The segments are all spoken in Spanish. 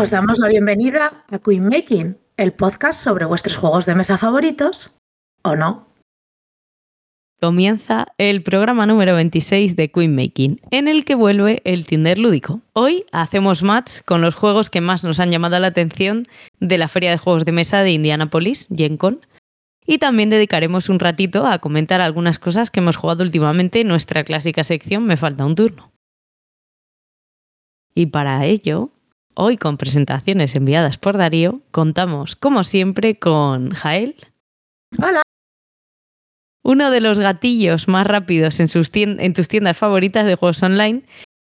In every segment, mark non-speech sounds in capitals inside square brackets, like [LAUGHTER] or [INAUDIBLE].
Os damos la bienvenida a Queen Making, el podcast sobre vuestros juegos de mesa favoritos, ¿o no? Comienza el programa número 26 de Queen Making, en el que vuelve el Tinder lúdico. Hoy hacemos match con los juegos que más nos han llamado la atención de la Feria de Juegos de Mesa de Indianapolis, GenCon. Y también dedicaremos un ratito a comentar algunas cosas que hemos jugado últimamente en nuestra clásica sección Me falta un turno. Y para ello, hoy con presentaciones enviadas por Darío, contamos como siempre con Jael, Hola. uno de los gatillos más rápidos en, sus tien- en tus tiendas favoritas de juegos online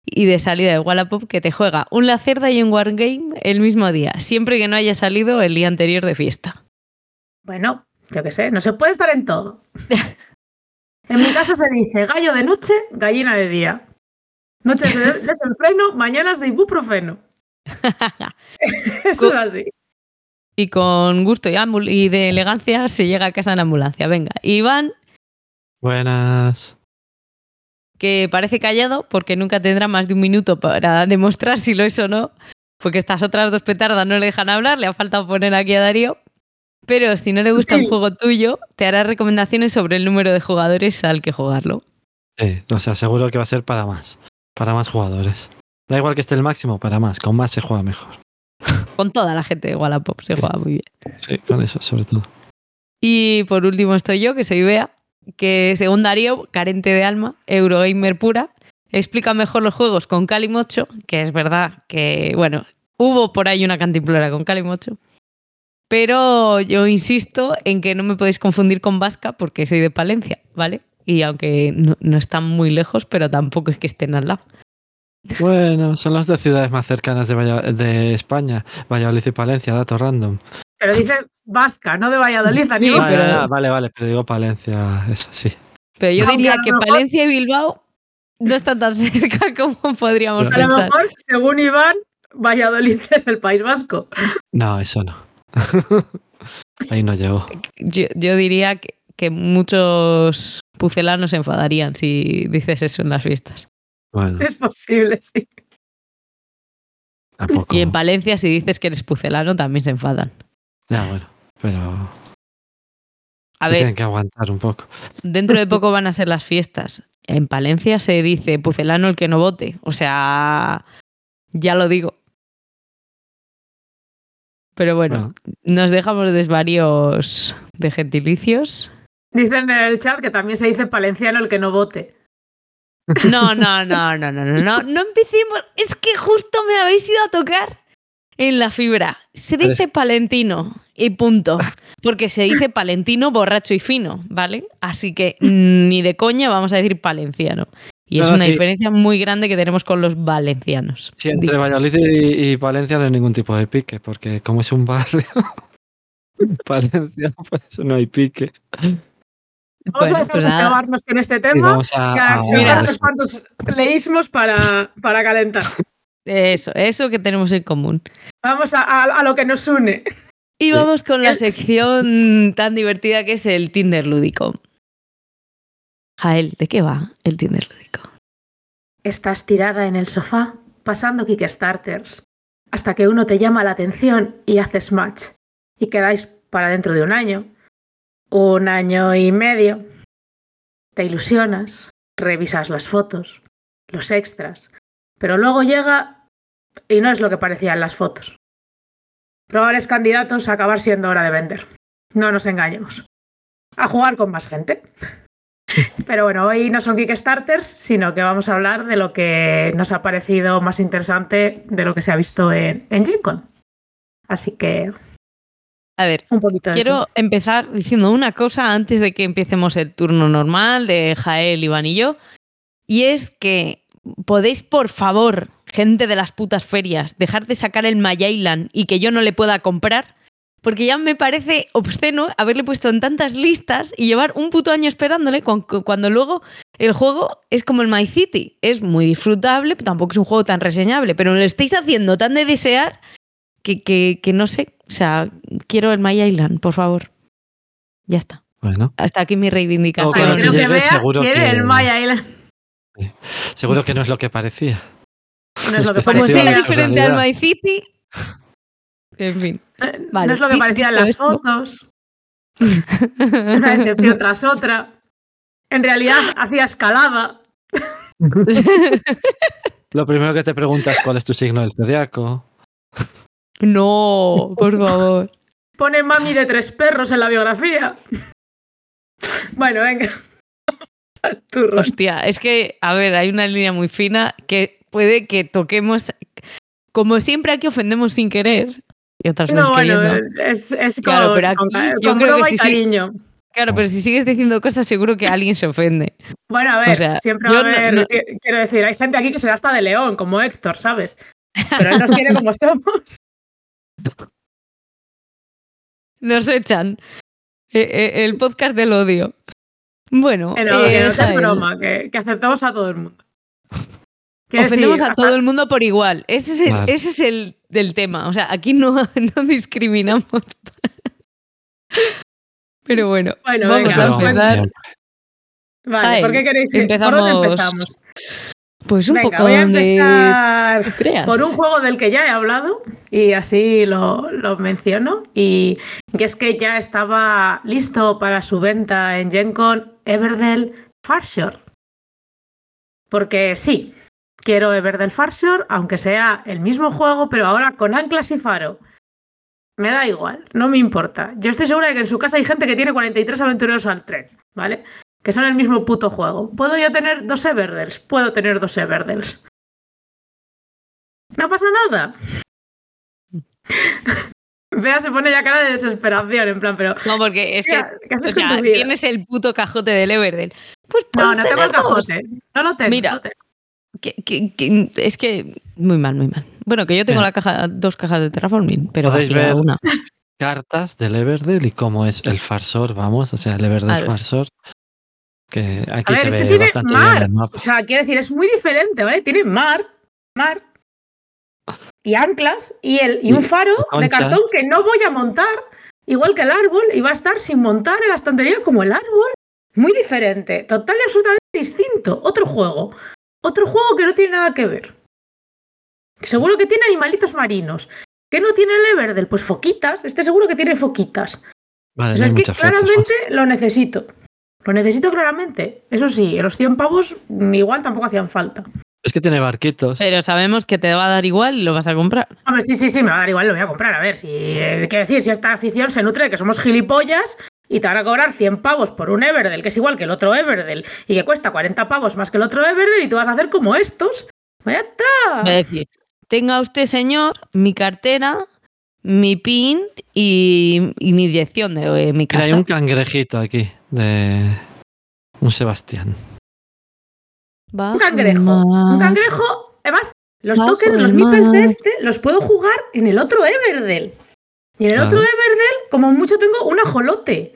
y de salida de Wallapop que te juega un La Cerda y un Wargame el mismo día, siempre que no haya salido el día anterior de fiesta. Bueno, yo qué sé, no se puede estar en todo. [LAUGHS] En mi casa se dice gallo de noche, gallina de día. Noches de [LAUGHS] desenfreno, mañanas de ibuprofeno. [LAUGHS] Eso es así. y con gusto y, de elegancia se llega a casa en ambulancia. Venga, Iván, Buenas. que parece callado porque nunca tendrá más de un minuto para demostrar si lo es o no, porque estas otras dos petardas no le dejan hablar, le ha faltado poner aquí a Darío. Pero si no le gusta un juego tuyo, te hará recomendaciones sobre el número de jugadores al que jugarlo. Sí, o sea, seguro que va a ser para más. Para más jugadores. Da igual que esté el máximo, para más. Con más se juega mejor. [LAUGHS] Con toda la gente de Wallapop se juega muy bien. Sí, con eso, sobre todo. Y por último estoy yo, que soy Bea, que según Darío, carente de alma, Eurogamer pura, explica mejor los juegos con Calimocho, que es verdad que, bueno, hubo por ahí una cantimplora con Calimocho, pero yo insisto en que no me podéis confundir con Vasca porque soy de Palencia, ¿vale? Y aunque no, no están muy lejos, pero tampoco es que estén al lado. Bueno, son las dos ciudades más cercanas de, Valla- de España. Valladolid y Palencia, dato random. Pero dice vasca, no de Valladolid, Sí, amigo. vale, pero- ah, vale, vale, pero digo Palencia, eso sí. Pero yo Aunque diría que mejor- Palencia y Bilbao no están tan [LAUGHS] cerca como podríamos A lo pensar. mejor, según Iván, Valladolid [LAUGHS] es el País Vasco. No, eso no. [LAUGHS] Ahí no llegó. Yo, yo diría que, que muchos pucelanos se enfadarían si dices eso en las fiestas. Bueno, Es posible, sí. tampoco. Y en Palencia, si dices que eres pucelano, también se enfadan. Ya, bueno, pero A ver, tienen que aguantar un poco. dentro de [LAUGHS] poco van a ser las fiestas. En Palencia se dice pucelano el que no vote. O sea, ya lo digo. Pero bueno, Bueno, nos dejamos de desvaríos de gentilicios. Dicen en el chat que también se dice palenciano el que no vote. No, no, no, no, no, no, no, no empecemos. Es que justo me habéis ido a tocar en la fibra. Se dice palentino y punto. Porque se dice palentino, borracho y fino, ¿vale? Así que mm, ni de coña vamos a decir palenciano. Y es No, una sí. diferencia muy grande que tenemos con los valencianos. Sí, entre Valladolid y, y Palencia no hay ningún tipo de pique, porque como es un barrio, [LAUGHS] Palencia, por eso no hay pique. Vamos Bueno, a pues nada. acabarnos con este tema. vamos a, que a a- Mira. de unos cuantos leísmos para, para calentar. Eso, eso que tenemos en común. Vamos a, a- a lo que nos une. Y vamos con la sección tan divertida que es el Tinder lúdico. Jael, ¿de qué va el Tinder lúdico? Estás tirada en el sofá, pasando Kickstarters, hasta que uno te llama la atención y haces match. Y quedáis para dentro de un año, un año y medio. Te ilusionas, revisas las fotos, los extras, pero luego llega y no es lo que parecía en las fotos. Probables candidatos a acabar siendo hora de vender. No nos engañemos. A jugar con más gente. [LAUGHS] Pero bueno, hoy no son Kickstarters, sino que vamos a hablar de lo que nos ha parecido más interesante de lo que se ha visto en, en. Así que A ver, un poquito de quiero eso. empezar diciendo una cosa antes de que empecemos el turno normal de Jael, Iván y yo. Y es que podéis, por favor, gente de las putas ferias, dejar de sacar el Mayailan y que yo no le pueda comprar. Porque ya me parece obsceno haberle puesto en tantas listas y llevar un puto año esperándole cuando luego el juego es como el My City. Es muy disfrutable, pero tampoco es un juego tan reseñable. Pero lo estáis haciendo tan de desear que, que, que no sé. O sea, quiero el My Island, por favor. Ya está. Bueno, Hasta aquí mi reivindicación. que llegue, vea seguro quiere que- el My Island. seguro que no es lo que parecía. No es lo que Como Parecía sea una parecía. diferente al. My City. En fin. Eh, Vale, no es lo que di- parecía en dicho las esto. fotos. Una decepción tras otra. En realidad hacía escalada. [LAUGHS] Lo primero que te preguntas cuál es tu signo del zodiaco. No, por favor. Pone mami de tres perros en la biografía. Bueno, venga. Turro. Hostia, es que, a ver, hay una línea muy fina que puede que toquemos. Como siempre, aquí ofendemos sin querer. Y otras veces No, bueno, queriendo. es, es con, Claro, pero con, aquí con yo creo que sí. Claro, pero si sigues diciendo cosas, seguro que alguien se ofende. Bueno, a ver, sea, siempre va a no- haber. no- qui- Quiero decir, hay gente aquí que será hasta de León, como Héctor, ¿sabes? Pero él nos quiere [LAUGHS] como somos. Nos echan. Eh, eh, el podcast del odio. Bueno, Pero eh, que no es broma, que, que aceptamos a todo el mundo. Ofendemos decir, a todo el mundo por igual. Ese es el, Vale. ese es el del tema. O sea, aquí no, [LAUGHS] no discriminamos. Pero bueno, Bueno, vamos venga, a empezar. Vale, ¿por qué queréis ir? ¿Por dónde empezamos empezamos? Pues un Venga, poco voy a empezar creas. por un juego del que ya he hablado y así lo, lo menciono. Y que es que ya estaba listo para su venta en GenCon Everdell Farshore. Porque sí, quiero Everdell Farshore, aunque sea el mismo juego, pero ahora con anclas y faro. Me da igual, no me importa. Yo estoy segura de que en su casa hay gente que tiene 43 aventureros al tren, ¿vale? Que son el mismo puto juego. ¿Puedo yo tener dos Everdells? Puedo tener dos Everdells. No pasa nada. [LAUGHS] Vea, se pone ya cara de desesperación, en plan, pero. No, porque es que Tía, ¿Qué o sea, tienes el puto cajote del Everdell. Pues No, no tengo el dos. cajote. No lo tengo. Mira. no lo tengo. Que- que- que- es que muy mal, muy mal. Bueno, que yo tengo la caja, dos cajas de Terraforming, pero Podéis vacía ver una. Cartas del Everdell y cómo es el Farsor, vamos, o sea, el Everdell. Farsor. Que aquí A ver, se este ve tiene bastante bien mar. el mapa. O sea, quiero decir, es muy diferente, ¿vale? Tiene mar, mar y anclas y, el, y un faro de cartón que no voy a montar, igual que el árbol, y va a estar sin montar en la estantería como el árbol. Muy diferente, total y absolutamente distinto. Otro juego. Otro juego que no tiene nada que ver. Seguro que tiene animalitos marinos. ¿Qué no tiene el Everdell? Pues foquitas. Este seguro que tiene foquitas. Vale, O sea, es que fotos. claramente lo necesito. Lo necesito claramente. Eso sí, los 100 pavos mm, igual tampoco hacían falta. Es que tiene barquitos. Pero sabemos que te va a dar igual y lo vas a comprar. Hombre, sí, sí, sí, me va a dar igual, lo voy a comprar. A ver, si. Eh, ¿Qué decir? Si esta afición se nutre de que somos gilipollas y te van a cobrar 100 pavos por un Everdell, que es igual que el otro Everdell, y que cuesta 40 pavos más que el otro Everdell, y tú vas a hacer como estos. Pues ya está. Es decir, tenga usted, señor, mi cartera, mi PIN y, y mi dirección de eh, mi Mira, casa. hay un cangrejito aquí de un Sebastián. Bajo Un cangrejo. mar. Un cangrejo. Además, los Bajo tokens, los meeples de este, los puedo jugar en el otro Everdell. Y en el otro. Everdell, como mucho, tengo un ajolote.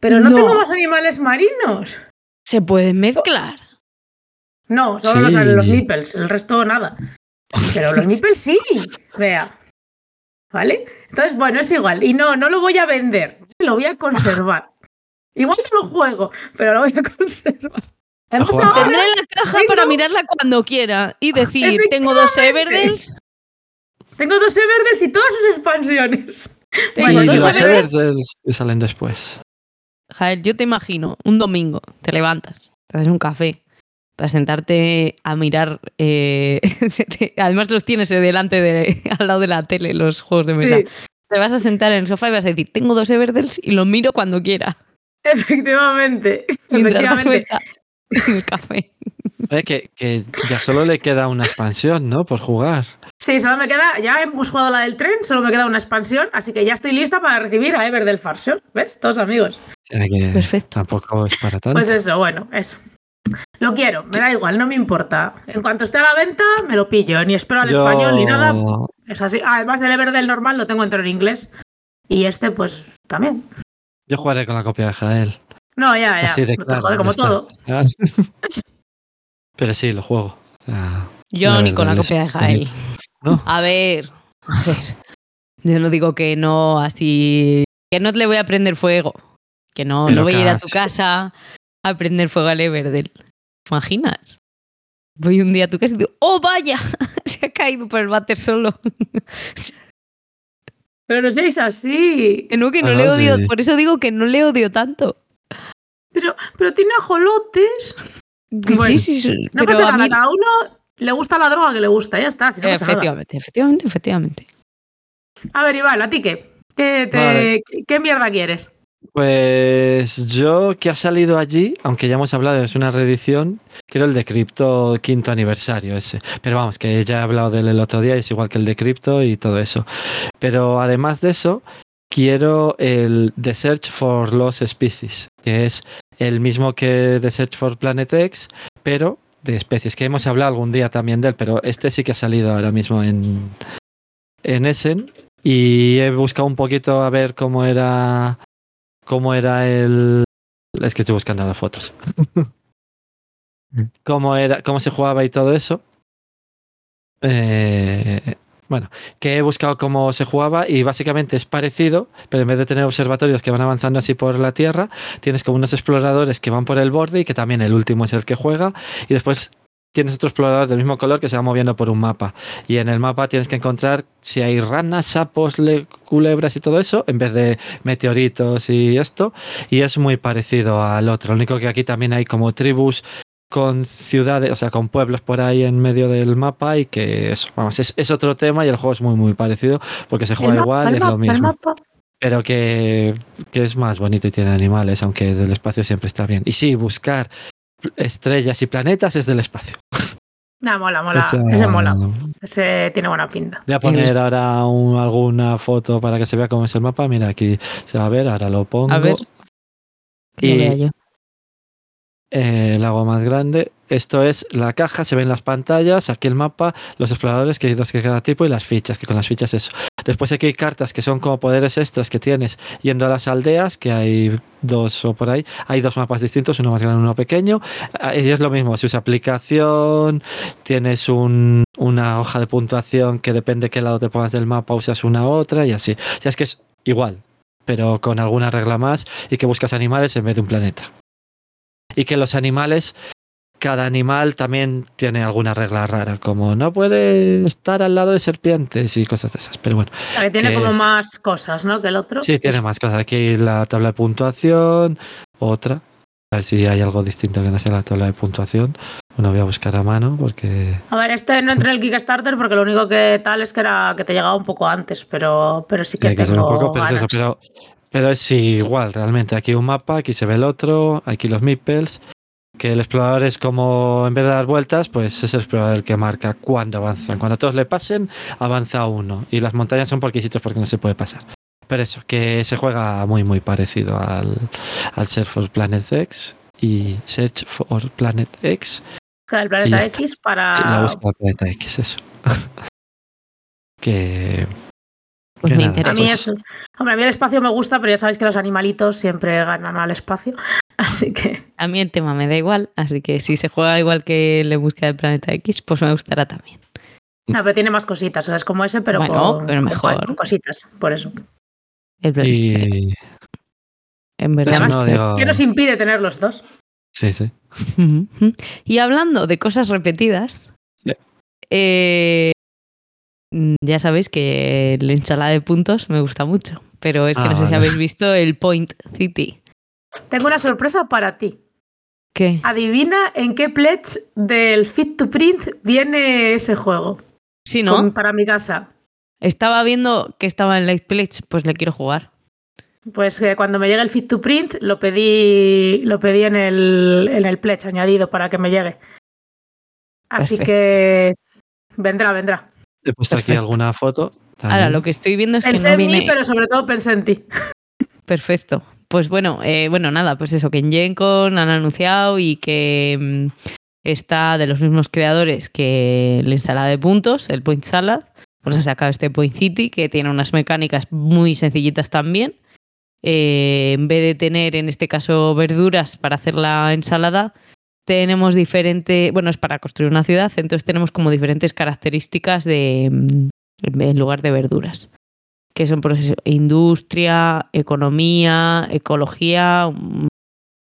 Pero no, No. tengo más animales marinos. Se pueden mezclar. No, solo Sí. los, los meeples, el resto nada. Pero los meeples sí, vea. ¿Vale? Entonces, bueno, es igual. Y no, no lo voy a vender. Lo voy a conservar. Igual no lo juego, pero lo voy a [LAUGHS] conservar. Ahora- Tendré la caja tengo- para mirarla cuando quiera y decir, tengo dos. Everdells. Tengo dos Everdells y todas sus expansiones. [LAUGHS] Tengo y dos Everdells que salen después. Jael, yo te imagino, un domingo, te levantas, te haces un café para sentarte a mirar. eh, [LAUGHS] te- además los tienes delante de, al lado de la tele, los juegos de mesa. Sí, Te vas a sentar en el sofá y vas a decir, tengo dos Everdells y los miro cuando quiera. [LAUGHS] efectivamente. Efectivamente. el café. Oye, que, que ya solo le queda una expansión, ¿no? Por jugar. Sí, solo me queda, ya hemos jugado la del tren, solo me queda una expansión, así que ya estoy lista para recibir a Ever del Farshore. ¿Ves? Todos amigos. Perfecto. Tampoco es para tanto. Pues eso, bueno, eso. Lo quiero, me da igual, no me importa. En cuanto esté a la venta, me lo pillo. Ni espero al Yo- español ni nada. Es así. Además, el Ever del normal lo tengo entero en inglés. Y este, pues, también. Yo jugaré con la copia de Jael. No, ya, ya. Así de claro. como todo. [LAUGHS] Pero sí, lo juego. Yo ni con la copia de Jael. ¿no? A ver, a ver. Yo no digo que no, así. Que no le voy a prender fuego. Que no, Pero no voy a ir a tu casa a prender fuego al Everdell. ¿Te imaginas? Voy un día a tu casa y digo, ¡oh, vaya! [LAUGHS] Se ha caído por el váter solo. Pero no seáis así. Que no, que no Ah, le odio. sí. Por eso digo que no le odio tanto. Pero, pero tiene ajolotes. Que Bueno, sí, sí, sí, No pero pasa a nada, mí- cada uno le gusta la droga que le gusta, ya está. Si no pasa nada. efectivamente, efectivamente, efectivamente. A ver, Iván, ¿a ti qué? ¿Qué, te- Vale. ¿qué mierda quieres? Pues yo que ha salido allí, aunque ya hemos hablado, es una reedición, quiero el de Crypto quinto aniversario ese. Pero vamos, que ya he hablado del el otro día, es igual que el de Crypto y todo eso. Pero además de eso, quiero el The Search for Lost Species, que es el mismo que The Search for Planet X, pero de especies, que hemos hablado algún día también de él, pero este sí que ha salido ahora mismo en, en Essen. Y he buscado un poquito a ver cómo era cómo era el. Es que estoy buscando las fotos. [LAUGHS] cómo era, cómo se jugaba y todo eso. Eh, bueno, que he buscado cómo se jugaba y básicamente es parecido, pero en vez de tener observatorios que van avanzando así por la Tierra, tienes como unos exploradores que van por el borde y que también el último es el que juega y después tienes otro explorador del mismo color que se va moviendo por un mapa y en el mapa tienes que encontrar si hay ranas, sapos, le- culebras y todo eso en vez de meteoritos y esto y es muy parecido al otro, lo único que aquí también hay como tribus con ciudades, o sea, con pueblos por ahí en medio del mapa y que eso, vamos, es, es otro tema y el juego es muy muy parecido porque se juega mapa, igual, es lo mismo, mapa. pero que, que es más bonito y tiene animales, aunque del espacio siempre está bien. Y sí, buscar estrellas y planetas es del espacio. Nah, mola, mola. Ese mola. Ese tiene buena pinta. Voy a poner ahora un- alguna foto para que se vea cómo es el mapa. Mira, aquí se va a ver, ahora lo pongo. A ver. Y- lo vea yo. Eh, el agua más grande. Esto es la caja, se ven las pantallas, aquí el mapa, los exploradores, que hay dos de cada tipo, y las fichas, que con las fichas eso. Después aquí hay cartas que son como poderes extras que tienes yendo a las aldeas, que hay dos o por ahí. Hay dos mapas distintos, uno más grande y uno pequeño. Ah, Y es lo mismo, si usa aplicación, tienes un- una hoja de puntuación que depende qué lado te pongas del mapa, usas una otra y así. O sea, es que es igual, pero con alguna regla más y que buscas animales en vez de un planeta y que los animales, cada animal también tiene alguna regla rara, como no puede estar al lado de serpientes y cosas de esas. Pero bueno, O sea, que tiene Que como es- más cosas, ¿no? Que el otro. sí, tiene más cosas. Aquí la tabla de puntuación, otra. A ver si hay algo distinto que no sea la tabla de puntuación. Bueno, voy a buscar a mano porque... A ver, este no entra en el Kickstarter porque lo único que tal es que era que te llegaba un poco antes, pero, pero sí que tengo un poco, pero, es eso, ganas. pero, pero es igual, realmente. Aquí un mapa, aquí se ve el otro, aquí los meeples. Que el explorador es como, en vez de dar vueltas, pues es el explorador el que marca cuándo avanzan. Cuando todos le pasen, avanza uno. Y las montañas son por quesitos porque no se puede pasar. Pero eso, que se juega muy, muy parecido al, al Search for Planet X y Search for Planet X. El planeta. X Y la para. búsqueda del planeta X, eso. [LAUGHS] que. Pues que me nada, A interesa. mí pues- es. Hombre, a mí el espacio me gusta, pero ya sabéis que los animalitos siempre ganan al espacio. Así que. A mí el tema me da igual, así que si se juega igual que le busca del planeta X, pues me gustará también. No, pero tiene más cositas. O sea, es como ese, pero Bueno, con, pero mejor. con cositas. Por eso. El planeta Y. En verdad. Además, no digo. ¿Qué nos impide tener los dos? Sí, sí. Y hablando de cosas repetidas, Sí. eh, ya sabéis que la ensalada de puntos me gusta mucho, pero es que Ah, no sé si habéis visto el Point City. Tengo una sorpresa para ti. ¿Qué? Adivina en qué pledge del Fit to Print viene ese juego. Sí, ¿no? Con- para mi casa. Estaba viendo que estaba en Light Pledge, pues le quiero jugar. Pues eh, cuando me llegue el Fit to Print lo pedí, lo pedí en el, en el pledge añadido para que me llegue. Así Perfecto. que vendrá, vendrá. He puesto aquí alguna foto. Ahora, lo que estoy viendo es que Pensé no en mí, pero sobre todo pensé en ti. Perfecto. Pues bueno, eh, bueno, nada, pues eso, que en GenCon han anunciado y que mm, está de los mismos creadores que la ensalada de puntos, el Point Salad. Pues ha sacado este Point City, que tiene unas mecánicas muy sencillitas también. eh, en vez de tener en este caso verduras para hacer la ensalada, tenemos diferente, bueno, es para construir una ciudad, entonces tenemos como diferentes características de mm, en lugar de verduras, que son por industria, economía, ecología, un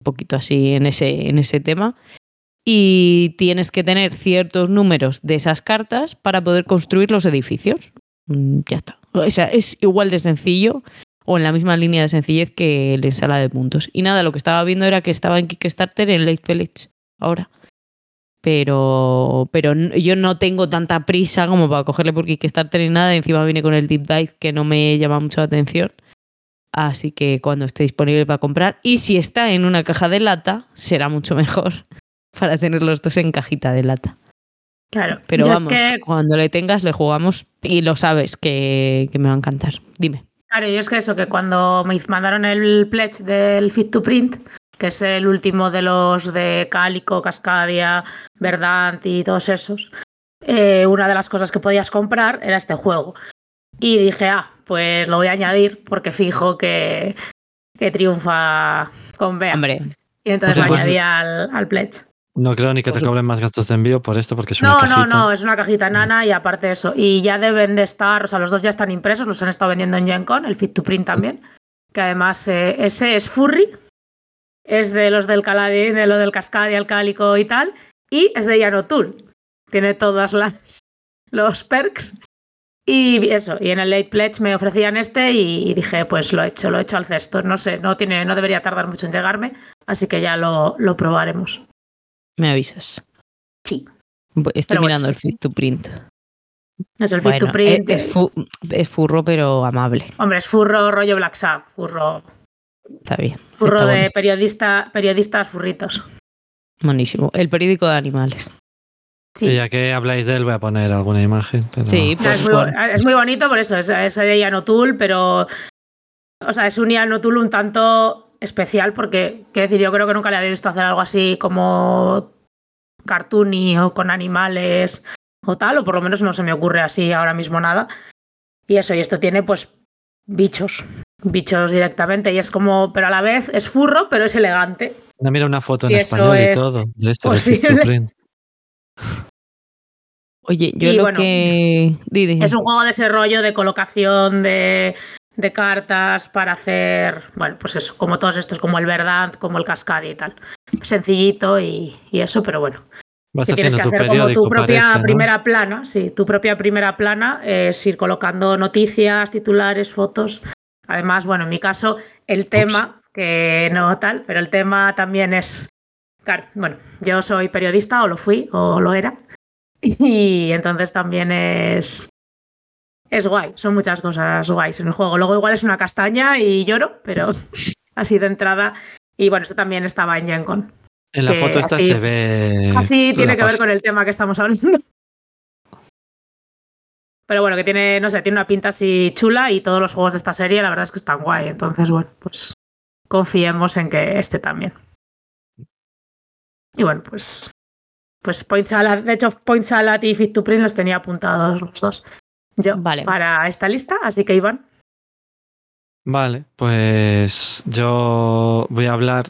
poquito así en ese en ese tema. Y tienes que tener ciertos números de esas cartas para poder construir los edificios. Mm, Ya está. O sea, es igual de sencillo o en la misma línea de sencillez que la ensalada de puntos. Y nada, lo que estaba viendo era que estaba en Kickstarter en Late Village ahora. Pero, pero yo no tengo tanta prisa como para cogerle por Kickstarter ni nada. Encima viene con el deep dive que no me llama mucho la atención. Así que cuando esté disponible para comprar, y si está en una caja de lata, será mucho mejor [LAUGHS] para tener los dos en cajita de lata. Claro. Pero Yo es vamos, que- cuando le tengas, le jugamos y lo sabes que, que me va a encantar. Dime. Claro, y es que eso, que cuando me mandaron el pledge del Fit to Print, que es el último de los de Cálico, Cascadia, Verdant y todos esos, eh, una de las cosas que podías comprar era este juego. Y dije, ah, pues lo voy a añadir porque fijo que, que triunfa con Bea. Hombre, Y entonces lo añadí al, al pledge. No creo ni que te cobren más gastos de envío por esto, porque es una No, cajita. no, no, es una cajita nana y aparte eso. Y ya deben de estar, o sea, los dos ya están impresos, los han estado vendiendo en GenCon, el Fit to Print también. Que además eh, ese es Furry, es de los del Caladi, de lo del Cascadia, el Cálico y tal, y es de Yanotul. Tiene todas las los perks. Y eso, y en el Late Pledge me ofrecían este y dije, pues lo he hecho, lo he hecho al cesto. No sé, no tiene, no debería tardar mucho en llegarme, así que ya lo, lo probaremos. me avisas. Sí. Estoy Pero bueno, mirando el fit to print. Es el Fit Bueno, to Print. es, es fu- es furro, pero amable. Hombre, es furro rollo Black Sabbath, furro, Está bien. Está de periodista, periodistas furritos. Buenísimo. El periódico de animales. Sí. Y ya que habláis de él, voy a poner alguna imagen. pero- Sí, No, pues, es, muy, es muy bonito por eso, es, es de Yanotul, pero. O sea, es un Yanotul un tanto especial porque, quiero decir, yo creo que nunca le había visto hacer algo así como cartoony o con animales o tal, o por lo menos no se me ocurre así ahora mismo nada. Y eso, y esto tiene pues bichos, bichos directamente, y es como, pero a la vez es furro, pero es elegante. No, mira una foto en Y español y todo. De este de Fit to posible. Oye, yo Y lo bueno, que. Es un juego de ese rollo de colocación de, de cartas para hacer, bueno, pues eso, como todos estos, como el Verdant, como el Cascadia y tal. Sencillito y, y eso, pero bueno. Vas Que tienes que hacer como tu propia primera plana, sí, tu propia primera plana es ir colocando noticias, titulares, fotos. Además, bueno, en mi caso, el tema, que no tal, pero el tema también es, claro, bueno, yo soy periodista, o lo fui, o lo era, y entonces también es, es guay, son muchas cosas guays en el juego. Luego igual es una castaña y lloro, pero [LAUGHS] así de entrada. Y bueno, esto también estaba en GenCon. En la foto esta así- se ve. Así tiene que ver con el tema que estamos hablando. Pero bueno, que tiene, no sé, tiene una pinta así chula y todos los juegos de esta serie la verdad es que están guay. Entonces, bueno, pues confiemos en que este también. Y bueno, pues, pues Point Salad, de hecho Point Salad y Fit to Print los tenía apuntados los dos. Yo Vale. para esta lista, así que Iván. Vale, pues yo voy a hablar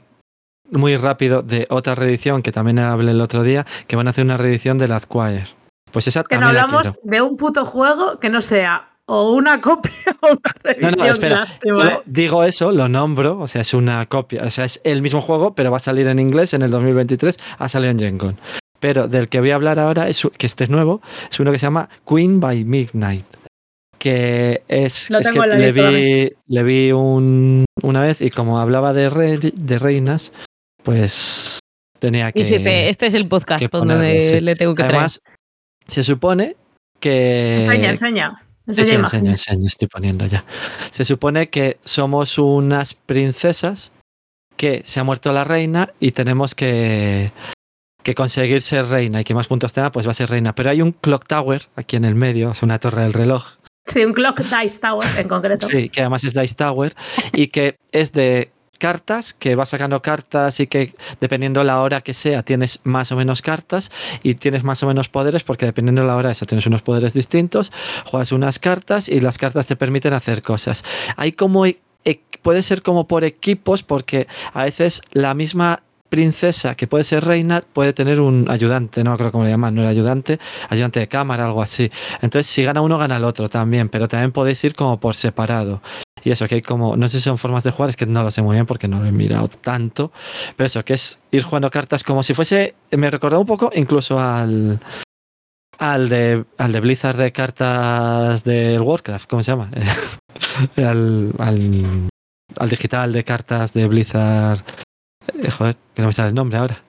muy rápido de otra reedición que también hablé el otro día, que van a hacer una reedición de la Acquire. Pues esa Que no hablamos quiero. de un puto juego que no sea o una copia [LAUGHS] o una No, reedición. no, espera. lástima, Yo ¿eh? digo eso, lo nombro, o sea, es una copia, o sea, es el mismo juego, pero va a salir en inglés en el 2023, ha salido en Gen Con. Pero del que voy a hablar ahora, es, que este es nuevo, es uno que se llama Queen by Midnight. Que es, Lo es tengo que en la le lista vi, le vi un- una vez y como hablaba de, re- de reinas, pues tenía que... Dijiste, este es el podcast donde sí. le tengo que traer. Se supone que... Enseña, enseña. Sí, Enseña sí, enseño, estoy poniendo ya. Se supone que somos unas princesas que se ha muerto la reina y tenemos que, que conseguir ser reina y que más puntos tenga, pues va a ser reina. Pero hay un clock tower aquí en el medio, es una torre del reloj, Sí, un Clock Dice Tower en concreto. sí, que además es Dice Tower y que es de cartas, que vas sacando cartas y que dependiendo la hora que sea tienes más o menos cartas y tienes más o menos poderes porque dependiendo la hora eso tienes unos poderes distintos, juegas unas cartas y las cartas te permiten hacer cosas. Hay como e- puede ser como por equipos, porque a veces la misma princesa que puede ser reina puede tener un ayudante, no me acuerdo cómo le llaman, no el ayudante, ayudante de cámara, algo así. Entonces, si gana uno, gana el otro también, pero también podéis ir como por separado. Y eso, que hay como, no sé si son formas de jugar, es que no lo sé muy bien porque no lo he mirado tanto, pero eso, que es ir jugando cartas como si fuese, me recordó un poco incluso al, al de, al de Blizzard de cartas del Warcraft, ¿cómo se llama? [LAUGHS] al, al digital de cartas de Blizzard. Eh, joder, que no me sale el nombre ahora.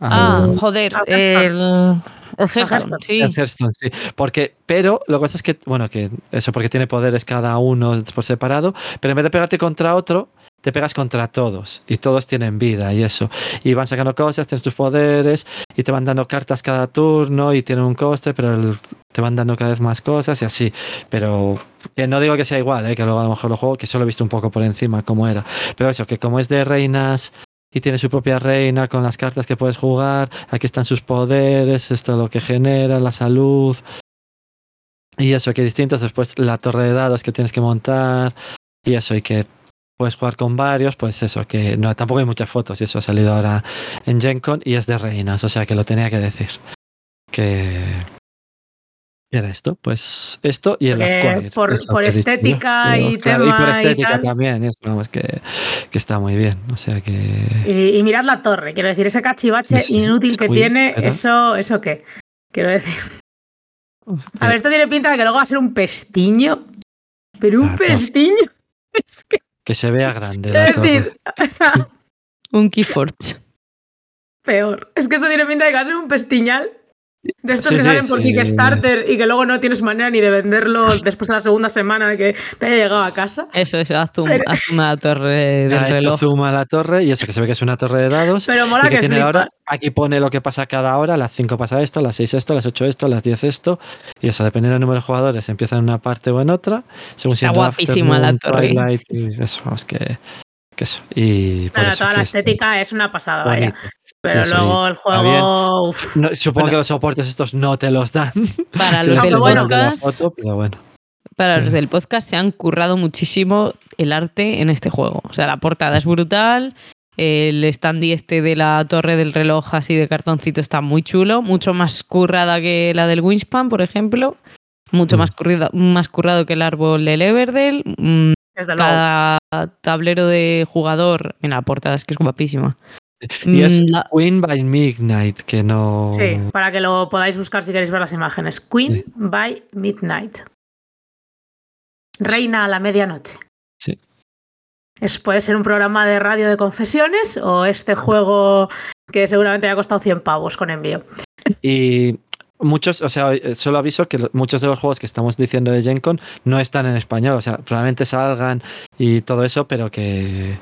Ah, Al- joder, Ah, el, el Hearthstone, Hearthstone. sí. el Hearthstone, sí. Porque, pero lo que pasa es que, bueno, que eso porque tiene poderes cada uno por separado, pero en vez de pegarte contra otro, te pegas contra todos y todos tienen vida y eso. Y van sacando cosas, tienes tus poderes y te van dando cartas cada turno y tienen un coste, pero el- te van dando cada vez más cosas y así. Pero que no digo que sea igual, ¿eh? que luego a lo mejor lo juego, que solo he visto un poco por encima cómo era. Pero eso, que como es de reinas y tiene su propia reina con las cartas que puedes jugar, aquí están sus poderes, esto es lo que genera, la salud. Y eso, que distintos, después la torre de dados que tienes que montar. Y eso, y que puedes jugar con varios, pues eso, que no, tampoco hay muchas fotos. Y eso ha salido ahora en Gen Con y es de reinas, o sea que lo tenía que decir. Que... ¿Qué era esto? Pues esto y el Eh, Asquire, por- eso por estética y claro, y por tema y estética tal. también, es, vamos, que, que está muy bien, o sea que... Y, y mirad la torre, quiero decir, ese cachivache Sí, inútil que Uy, tiene, eso, ¿eso qué? Quiero decir. A ver, esto tiene pinta de que luego va a ser un pestiño. Pero un pestiño. [LAUGHS] Es que, Que se vea grande la es torre. decir, o sea, Un Keyforge. peor. Es que esto tiene pinta de que va a ser un pestiñal. De estos Sí, que sí, salen por sí. Kickstarter y que luego no tienes manera ni de venderlos después de la segunda semana que te haya llegado a casa. Eso, eso, haz zoom, Pero- haz zoom a la torre [LAUGHS] del hecho reloj. zoom a la torre y eso que se ve que es una torre de dados. Pero y mola que que, tiene aquí pone lo que pasa cada hora, las 5 pasa esto, a las 6 esto, las 8 esto, a las 10 esto, y eso, dependiendo del número de jugadores, empieza en una parte o en otra, según Está guapísima la torre. twilight, y eso, vamos, que, que eso. Y por Pero eso toda que la es estética es una pasada, vaya. Pero Eso, luego el juego. No, supongo Bueno. que los soportes estos no te los dan. [LAUGHS] Para los del podcast, foto, pero bueno. para los del podcast se han currado muchísimo el arte en este juego. O sea, la portada es brutal. El standy este de la torre del reloj así de cartoncito está muy chulo, mucho más currada que la del Wingspan, por ejemplo. Mucho Mm. más, currida- más currado que el árbol del Everdell. Mm, luego. Cada tablero de jugador, mira, la portada es que es guapísima. Y es Mm, la- Queen by Midnight, que no. Sí, para que lo podáis buscar si queréis ver las imágenes. Queen Sí. by Midnight. Reina a la medianoche. Sí. Es, puede ser un programa de radio de confesiones o este juego que seguramente ha costado 100 pavos con envío. Y muchos, o sea, eh, solo aviso que muchos de los juegos que estamos diciendo de Gen Con no están en español, o sea, probablemente salgan y todo eso, pero que,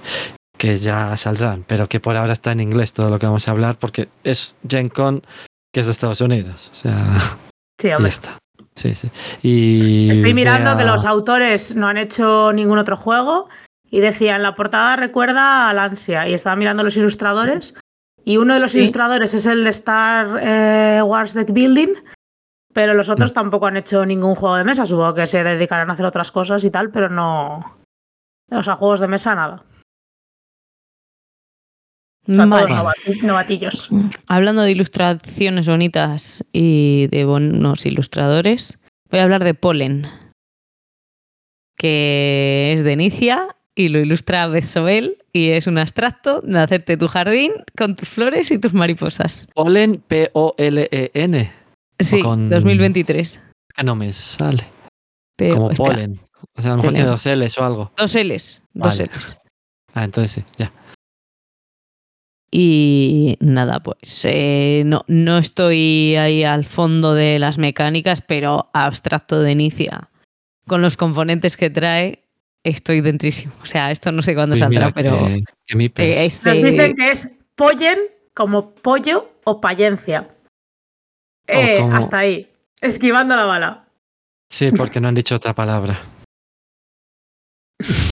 que ya saldrán, pero que por ahora está en inglés todo lo que vamos a hablar, porque es Gen Con que es de Estados Unidos, o sea, Sí, y ya está. Sí, sí. Y Estoy mirando que los autores no han hecho ningún otro juego y decían la portada recuerda al ansia y estaba mirando los ilustradores y uno de los Sí. ilustradores es el de Star eh, Wars Deck Building pero los Mm. otros tampoco han hecho ningún juego de mesa supongo que se dedicarán a hacer otras cosas y tal pero no o sea juegos de mesa nada o sea, Vale. todos novati- novatillos Hablando de ilustraciones bonitas y de buenos ilustradores, voy a hablar de Polen, que es de Inicia y lo ilustra Bezobel y es un abstracto de hacerte tu jardín con tus flores y tus mariposas. Polen, P-O-L-E-N, Sí, con- 2023. que no me sale, Pero, como espera, polen. O sea, a lo mejor tiene dos L's o algo. Dos L's, dos Vale. L's. Ah, entonces sí, ya. Y nada, pues eh, no, no estoy ahí al fondo de las mecánicas, pero abstracto de inicia. Con los componentes que trae, estoy dentrísimo. O sea, esto no sé cuándo Uy, saldrá, pero que, que mi pez. eh, este- nos dicen que es pollen como pollo o payencia Eh, como- hasta ahí esquivando la bala Sí, porque no han dicho otra palabra. [LAUGHS]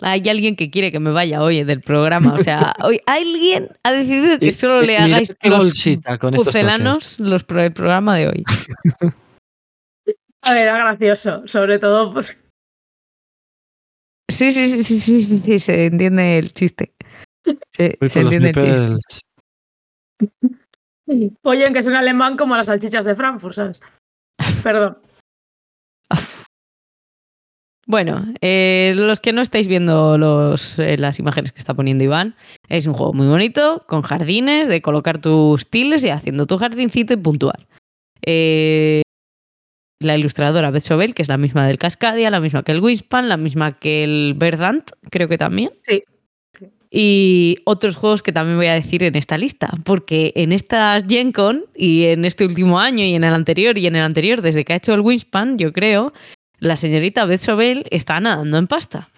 hay alguien que quiere que me vaya hoy del programa. O sea, hoy alguien ha decidido que solo le hagáis los bolsita con pucelanos los, pro- el programa de hoy. A ver, era gracioso, sobre todo por- Sí, sí, sí, sí, sí, sí, sí, se entiende el chiste. Se, entiende el chiste. Oyen que es en alemán como las salchichas de Frankfurt, ¿sabes? Perdón. Bueno, eh, los que no estáis viendo los, eh, las imágenes que está poniendo Iván, es un juego muy bonito, con jardines, de colocar tus tiles y haciendo tu jardincito y puntuar. Eh, la ilustradora Beth Sobel, que es la misma del Cascadia, la misma que el Winspan, la misma que el Verdant, creo que también. Sí. Y otros juegos que también voy a decir en esta lista, porque en estas Gen Con y en este último año y en el anterior y en el anterior, desde que ha hecho el Winspan, yo creo, la señorita Beth Sobel está nadando en pasta.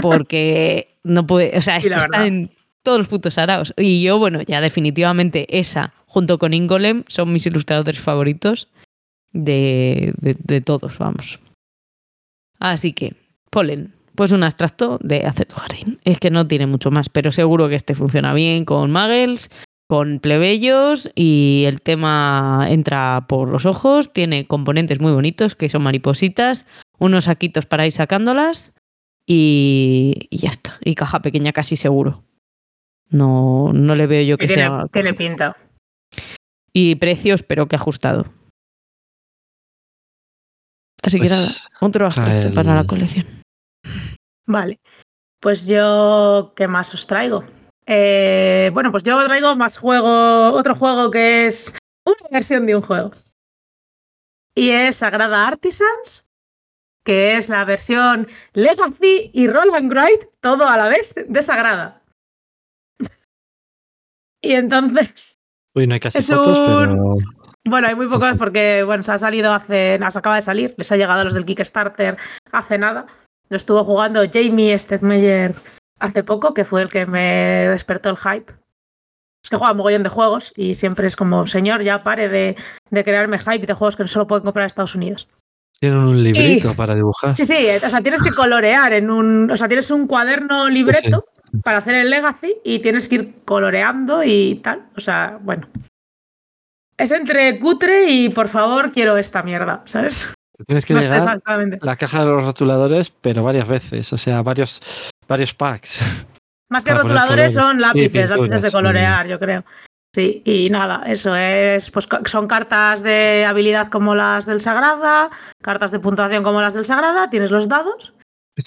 Porque [LAUGHS] no puede, o sea, está verdad. en todos los putos araos. Y yo, bueno, ya definitivamente esa, junto con Ingolem, son mis ilustradores favoritos de, de- de todos, vamos. Así que, Polen, pues un abstracto de hacer tu jardín. Es que no tiene mucho más, pero seguro que este funciona bien con Muggles, con plebeyos y el tema entra por los ojos, tiene componentes muy bonitos que son maripositas, unos saquitos para ir sacándolas y, y ya está. Y caja pequeña casi seguro. No, no le veo yo que tiene, sea... tiene pinta. Y precios, pero que ajustado. Así que Pues, nada, otro abstracto el- para la colección. Vale. Pues yo, ¿qué más os traigo? Eh, bueno, pues yo traigo más juego, otro juego que es una versión de un juego. Y es Sagrada Artisans, que es la versión Legacy y Roll and Grind, todo a la vez, de Sagrada. Y entonces, Uy, no hay casi fotos, un- pero. bueno, hay muy pocos porque, bueno, se ha salido hace, nos acaba de salir, les ha llegado a los del Kickstarter hace nada. Lo estuvo jugando Jamie Stegmeyer hace poco, que fue el que me despertó el hype. Es que juega mogollón de juegos y siempre es como, señor, ya pare de, de crearme hype de juegos que no solo pueden comprar en Estados Unidos. Tienen un librito para dibujar. Sí, sí, o sea, tienes que colorear en un. O sea, tienes un cuaderno libreto para hacer el Legacy y tienes que ir coloreando y tal. O sea, bueno. Es entre cutre y por favor quiero esta mierda, ¿sabes? Tienes que No sé llegar exactamente. la caja de los rotuladores, pero varias veces. O sea, varios, varios packs. [LAUGHS] Más que rotuladores son Sí, lápices, pinturas, lápices de sí. colorear, yo creo. Sí, y nada, eso es, pues son cartas de habilidad como las del Sagrada, cartas de puntuación como las del Sagrada, tienes los dados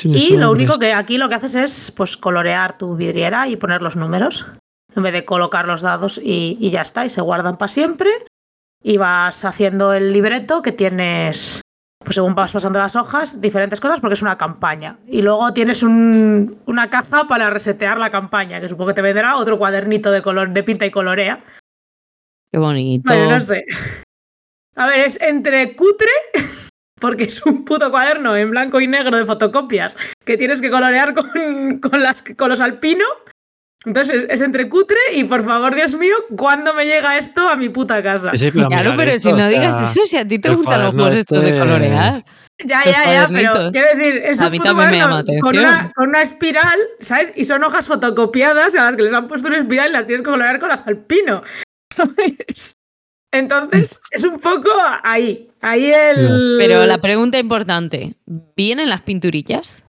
Y lo único que aquí lo que haces es pues colorear tu vidriera y poner los números. En vez de colocar los dados y, y ya está, y se guardan para siempre. Y vas haciendo el libreto que tienes, pues según vas pasando las hojas, diferentes cosas porque es una campaña. Y luego tienes un- una caja para resetear la campaña, que supongo que te vendrá otro cuadernito de color, de pinta y colorea. Qué bonito. Bueno, no sé. A ver, es entre cutre, [LAUGHS] porque es un puto cuaderno en blanco y negro de fotocopias que tienes que colorear con, con, las, con los alpino. Entonces es, es entre cutre y por favor, Dios mío, ¿cuándo me llega esto a mi puta casa? Sí, pero Claro, pero esto, si no o digas eso, si a ti te gustan los juegos estos de este- colorear. Ya, ya, ya, pero quiero decir, es un puto también me llama cuaderno con una, con una espiral, ¿sabes? Y son hojas fotocopiadas a las que les han puesto una espiral y las tienes que colorear con las alpino. ¿sabes? [LAUGHS] Entonces, es un poco ahí. Ahí el. Pero la pregunta importante, ¿vienen las pinturillas?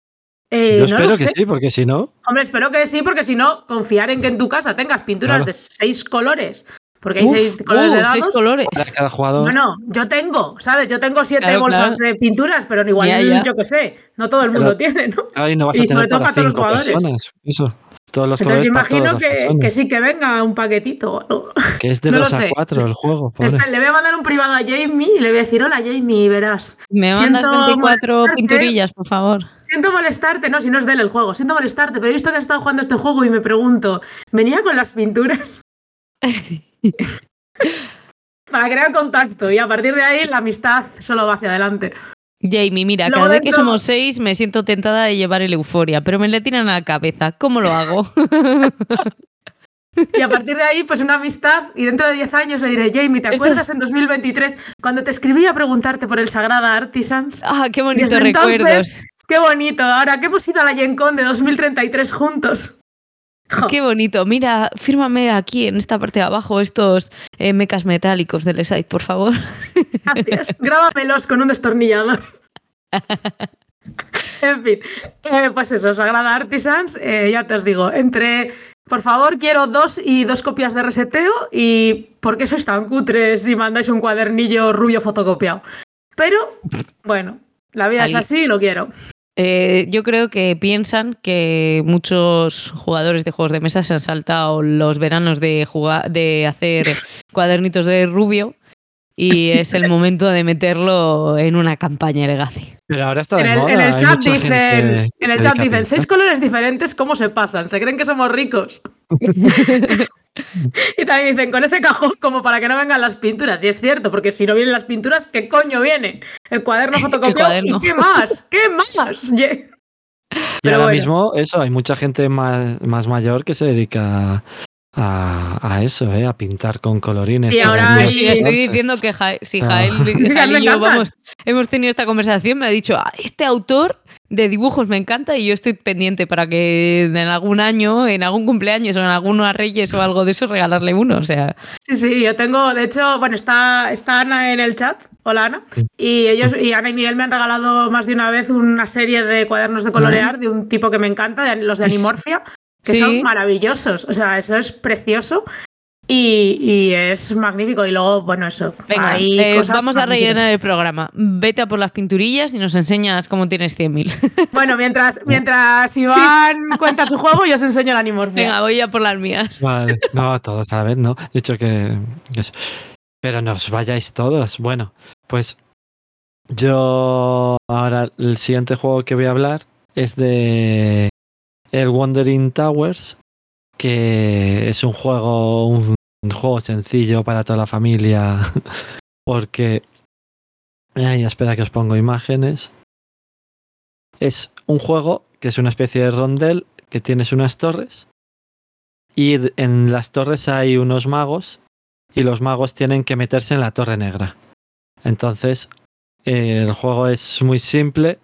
Eh, Yo no espero que sé. sí, porque si no, Hombre, espero que sí, porque si no, confiar en que en tu casa tengas pinturas Claro. de seis colores. Porque hay Uf, seis colores uh, de dados. seis colores. para cada jugador. Bueno, yo tengo, ¿sabes? Yo tengo siete Claro, bolsas claro. de pinturas, pero igual, Ya, ya. yo qué sé, no todo el mundo Pero- tiene, ¿no? Ahí no vas y a sobre todo para para todos los jugadores. personas. Eso. Todos los Entonces imagino que, que sí que venga un paquetito. o algo. [LAUGHS] Que es de no lo 2 a sé. 4 el juego, pobre. Espera, le voy a mandar un privado a Jamie y le voy a decir, hola Jamie, y verás. ¿Me mandas Siento 24 molestarte. pinturillas, por favor? Siento molestarte, no, si no es de él el juego, siento molestarte, pero he visto que has estado jugando este juego y me pregunto, ¿venía con las pinturas? [LAUGHS] Para crear contacto y a partir de ahí la amistad solo va hacia adelante. Jamie, mira, cada vez que somos seis me siento tentada de llevar el euforia, pero me le tiran a la cabeza. ¿Cómo lo hago? [LAUGHS] Y a partir de ahí, pues una amistad y dentro de 10 años le diré, Jamie, ¿te Esto- acuerdas en 2023 cuando te escribí a preguntarte por el Sagrada Artisans? ah, qué bonitos Desde entonces- recuerdos. Qué bonito, ahora que hemos ido a la Gen Con de 2033 juntos. Qué bonito. Mira, fírmame aquí en esta parte de abajo estos eh, mecas metálicos del site, por favor. [LAUGHS] Gracias. Grábamelos con un destornillador. [LAUGHS] En fin, eh, pues eso, Sagrada Artisans, eh, ya te os digo, entre, por favor, quiero dos y dos copias de reseteo y ¿por qué sois tan cutres si mandáis un cuadernillo rubio fotocopiado? Pero, bueno, la vida es así y lo quiero. Eh, yo creo que piensan que muchos jugadores de juegos de mesa se han saltado los veranos de, jugar, de hacer [LAUGHS] cuadernitos de rubio y es el momento de meterlo en una campaña Legacy. Pero ahora está de En el, moda. en el chat dicen, gente en el chat dicen, seis colores diferentes, ¿cómo se pasan? ¿Se creen que somos ricos? [LAUGHS] y también dicen, con ese cajón como para que no vengan las pinturas. Y es cierto, porque si no vienen las pinturas, ¿qué coño viene? El cuaderno [LAUGHS] fotocopiado. cuaderno. ¿Y qué más? ¿Qué [LAUGHS] más? Y Pero ahora bueno. mismo, eso, hay mucha gente más, más mayor que se dedica a, a eso, ¿eh? a pintar con colorines. Y ahora Sí, estoy diciendo que Ja- si Ah. Jael, [LAUGHS] me y yo vamos, hemos tenido esta conversación, me ha dicho, "Ah, este autor de dibujos me encanta y yo estoy pendiente para que en algún año, en algún cumpleaños o en algunos reyes o algo de eso, regalarle uno. O sea, Sí, sí, yo tengo, de hecho, bueno, está, está Ana en el chat. Hola Ana. Y ellos, y Ana y Miguel me han regalado más de una vez una serie de cuadernos de colorear de un tipo que me encanta, de- los de Animorphia, que sí. son maravillosos. O sea, eso es precioso. Y, y es magnífico. Y luego, bueno, eso. venga, hay eh, cosas vamos a rellenar el programa. Vete a por las pinturillas y nos enseñas cómo tienes 100.000. [LAUGHS] Bueno, mientras, mientras Iván cuenta su juego, yo os enseño el Animorphia. Venga, voy a por las mías. Vale, no, todos a la vez, no. He dicho que. Pero no os vayáis todos. Bueno, pues yo ahora el siguiente juego que voy a hablar es de el Wandering Towers, que es un juego, un, juego sencillo para toda la familia, [LAUGHS] porque ay, espera que os pongo imágenes. Es un juego que es una especie de rondel que tienes unas torres y en las torres hay unos magos y los magos tienen que meterse en la torre negra. Entonces, el juego es muy simple.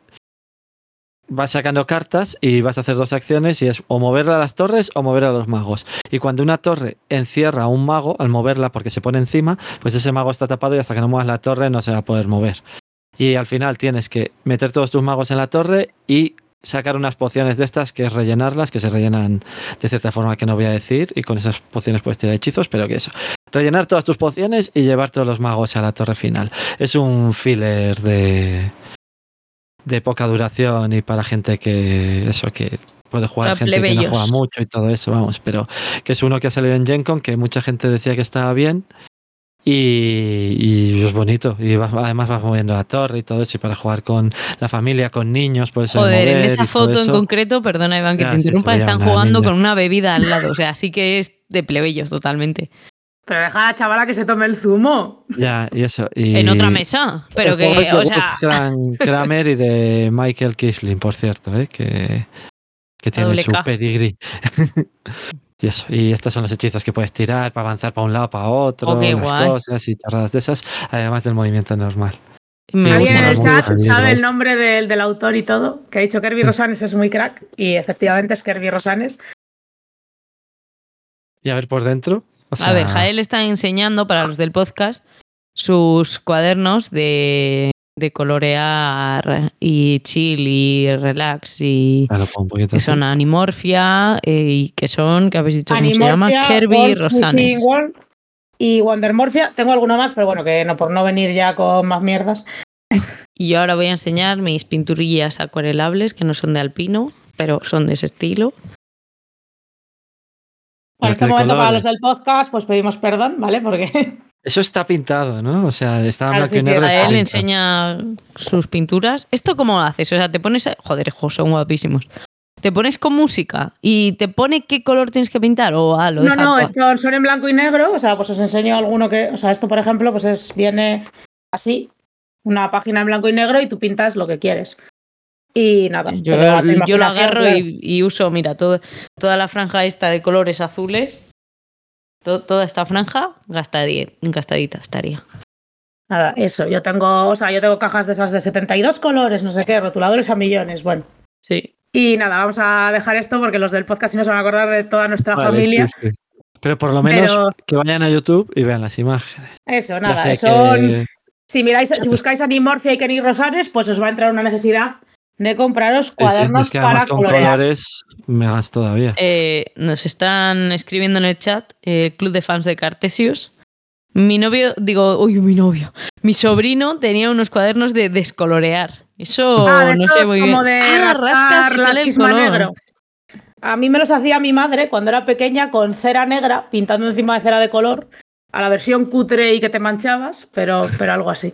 Vas sacando cartas y vas a hacer dos acciones y es o mover a las torres o mover a los magos. Y cuando una torre encierra a un mago, al moverla porque se pone encima, pues ese mago está tapado y hasta que no muevas la torre no se va a poder mover. Y al final tienes que meter todos tus magos en la torre y sacar unas pociones de estas que es rellenarlas, que se rellenan de cierta forma que no voy a decir, y con esas pociones puedes tirar hechizos, pero que eso. Rellenar todas tus pociones y llevar todos los magos a la torre final. Es un filler de, de poca duración y para gente que eso que puede jugar Para gente que no juega mucho y todo eso, vamos, pero que es uno que ha salido en Gen Con, que mucha gente decía que estaba bien. Y, y es bonito. Y vas- además vas moviendo la torre y todo eso. Y para jugar con la familia, con niños, por eso. de Joder, en esa foto en eso. concreto, perdona Iván que Ya, te interrumpa, están jugando niña. con una bebida al lado. O sea, sí que es de plebeyos totalmente. Pero deja a la chavala que se tome el zumo. Ya, y eso. Y En otra mesa. Pero que, juego es de o sea, Wolfgang Kramer y de Michael Kisling, por cierto, ¿eh? que, que tiene su pedigrí. [LAUGHS] y eso. Y estos son los hechizos que puedes tirar para avanzar para un lado, para otro, Oh, qué las guay. cosas y chorradas de esas, además del movimiento normal. me Alguien en el chat sabe el nombre del, del autor y todo, que ha dicho Kirby Rosanes es muy crack, y efectivamente es Kirby Rosanes. Y a ver por dentro. O A ver, Jael está enseñando para los del podcast sus cuadernos de, de colorear y chill y relax y que son Animorphia eh, y que son, que habéis dicho cómo se llama, Animorphia, Kirby Rosanes. Y Wondermorphia, tengo alguno más, pero bueno, que no por no venir ya con más mierdas. Y yo ahora voy a enseñar mis pinturillas acuarelables que no son de alpino, pero son de ese estilo. En este momento, para los del podcast, pues pedimos perdón, ¿vale? Porque [LAUGHS] Eso está pintado, ¿no? O sea, está en Claro, blanco sí, y sí, a él enseña sus pinturas. ¿Esto cómo lo haces? O sea, te pones. a- Joder, jo, son guapísimos. ¿Te pones con música y te pone qué color tienes que pintar? O ah, lo no, no, estos son en blanco y negro. O sea, pues os enseño alguno que. O sea, esto, por ejemplo, pues es, viene así, una página en blanco y negro y tú pintas lo que quieres. Y nada. Yo, yo lo agarro y, y uso, mira, todo, toda la franja esta de colores azules. to- toda esta franja gastadi- gastadita estaría. Nada, eso. Yo tengo, o sea, yo tengo cajas de esas de 72 colores, no sé qué, rotuladores a millones. Bueno. Sí. Y nada, vamos a dejar esto porque los del podcast sí nos van a acordar de toda nuestra Vale, familia. sí, sí. Pero por lo menos Pero que vayan a YouTube y vean las imágenes. eso, nada. Son, que- Si miráis, si [LAUGHS] buscáis Animorphia y Kenny Rosanes, pues os va a entrar una necesidad de compraros Sí, sí, cuadernos es que para además con colorear. colores me hagas todavía. Eh, nos están escribiendo en el chat, eh, Club de Fans de Cartesius. Mi novio, digo, uy, mi novio. Mi sobrino tenía unos cuadernos de descolorear. Eso Ah, de no sé muy como bien. de Ah, rascas y la sale el chisma color. negro. A mí me los hacía mi madre cuando era pequeña con cera negra, pintando encima de cera de color, a la versión cutre y que te manchabas, pero, pero algo así.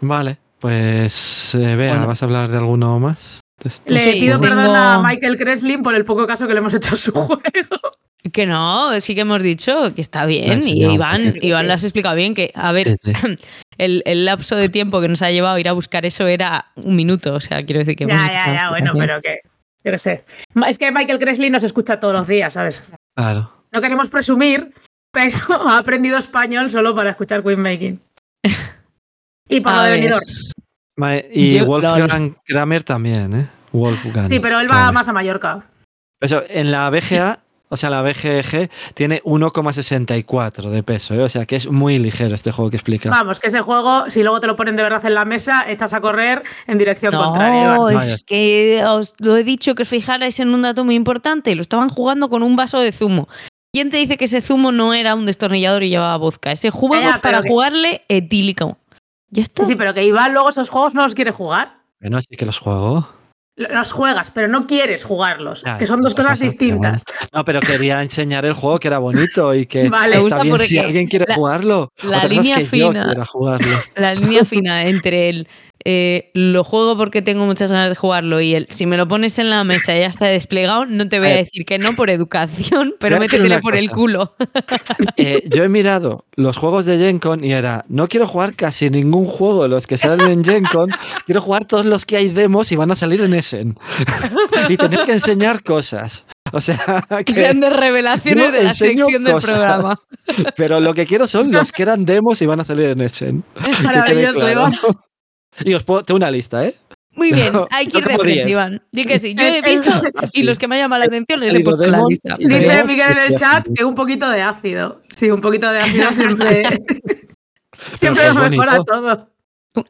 Vale, pues eh, Bueno. ¿vas a hablar de alguno más? Le Sí, pido tengo- perdón a Michael Kreslin por el poco caso que le hemos hecho a su [LAUGHS] juego. Que no, sí que hemos dicho que está bien. Sí, y no, Iván, Iván lo has explicado bien, que a ver, Sí, sí. [CLEARS THROAT] el, el lapso de tiempo que nos ha llevado a ir a buscar eso era un minuto. O sea, quiero decir que hemos Ya, hecho ya, ya, bueno, pero que. Yo qué sé. Es que Michael Kreslin nos escucha todos los días, ¿sabes? Claro. No queremos presumir, pero [LAUGHS] ha aprendido español solo para escuchar Queen Making. [LAUGHS] Y por A lo de venidor. Y Yo- Wolfgang Kramer también, ¿eh? Wolfgang. Sí, pero él va Kramer. más a Mallorca. Eso, en la BGA, o sea, la BGG tiene 1,64 de peso, ¿eh? o sea que es muy ligero este juego que explica. Vamos, que ese juego, si luego te lo ponen de verdad en la mesa, echas a correr en dirección contraria. No. Vaya. es que os lo he dicho que os fijarais en un dato muy importante. Lo estaban jugando con un vaso de zumo. ¿Quién te dice que ese zumo no era un destornillador y llevaba vodka? Ese juego es para que- jugarle etílico. Sí, sí, pero que Iván luego esos juegos no los quiere jugar. Bueno, sí que los juego. Los juegas, pero no quieres jugarlos. Que son dos cosas distintas. No, pero quería enseñar el juego que era bonito y que [LAUGHS] Vale. Está bien si alguien quiere la- jugarlo. la es línea que yo fina. jugarlo. [LAUGHS] La línea fina entre el eh, lo juego porque tengo muchas ganas de jugarlo y el si me lo pones en la mesa y ya está desplegado, no te voy a decir que no por educación, pero Voy a decir métetele una por el culo. [LAUGHS] Eh, yo he mirado los juegos de Gen Con y era, no quiero jugar casi ningún juego de los que salen en Gen Con, quiero jugar todos los que hay demos y van a salir en [LAUGHS] Y tener que enseñar cosas. O sea, [LAUGHS] que, Grandes revelaciones de la sección del cosas. programa. [LAUGHS] pero lo que quiero son los que eran demos y van a salir en Essen. Maravilloso, claro. Iván. Y os puedo, tengo una lista, ¿eh? Muy bien, No, hay que no ir de frente, 10. Iván. Di que sí. Yo he visto Así. y los que me llaman la atención les he puesto en la lista. Dice- Miguel en el chat que un poquito de ácido. Sí, un poquito de ácido siempre. siempre nos es mejora bonito. todo.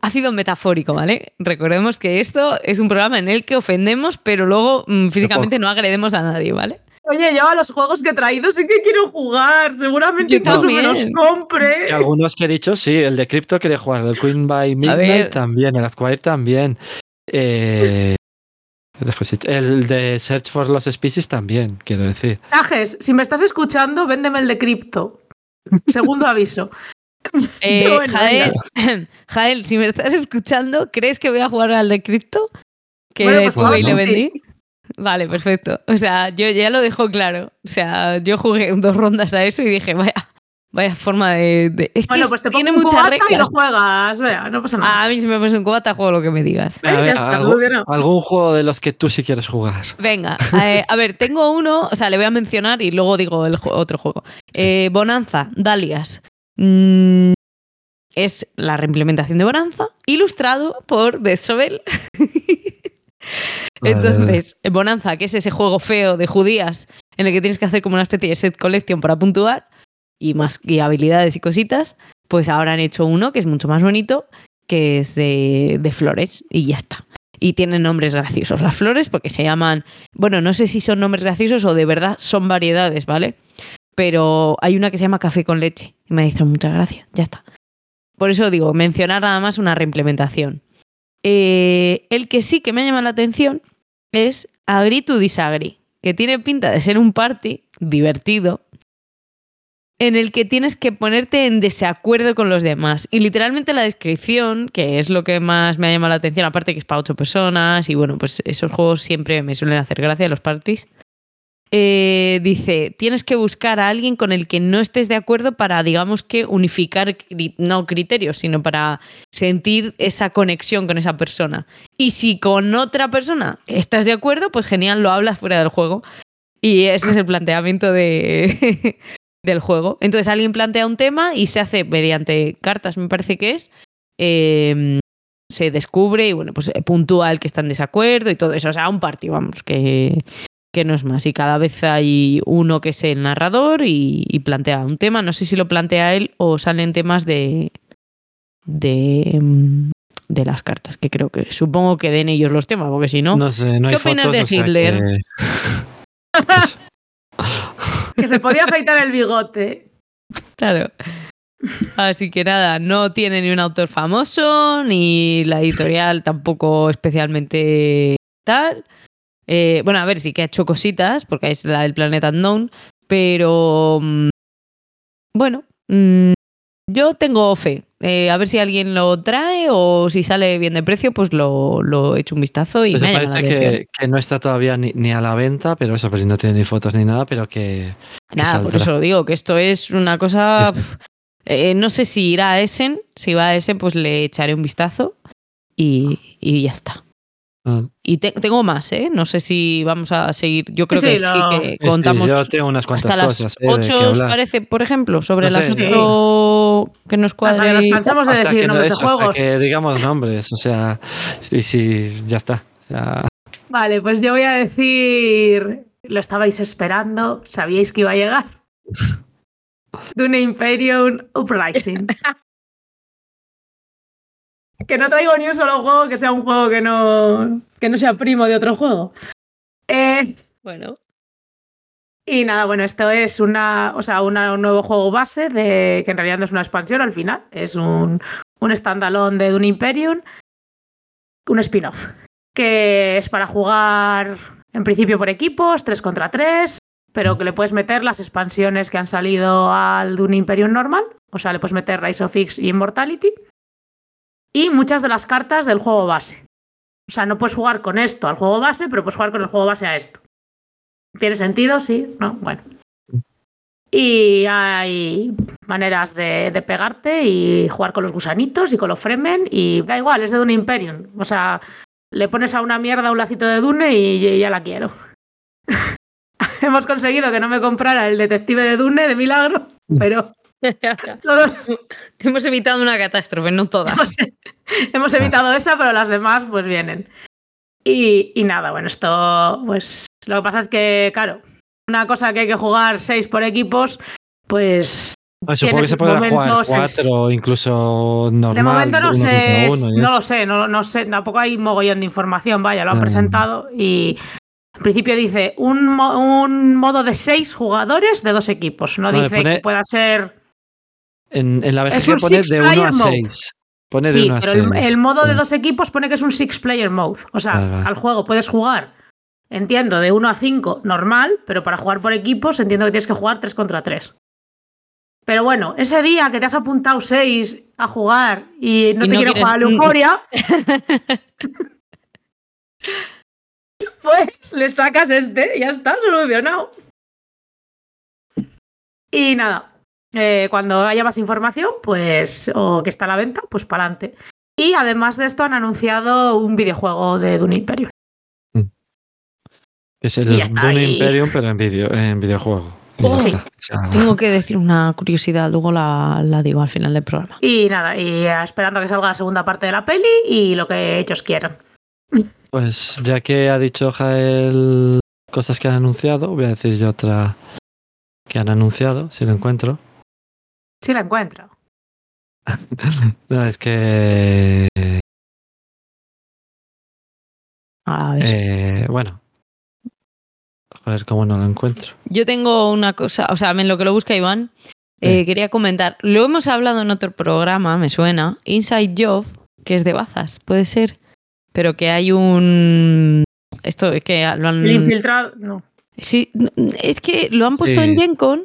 Ácido metafórico, ¿vale? Recordemos que esto es un programa en el que ofendemos, pero luego mm, físicamente no agredemos a nadie, ¿vale? Oye, yo a los juegos que he traído sí que quiero jugar. Seguramente incluso me los compre. Y algunos que he dicho, sí, el de Crypto quería jugar, el Queen by. Midnight también, el Acquire también. Eh, después dicho- el de Search for Lost Species también, quiero decir. Tajes, si me estás escuchando, véndeme el de cripto. Segundo aviso. [LAUGHS] Eh, Bueno, Jael, [LAUGHS] Jael, si me estás escuchando, ¿crees que voy a jugar al de cripto? Que Bueno, pues tuve y vamos, le vendí. Vale, perfecto. O sea, yo ya lo dejo claro. O sea, yo jugué dos rondas a eso y dije, vaya, vaya forma de. de- Es Bueno, es- pues te pongo tiene un muchas cubata y lo reglas. juegas. Vea, no pasa nada. A mí si me pones un cubata, juego lo que me digas. ¿Ves? A ver, Ya está, algún, juego de los que tú sí quieres jugar. Venga, eh, a ver, tengo uno, o sea, le voy a mencionar y luego digo el otro juego. Eh, Bonanza, Dalias. Mm, es la reimplementación de Bonanza, ilustrado por Death Sobel. [LAUGHS] Entonces, Bonanza, que es ese juego feo de judías en el que tienes que hacer como una especie de set collection para puntuar y más y habilidades y cositas, pues ahora han hecho uno que es mucho más bonito, que es de, de flores y ya está. Y tienen nombres graciosos las flores porque se llaman, bueno, no sé si son nombres graciosos o de verdad son variedades, ¿vale? Pero hay una que se llama café con leche y me dicho muchas gracias, ya está. Por eso digo, mencionar nada más una reimplementación. Eh, el que sí que me llama la atención es Agree to Disagree, que tiene pinta de ser un party divertido en el que tienes que ponerte en desacuerdo con los demás. Y literalmente la descripción, que es lo que más me ha llamado la atención, aparte que es para ocho personas, y bueno, pues esos juegos siempre me suelen hacer gracia, los parties. Eh, dice, tienes que buscar a alguien con el que no estés de acuerdo para, digamos que, unificar, cri- no criterios, sino para sentir esa conexión con esa persona. Y si con otra persona estás de acuerdo, pues genial, lo hablas fuera del juego. Y ese es el planteamiento de, [LAUGHS] del juego. Entonces alguien plantea un tema y se hace mediante cartas, me parece que es. eh, se descubre y bueno, pues eh, puntúa el que está en desacuerdo y todo eso. O sea, un party, vamos, que, que no es más. Y cada vez hay uno que es el narrador y, y plantea un tema. No sé si lo plantea él o salen temas de. de. mm, de las cartas, que creo que supongo que den ellos los temas, porque si no, No sé, no hay ¿Qué opinas fotos, de o sea Hitler? que- Que se podía afeitar el bigote. claro. Así que nada, no tiene ni un autor famoso, ni la editorial tampoco especialmente tal. Eh, bueno, a ver, sí que ha hecho cositas, porque es la del Planeta Unknown, pero mm, bueno, mm, yo tengo fe. Eh, a ver si alguien lo trae o si sale bien de precio, pues lo, lo echo un vistazo y Pues me parece que, que no está todavía ni, ni a la venta, pero eso, pues no tiene ni fotos ni nada, pero que, que Nada, por eso lo digo, que esto es una cosa. Pf, eh, no sé si irá a Essen. Si va a Essen, pues le echaré un vistazo y, y ya está. Ah. Y te- tengo más, ¿eh? No sé si vamos a seguir. Yo creo Sí, que lo- sí que Sí, sí, contamos yo tengo unas cuantas hasta las cosas eh, de 8, que ¿os parece, por ejemplo? Sobre No las sé. 8 que nos Hasta que cuadre. nos cansamos de Hasta decir que, no- nombres de eso, hasta juegos. que digamos nombres, o sea, sí, sí, ya está. O sea, Vale, pues yo voy a decir. Lo estabais esperando, sabíais que iba a llegar. [LAUGHS] Dune Imperium Uprising. [LAUGHS] que no traigo ni un solo juego que sea un juego que no, que no sea primo de otro juego. Eh, Bueno, y nada, bueno, esto es una, o sea, una- un nuevo juego base de que en realidad no es una expansión al final, es un, un standalone de Dune Imperium, un spin-off, que es para jugar en principio por equipos, 3 contra 3, pero que le puedes meter las expansiones que han salido al Dune Imperium normal, o sea, le puedes meter Rise of X y Immortality, y muchas de las cartas del juego base. O sea, no puedes jugar con esto al juego base, pero puedes jugar con el juego base a esto. ¿Tiene sentido? Sí, ¿no? Bueno. Y hay maneras de, de pegarte y jugar con los gusanitos y con los Fremen y da igual, es de Dune Imperium. O sea, le pones a una mierda un lacito de Dune y, y ya la quiero. [LAUGHS] Hemos conseguido que no me comprara el detective de Dune de milagro, pero [LAUGHS] hemos evitado una catástrofe, no todas. [LAUGHS] hemos, evitado esa, pero las demás pues vienen. Y, y nada, bueno, esto pues lo que pasa es que, claro, una cosa que hay que jugar seis por equipos, pues no, supongo que se podrá jugar cuatro, incluso normal. de momento no uno sé, uno no lo sé, no, no sé, tampoco hay mogollón de información, vaya, lo han Ah. presentado y en principio dice un, mo- un modo de seis jugadores de dos equipos, no Vale, dice pone- que pueda ser... En, en la BGG pone de 1 a player mode. 6. Pone de Sí, 1 a pero el, 6. el modo de Sí. dos equipos pone que es un six player mode. O sea, al juego puedes jugar, entiendo, de 1 a 5 normal, pero para jugar por equipos entiendo que tienes que jugar 3 contra 3. Pero bueno, ese día que te has apuntado 6 a jugar y no Y te no quieres quieres- jugar a la euforia, [LAUGHS] pues le sacas este y ya está solucionado. Y nada, eh, cuando haya más información, pues, o que está a la venta, pues para adelante. Y además de esto han anunciado un videojuego de Dune Imperium. Es el Dune Imperium, pero en, video, en videojuego. Oh. Tengo que decir una curiosidad, luego la, la digo al final del programa. Y nada, y esperando a que salga la segunda parte de la peli y lo que ellos quieran. Pues ya que ha dicho Jael cosas que han anunciado, voy a decir yo otra que han anunciado, si lo encuentro. Si la encuentro. [LAUGHS] No, es que. A ver. eh, bueno. Joder, cómo no lo encuentro. Yo tengo una cosa, o sea, en lo que lo busca Iván, eh, quería comentar. Lo hemos hablado en otro programa, me suena, Inside Job, que es de bazas, puede ser, pero que hay un. Esto es que lo han. El infiltrado, no. Sí, es que lo han puesto Sí. en GenCon.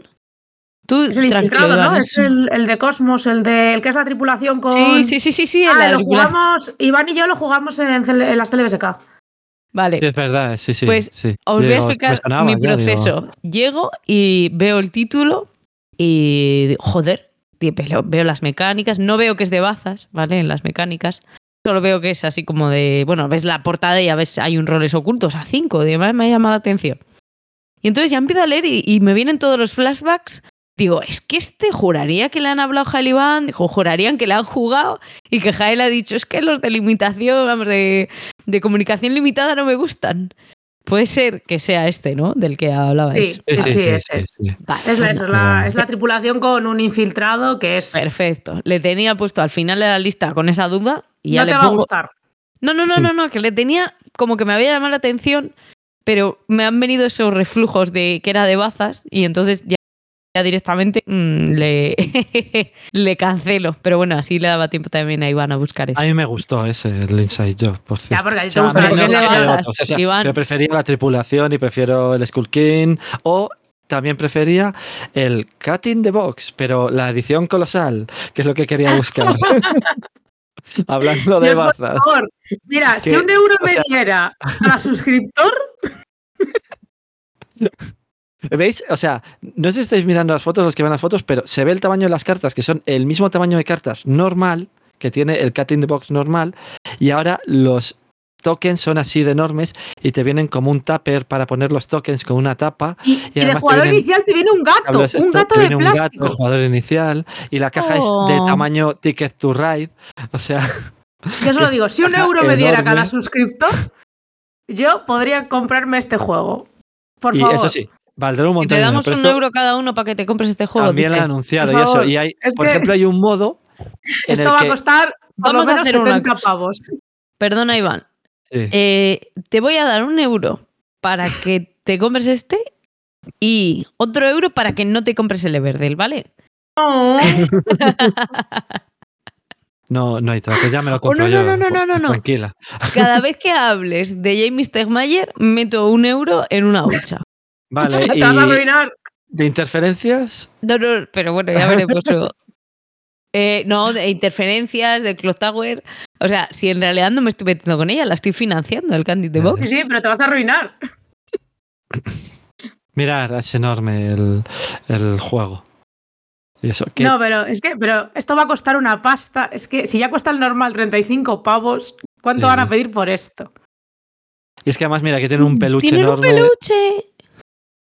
Tú, Es el infiltrado, ¿no? es- el, el de Cosmos, el de el que es la tripulación con. Sí, sí, sí, sí, sí, Ah, lo jugamos, Iván y yo lo jugamos en, en las TLBSK. Vale. Sí, es verdad, sí, sí. Pues, sí. Os voy a explicar sonaba mi digo, proceso. Llego y veo el título y digo, joder, veo, las mecánicas, no veo que es de bazas, ¿vale? En las mecánicas. Solo veo que es así como de, bueno, ves la portada y ya ves, hay un roles ocultos a cinco, de, me, me ha llamado la atención. Y entonces ya empiezo a leer y, y me vienen todos los flashbacks. Digo, es que este juraría que le han hablado a Jael Iván, dijo, jurarían que le han jugado y que Jael ha dicho, es que los de limitación, vamos, de, de comunicación limitada no me gustan. Puede ser que sea este, ¿no? Del que hablabais. Sí. Sí, sí, sí, es sí, él. sí. Vale, Es la, eso, es, la, Pero- es la tripulación con un infiltrado que es. Perfecto. Le tenía puesto al final de la lista con esa duda y ya no le te va a pongo. gustar. No, no, no, no, no, que le tenía como que me había llamado la atención, pero me han venido esos reflujos de que era de bazas y entonces ya, ya directamente mm, le, [LAUGHS] le cancelo. Pero bueno, así le daba tiempo también a Iván a buscar eso. A mí me gustó ese, el Inside Job, por cierto. porque a ti te gusta no bazas, o sea, Iván. Yo prefería la tripulación y prefiero el Skull King o también prefería el Cat in the Box, pero la edición colosal, que es lo que quería buscar. [LAUGHS] Hablando de Dios, por bazas. favor. Mira, si un euro me sea- diera a suscriptor, [LAUGHS] ¿Veis? O sea, no sé si estáis mirando las fotos, los que ven las fotos, pero se ve el tamaño de las cartas, que son el mismo tamaño de cartas normal, que tiene el Cat in the Box normal, y ahora los tokens son así de enormes y te vienen como un tupper para poner los tokens con una tapa. y, y además te jugador vienen- inicial te viene un gato, un esto, gato te de viene un gato plástico. de jugador inicial y la caja es de Oh. tamaño Ticket to Ride. O sea, Yo solo [LAUGHS] digo, si un euro me diera cada suscriptor, yo podría comprarme este juego. Por y favor. eso sí, valdrá un Y montón te de dinero, damos un esto euro cada uno para que te compres este juego. También lo han anunciado Por y eso. Y hay, es por que- ejemplo, hay un modo en Esto el va que a costar por Vamos lo a hacer una 70 cosa. pavos. Perdona, Iván. Sí. Eh, te voy a dar un euro para que te compres este y otro euro para que no te compres el Everdell, ¿vale? Oh, [LAUGHS] No, no hay trato, ya me lo Oh, compro no, yo. no, no, no, no, no. Tranquila. Cada vez que hables de Jamie Stegmayer, meto un euro en una hucha. Vale, [LAUGHS] te vas a arruinar. de interferencias, No, no, pero bueno, ya veremos [LAUGHS] luego. Eh, no, de interferencias, de Clock Tower. O sea, si en realidad no me estoy metiendo con ella, la estoy financiando, el Candy Vale. Box. Sí, sí, pero te vas a arruinar. [LAUGHS] mirar, es enorme el, el juego. Y eso, No, pero es que pero esto va a costar una pasta. Es que si ya cuesta el normal 35 pavos, ¿cuánto Sí. van a pedir por esto? y es que además, mira, que tiene un peluche Tienen un enorme. peluche.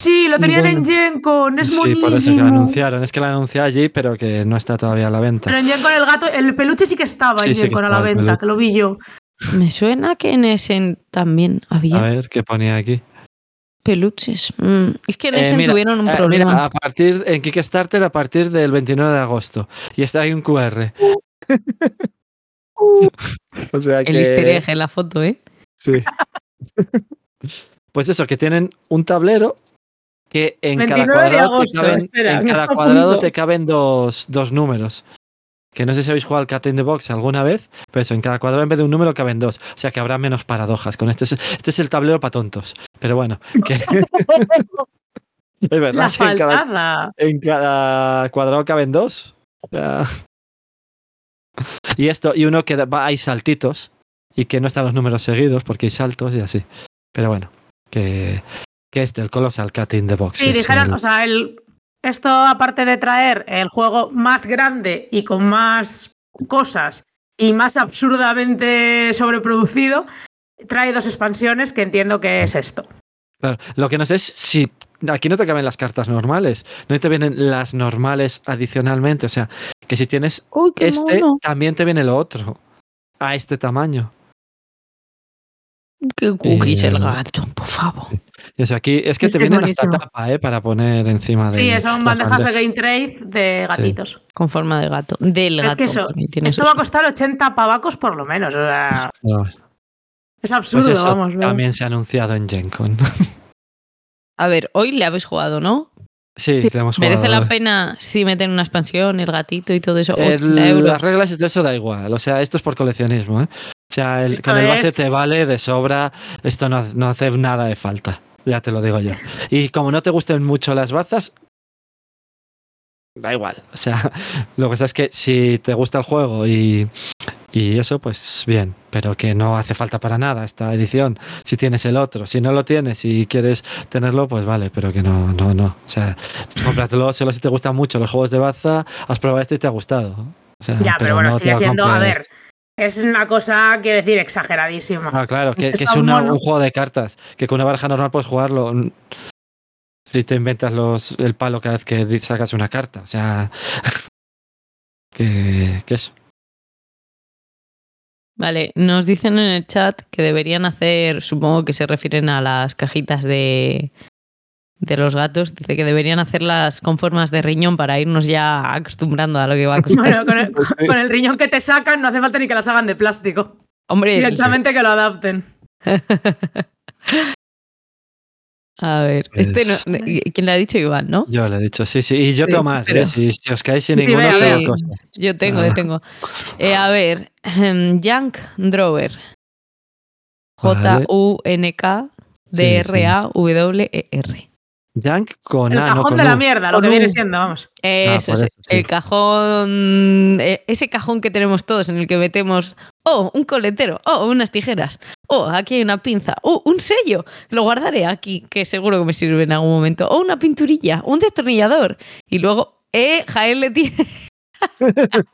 Sí, lo Sí, tenían bueno. en Gen Con, es sí, por eso que buenísimo. lo anunciaron. Es que lo anunciado allí, pero que no está todavía a la venta. Pero en Gen Con el gato, el peluche sí que estaba Sí, en sí Gen que Con a la venta, que lo vi yo. Me suena que en Essen también A había ver, ¿qué ponía aquí? peluches. Mm, Es que en Eh, Essen mira, tuvieron un Eh, problema. mira, a partir en Kickstarter a partir del 29 de agosto. Y está ahí un QR. [LAUGHS] [LAUGHS] o sea que. el easter egg en la foto, ¿eh? Sí. [LAUGHS] pues eso, que tienen un tablero que en cada 29 de cuadrado, agosto, te caben, espera, en cada cuadrado te caben dos, dos números. Que no sé si habéis jugado al Cat in the Box alguna vez, pero eso, en cada cuadrado en vez de un número caben dos. O sea que habrá menos paradojas. Con este, es- este es el tablero para tontos. Pero bueno, que [LAUGHS] es verdad, en cada, en cada cuadrado caben dos. Y esto, y uno que va, hay saltitos y que no están los números seguidos porque hay saltos y así. Pero bueno, que, que este, el Colossal Cat in the Box. Sí, es dijeron, el- o sea, el, esto aparte de traer el juego más grande y con más cosas y más absurdamente sobreproducido, trae dos expansiones que entiendo que es esto. Claro, lo que no sé es si aquí no te caben las cartas normales, no te vienen las normales adicionalmente. O sea, que si tienes este, mono. también te viene lo otro. A este tamaño. Qué cookies Eh, el gato, por favor. Y eso aquí es que Es te es vienen hasta tapa, ¿eh? Para poner encima de. Sí, son bandejas de. Game Trade de gatitos. Con forma de gato. Del Es gato. que eso, Esto sus- va a costar 80 pavacos por lo menos. O sea, No, es absurdo, Pues eso vamos. también se ha anunciado en Gen Con. A ver, hoy le habéis jugado, ¿no? Sí, Sí, le hemos jugado. ¿Merece la pena si meten una expansión, el gatito y todo eso? El- 80 euros. las reglas y todo eso da igual. O sea, esto es por coleccionismo, ¿eh? O sea, el- con el base es- te vale de sobra. Esto no, no hace nada de falta. Ya te lo digo yo. Y como no te gusten mucho las bazas, da igual. O sea, [LAUGHS] lo que pasa es que si te gusta el juego y, y eso, pues bien. Pero que no hace falta para nada esta edición. Si tienes el otro, si no lo tienes y quieres tenerlo, pues vale, pero que no, no, no. O sea, cómpratelo solo si te gustan mucho los juegos de baza, has probado este y te ha gustado. O sea, Ya, pero, bueno, no sigue siendo, a ver, es una cosa, quiero decir, exageradísima. Ah, claro, que, es una- un juego de cartas. Que con una baraja normal puedes jugarlo. Si te inventas los, el palo cada vez que sacas una carta. O sea. [LAUGHS] que, que eso. Vale, nos dicen en el chat que deberían hacer, supongo que se refieren a las cajitas de, de los gatos. Dice que deberían hacerlas con formas de riñón para irnos ya acostumbrando a lo que va a costar. Bueno, con el, Pues sí. con el riñón que te sacan no hace falta ni que las hagan de plástico. Hombre, Directamente que lo adapten. [LAUGHS] a ver, este no, Pues- ¿quién le ha dicho Iván, no? Yo le he dicho, sí, sí. Y yo Sí, tengo más, pero- ¿eh? si, si os caéis sin Sí, ninguno, venga, tengo. Yo tengo, Ah. yo tengo. Eh, a ver, Jank Drover. Vale. J-U-N-K-D-R-A-W-E-R. Junk con El A, no cajón con de la mierda, lo Con que U. viene siendo, vamos. Eso, por es, eso, sí. el cajón, eh, ese cajón que tenemos todos en el que metemos, oh, un coletero, oh, unas tijeras, oh, aquí hay una pinza, oh, un sello, lo guardaré aquí, que seguro que me sirve en algún momento, oh, una pinturilla, un destornillador, y luego, eh, Jael le tiene, [LAUGHS]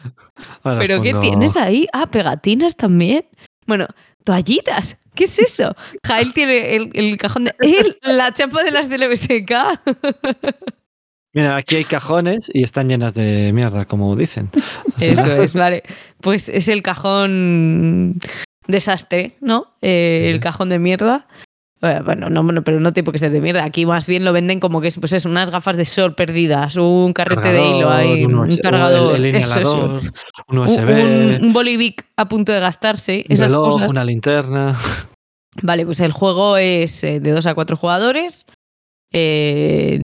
[LAUGHS] pero ¿qué pongo- tienes ahí? Ah, pegatinas también. Bueno, toallitas, ¿qué es eso? Jael tiene el, el cajón de, él, la chapa de las del MSK. Mira, aquí hay cajones y están llenas de mierda, como dicen. [LAUGHS] Eso es, vale. Pues es el cajón desastre, ¿no? Eh, el cajón de mierda. Eh, Bueno, no, bueno, pero no tiene por qué ser de mierda. Aquí más bien lo venden como que es, pues es unas gafas de sol perdidas, un carrete de hilo ahí, un un, cargador, el, el eso, eso. inhalador, un USB, un, un bolivic a punto de gastarse, un esas reloj, cosas. una linterna. Vale, pues el juego es eh, de 2 a 4 jugadores. Eh,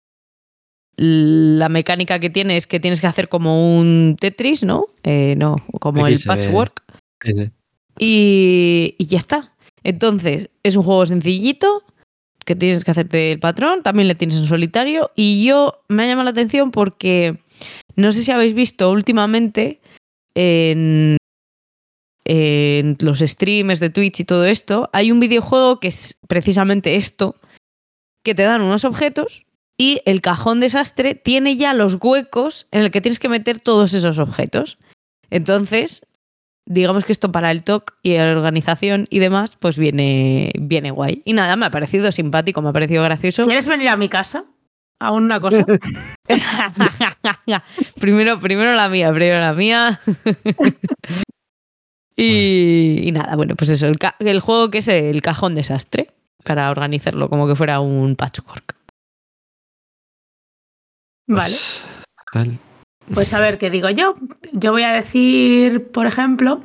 la mecánica que tiene es que tienes que hacer como un Tetris, ¿no? Eh, no, como Aquí el patchwork. Y ya está. Entonces, es un juego sencillito que tienes que hacerte el patrón, también le tienes en solitario. Y yo me ha llamado la atención porque no sé si habéis visto últimamente en, en los streams de Twitch y todo esto, hay un videojuego que es precisamente esto, que te dan unos objetos y el cajón desastre tiene ya los huecos en el que tienes que meter todos esos objetos. Entonces, digamos que esto para el TOC y la organización y demás, pues viene, viene guay. Y nada, me ha parecido simpático, me ha parecido gracioso. ¿Quieres venir a mi casa? A una cosa. [LAUGHS] primero, primero la mía, primero la mía. [LAUGHS] y, y nada, bueno, pues eso, el, juego que es el cajón desastre, para organizarlo como que fuera un patchwork. Vale. Pues, tal. Pues a ver, ¿qué digo yo? Yo voy a decir, por ejemplo,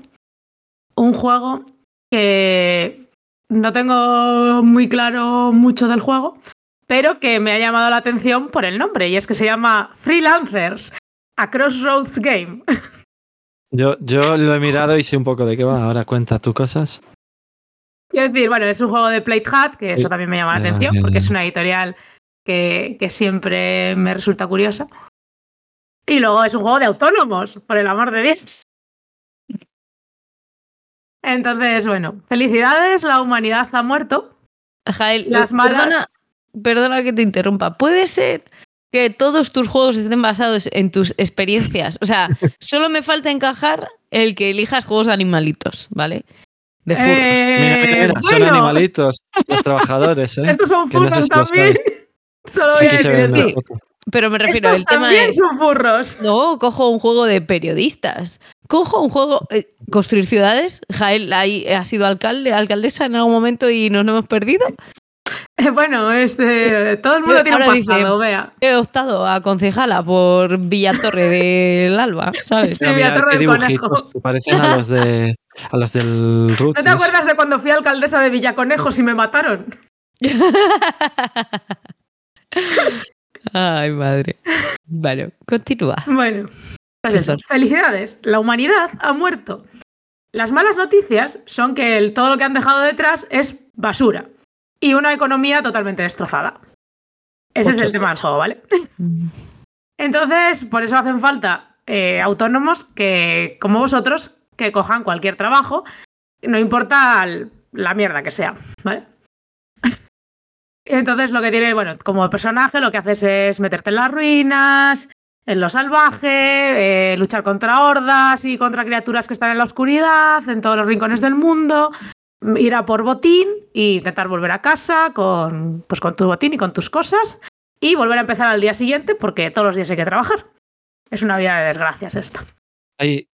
un juego que no tengo muy claro mucho del juego, pero que me ha llamado la atención por el nombre, y es que se llama Freelancers, a Crossroads Game. [LAUGHS] Yo, yo lo he mirado y sé un poco de qué va. Ahora cuenta tú cosas. Quiero decir, bueno, es un juego de Plate Hat, que eso también me llama la Ya, atención, porque es una editorial que, que siempre me resulta curiosa. Y luego es un juego de autónomos, por el amor de Dios. Entonces, bueno, felicidades, la humanidad ha muerto. Jael, Las malas- Perdona, perdona que te interrumpa. ¿Puede ser que todos tus juegos estén basados en tus experiencias? O sea, [LAUGHS] solo me falta encajar el que elijas juegos de animalitos, ¿vale? De furros. Eh, Mira, mira, mira, son animalitos, los trabajadores, ¿eh? Estos son Que no sé furros también. [LAUGHS] Solo voy Sí, a decir. Sí. Pero me refiero Estos al tema también de. son furros. No, cojo un juego de periodistas. Cojo un juego. eh, construir ciudades. Jael ahí ha sido alcalde, alcaldesa en algún momento y nos lo hemos perdido. Eh, bueno, este, todo el mundo Yo- tiene un ahora dice- pasado, vea. He optado a concejala por Villatorre [LAUGHS] del Alba, ¿sabes? Sí, Mira, mira, mira, Torre qué del Conejo. parecen a los de a los del ¿No Rutis. te acuerdas de cuando fui alcaldesa de Villaconejos y me mataron? [LAUGHS] Ay, madre. Bueno, continúa. Bueno, pues eso. Felicidades, la humanidad ha muerto. Las malas noticias son que el- todo lo que han dejado detrás es basura y una economía totalmente destrozada. Ese es el tema del juego, ¿vale? Entonces, por eso hacen falta eh, autónomos que, como vosotros, que cojan cualquier trabajo, no importa el- la mierda que sea, ¿vale? Entonces, lo que tiene, bueno, como personaje, lo que haces es meterte en las ruinas, en lo salvaje, eh, luchar contra hordas y contra criaturas que están en la oscuridad, en todos los rincones del mundo, ir a por botín e intentar volver a casa con, pues, con tu botín y con tus cosas y volver a empezar al día siguiente porque todos los días hay que trabajar. Es una vida de desgracias esta. Hay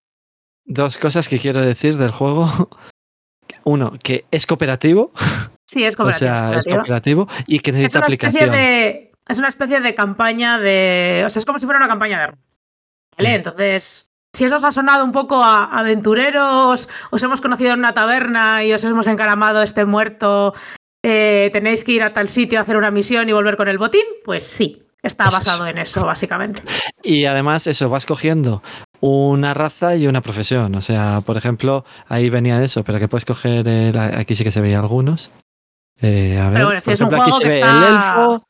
dos cosas que quiero decir del juego. [LAUGHS] Uno, que es cooperativo. [LAUGHS] Sí, es O cooperativa. sea, es cooperativo y que Es necesita aplicación. de. Es una especie de campaña de. O sea, es como si fuera una campaña de. ¿Vale? Mm. Entonces, si eso os ha sonado un poco a aventureros, os hemos conocido en una taberna y os hemos encaramado este muerto, eh, tenéis que ir a tal sitio a hacer una misión y volver con el botín, pues sí, está basado en eso, básicamente. Y además, eso, vas cogiendo una raza y una profesión. O sea, por ejemplo, ahí venía eso, pero que puedes coger. el- aquí sí que se veía algunos. Eh, a ver, bueno, si por es un ejemplo, aquí juego se que ve está- el elfo.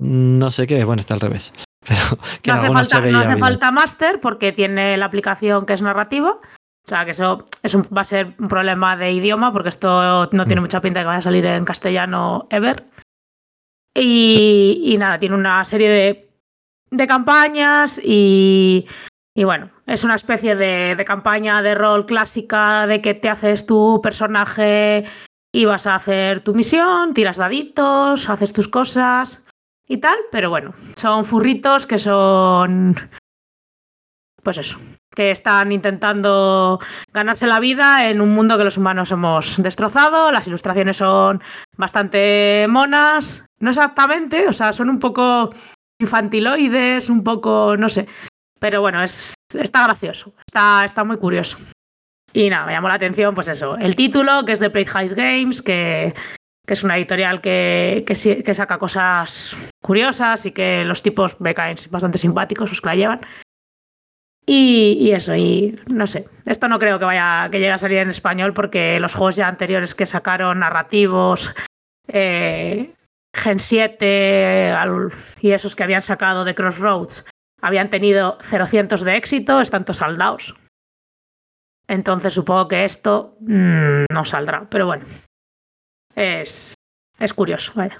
No sé qué, bueno, está al revés. [LAUGHS] Pero que No hace se falta, no hace falta máster porque tiene la aplicación que es narrativa. O sea, que eso es un- va a ser un problema de idioma porque esto no tiene Mm. mucha pinta de que vaya a salir en castellano ever. Y, y nada, tiene una serie de, de campañas y, y bueno, es una especie de, de campaña de rol clásica de que te haces tu personaje y vas a hacer tu misión, tiras daditos, haces tus cosas y tal, pero bueno, son furritos que son, pues eso, que están intentando ganarse la vida en un mundo que los humanos hemos destrozado, las ilustraciones son bastante monas, no exactamente, o sea, son un poco infantiloides, un poco, no sé, pero bueno, es, está gracioso, está, está muy curioso. Y nada, me llamó la atención, pues eso, el título, que es de Play Hide Games, que, es una editorial que, saca cosas curiosas y que los tipos me caen bastante simpáticos los que la llevan. Y, eso, y no sé, esto no creo que vaya que llegue a salir en español porque los juegos ya anteriores que sacaron narrativos, eh, Gen 7 al- y esos que habían sacado de Crossroads, habían tenido 0 de éxito, están todos saldados. Entonces supongo que esto mm, no saldrá, pero bueno, es, es curioso, vaya.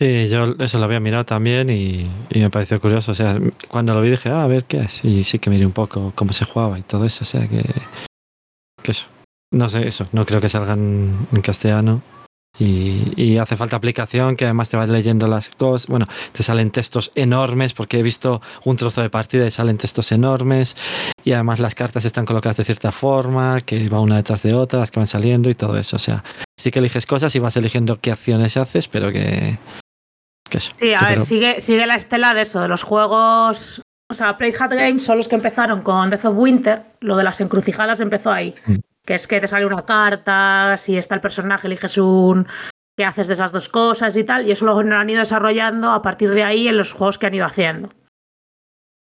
Sí, yo eso lo había mirado también y, me pareció curioso. O sea, cuando lo vi dije, ah, a ver qué es. Y sí que miré un poco cómo se jugaba y todo eso. O sea, que, que eso. No sé, eso. No creo que salgan en castellano. Y, y hace falta aplicación que además te vas leyendo las cosas. Bueno, te salen textos enormes porque he visto un trozo de partida y salen textos enormes. Y además las cartas están colocadas de cierta forma, que va una detrás de otra, las que van saliendo y todo eso. O sea, sí que eliges cosas y vas eligiendo qué acciones haces, pero que... que eso. Sí, a que ver, sigue, sigue la estela de eso, de los juegos. O sea, Play Hat Games son los que empezaron con Death of Winter. Lo de las encrucijadas empezó ahí. Mm. Que es que te sale una carta, si está el personaje, eliges un. ¿Qué haces de esas dos cosas y tal? Y eso lo han ido desarrollando a partir de ahí en los juegos que han ido haciendo.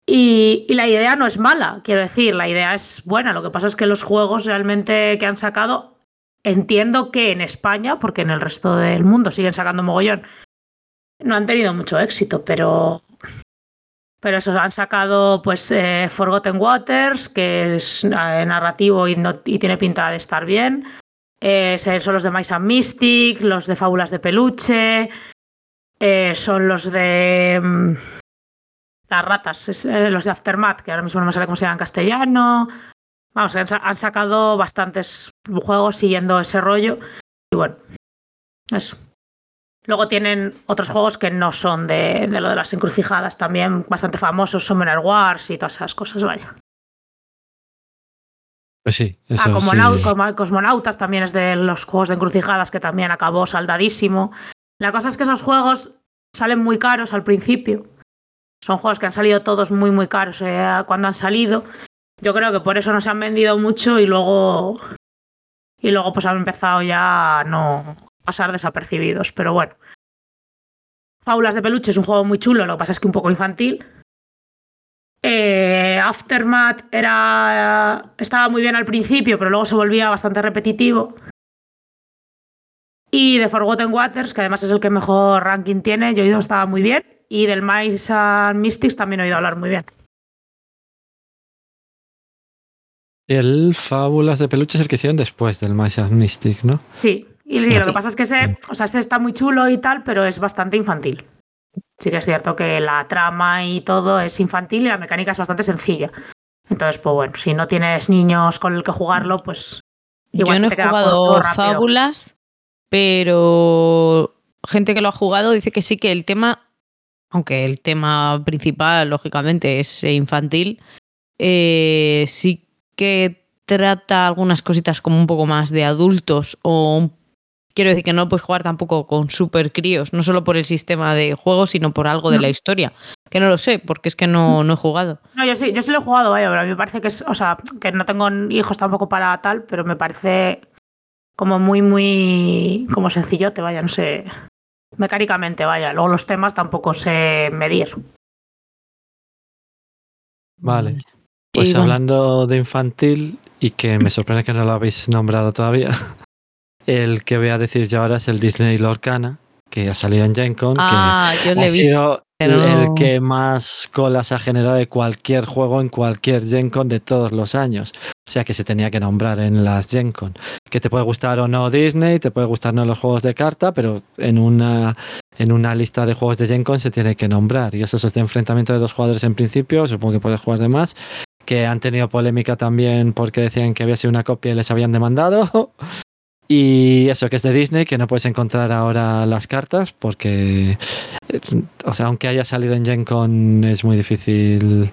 Y, y la idea no es mala, quiero decir, la idea es buena. Lo que pasa es que los juegos realmente que han sacado, entiendo que en España, porque en el resto del mundo siguen sacando mogollón, no han tenido mucho éxito, pero. Pero eso, han sacado pues eh, Forgotten Waters, que es eh, narrativo y, no- y tiene pinta de estar bien. Eh, son los de Mice and Mystic, los de Fábulas de Peluche, eh, son los de mm, las ratas, es, los de Aftermath, que ahora mismo no me sale cómo se llama en castellano. Vamos, han sacado bastantes juegos siguiendo ese rollo. Y bueno, eso. Luego tienen otros juegos que no son de, de lo de las encrucijadas, también bastante famosos, Summoner Wars y todas esas cosas, vaya. Pues sí, eso Ah, sí. Cosmonautas también es de los juegos de encrucijadas que también acabó saldadísimo. La cosa es que esos juegos salen muy caros al principio. Son juegos que han salido todos muy, muy caros eh, cuando han salido. Yo creo que por eso no se han vendido mucho y luego. Y luego pues han empezado ya a no pasar desapercibidos. Pero bueno. Fábulas de peluche es un juego muy chulo, lo que pasa es que un poco infantil. Eh, Aftermath era, estaba muy bien al principio, pero luego se volvía bastante repetitivo. Y de Forgotten Waters, que además es el que mejor ranking tiene, yo he oído estaba muy bien. Y del Mice and Mystics también he oído hablar muy bien. El Fábulas de Peluche es el que hicieron después del Mice and Mystic, ¿no? Sí, y lo que pasa es que ese, o sea, este está muy chulo y tal, pero es bastante infantil. Sí que es cierto que la trama y todo es infantil y la mecánica es bastante sencilla. Entonces, pues bueno, si no tienes niños con el que jugarlo, pues igual Yo se no te he jugado fábulas, pero gente que lo ha jugado dice que sí que el tema, aunque el tema principal, lógicamente, es infantil, eh, sí que trata algunas cositas como un poco más de adultos o un quiero decir que no puedes jugar tampoco con super críos, no solo por el sistema de juego, sino por algo de la historia. Que no lo sé, porque es que no, no he jugado. No, yo sí, yo sí lo he jugado, vaya, pero a mí me parece que es, o sea, que no tengo hijos tampoco para tal, pero me parece como muy, muy, como sencillote, vaya, no sé, mecánicamente, vaya. Luego los temas tampoco sé medir. Vale. Pues Y bueno, hablando de infantil, y que me sorprende que no lo habéis nombrado todavía, el que voy a decir yo ahora es el Disney Lorcana, que ha salido en Gen Con, Ah, yo que le ha vi. sido pero el que más colas ha generado de cualquier juego en cualquier Gen Con de todos los años. O sea que se tenía que nombrar en las Gen Con. Que te puede gustar o no Disney, te puede gustar o no los juegos de carta, pero en una, en una lista de juegos de Gen Con se tiene que nombrar. Y eso es de enfrentamiento de dos jugadores en principio, supongo que puedes jugar de más. Que han tenido polémica también porque decían que había sido una copia y les habían demandado. [LAUGHS] Y eso que es de Disney, que no puedes encontrar ahora las cartas porque, eh, o sea, aunque haya salido en Gen Con, es muy difícil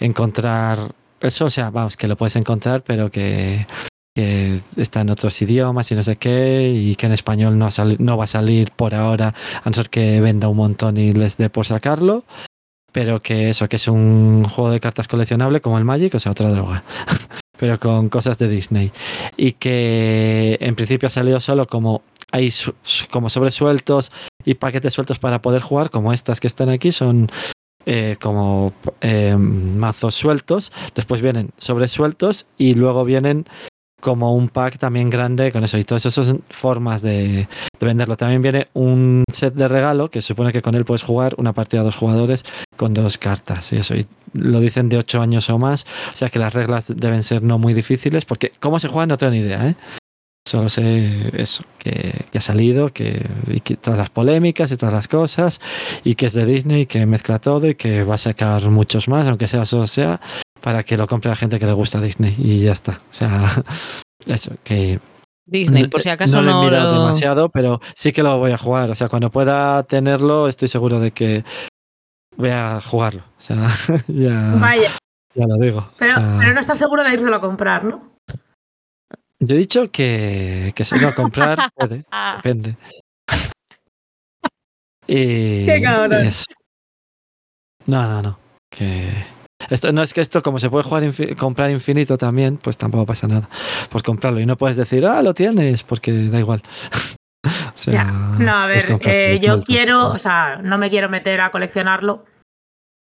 encontrar eso. O sea, vamos, que lo puedes encontrar, pero que, está en otros idiomas y no sé qué, y que en español no, no va a salir por ahora, a no ser que venda un montón y les dé por sacarlo. Pero que eso, que es un juego de cartas coleccionable como el Magic, o sea, otra droga. [LAUGHS] pero con cosas de Disney. Y que en principio ha salido solo como hay como sobresueltos y paquetes sueltos para poder jugar como estas que están aquí son eh, como eh, mazos sueltos. Después vienen sobresueltos y luego vienen como un pack también grande con eso. Y todas esas formas de, de venderlo. También viene un set de regalo que supone que con él puedes jugar una partida a dos jugadores con dos cartas y eso. Y lo dicen de ocho años o más. O sea que las reglas deben ser no muy difíciles, porque cómo se juega no tengo ni idea, ¿eh? Solo sé eso, que, ha salido, que, y que todas las polémicas y todas las cosas, y que es de Disney, que mezcla todo y que va a sacar muchos más, aunque sea solo sea, para que lo compre la gente que le gusta Disney. Y ya está. O sea, [LAUGHS] eso, que Disney, por si acaso no lo he no, mirado lo- demasiado, pero sí que lo voy a jugar. O sea, cuando pueda tenerlo, estoy seguro de que voy a jugarlo. O sea, [LAUGHS] ya, Vaya, ya lo digo. O pero, sea, pero no estás seguro de irlo a comprar, ¿no? Yo he dicho que, que si no comprar, [LAUGHS] puede, Ah, depende. Y, Qué cabrón. y. No, no, no. Que esto no es que esto, como se puede jugar infi- comprar infinito también, pues tampoco pasa nada por comprarlo. Y no puedes decir, ah, lo tienes, porque da igual. [LAUGHS] o sea, Ya. No, a ver, compras eh, yo quiero, o sea, no me quiero meter a coleccionarlo.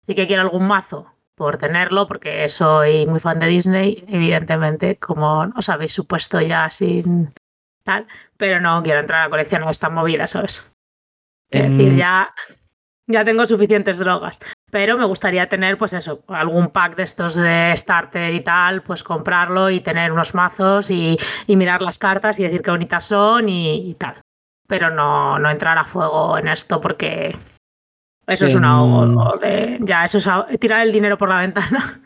Sí que quiero algún mazo por tenerlo, porque soy muy fan de Disney, evidentemente, como os habéis supuesto ya sin tal, pero no quiero entrar a coleccionar esta movida, ¿sabes? Es decir, Mm. ya, ya tengo suficientes drogas. Pero me gustaría tener, pues eso, algún pack de estos de starter y tal, pues comprarlo y tener unos mazos y, y mirar las cartas y decir qué bonitas son y, y tal. Pero no, no entrar a fuego en esto porque eso es un ahogo. de- ya, eso es ahogo- tirar el dinero por la [LAUGHS] ventana.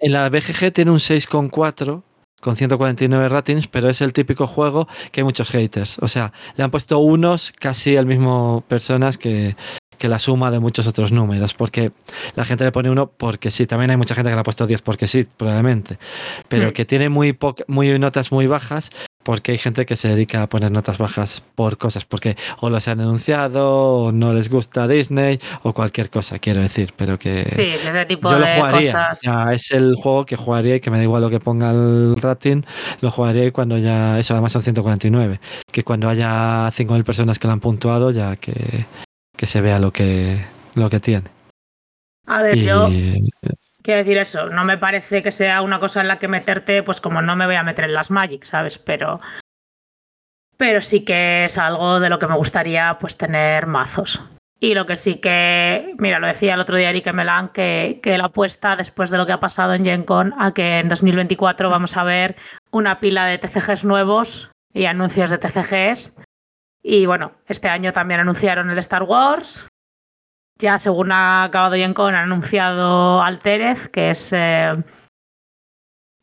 En la BGG tiene un 6,4 con 149 ratings, pero es el típico juego que hay muchos haters. O sea, le han puesto unos casi el mismo personas que, que la suma de muchos otros números, porque la gente le pone uno porque sí, también hay mucha gente que le ha puesto 10 porque sí, probablemente, pero Mm. que tiene muy, muy notas muy bajas porque hay gente que se dedica a poner notas bajas por cosas, porque o los han anunciado, o no les gusta Disney, o cualquier cosa, quiero decir, pero que... Sí, es ese tipo Yo lo de jugaría. cosas. Sea, es el juego que jugaría y que me da igual lo que ponga el rating. Lo jugaría y cuando ya. Eso además son 149. Que cuando haya 5.000 personas que lo han puntuado, ya que, que se vea lo que, lo que tiene. A ver, Y, yo quiero decir eso, no me parece que sea una cosa en la que meterte, pues como no me voy a meter en las Magic, ¿sabes? Pero, pero sí que es algo de lo que me gustaría pues tener mazos. Y lo que sí que, mira, lo decía el otro día Eric Melan, que, que la apuesta después de lo que ha pasado en Gen Con a que en 2024 vamos a ver una pila de TCGs nuevos y anuncios de TCGs. Y bueno, este año también anunciaron el de Star Wars, ya según ha acabado Gen Con, han anunciado Alterez, que es eh,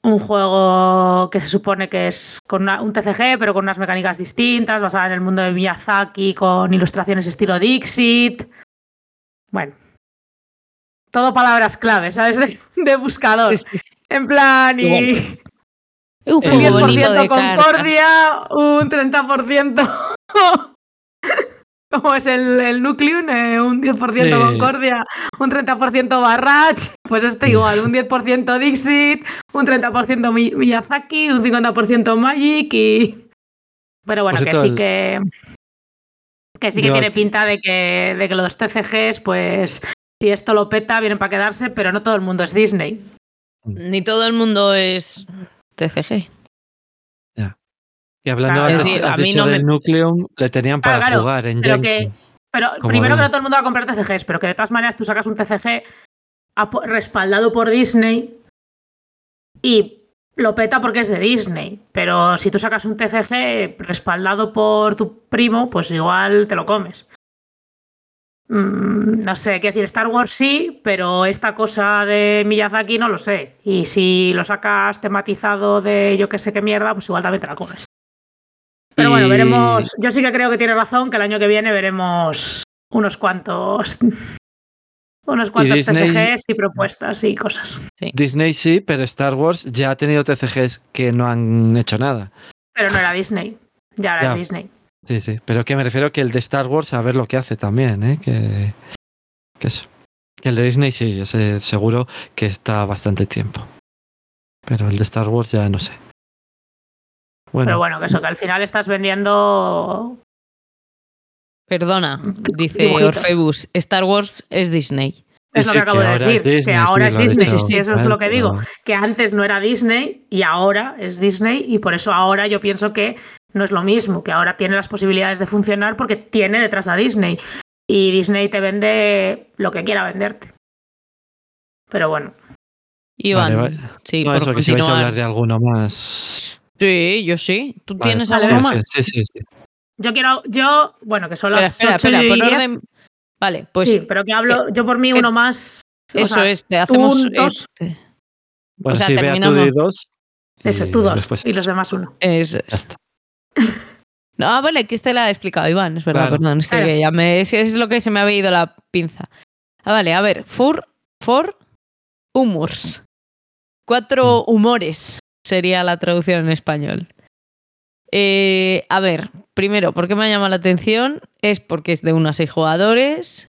un juego que se supone que es con una- un TCG, pero con unas mecánicas distintas, basada en el mundo de Miyazaki, con ilustraciones estilo Dixit. Bueno. Todo palabras claves, ¿sabes? De, de buscador. sí, sí. En plan, y Un un juego bonito 10% de cartas. Concordia, un 30% [LAUGHS] como es el, el Nucleum, eh, un 10% Sí. Concordia, un 30% Barrage, pues este igual, un 10% Dixit, un 30% Mi- Miyazaki, un 50% Magic y... [LAUGHS] Pero bueno, Por que sí el- que... Que sí que Yo- tiene pinta de que, de que los TCGs, pues si esto lo peta, vienen para quedarse, pero no todo el mundo es Disney. Ni todo el mundo es TCG. Y hablando Claro, antes, has a mí me- del Nucleum, le tenían para Claro, claro, jugar en pero que- Pero Como primero que no todo el mundo va a comprar TCGs, pero que de todas maneras tú sacas un TCG respaldado por Disney y lo peta porque es de Disney. Pero si tú sacas un TCG respaldado por tu primo, pues igual te lo comes. Mm, no sé, qué decir, Star Wars sí, pero esta cosa de Miyazaki no lo sé. Y si lo sacas tematizado de yo que sé qué mierda, pues igual también te la comes. Pero bueno, Y- veremos. Yo sí que creo que tiene razón, que el año que viene veremos unos cuantos. [LAUGHS] Unos cuantos Disney- TCGs y propuestas y cosas. Disney sí, pero Star Wars ya ha tenido TCGs que no han hecho nada. Pero no era Disney. Ya era Ya. Disney. Sí, sí. Pero que me refiero que el de Star Wars a ver lo que hace también, ¿eh? Que, que eso. Que el de Disney sí, ese seguro que está bastante tiempo. Pero el de Star Wars ya no sé. Bueno, Pero bueno, que eso, que al final estás vendiendo. Perdona, dice Dibujitos. Orfeus, Star Wars es Disney. Es sí, lo que acabo de decir. Disney, que ahora es Disney. Sí, eso es lo que digo. Que antes no era Disney y ahora es Disney. Y por eso ahora yo pienso que no es lo mismo. Que ahora tiene las posibilidades de funcionar porque tiene detrás a Disney. Y Disney te vende lo que quiera venderte. Pero bueno. Iván, Vale, sí, No, por eso, que si vais a hablar de alguno más. Sí, yo sí. ¿Tú Vale, tienes Vale, algo más? Sí, sí, sí. Yo quiero, yo, bueno, que son Espera, las espera, 8 espera, y por 10. orden. Vale, pues sí, pero que hablo, yo por mí que- uno más. o eso sea, es, te hacemos. un, dos. este, Bueno, sea, sí, vea tú de dos. Eso, tú dos. después- y los demás uno. eso es. [LAUGHS] No, ah, vale, que este la ha explicado Iván, es verdad, Claro. perdón, es que, Claro. ya me, es, es lo que se me había ido la pinza. Ah, vale, a ver, for, for humors. Cuatro Mm. humores sería la traducción en español. Eh, a ver, primero, ¿por qué me ha llamado la atención? Es porque es de unos seis jugadores,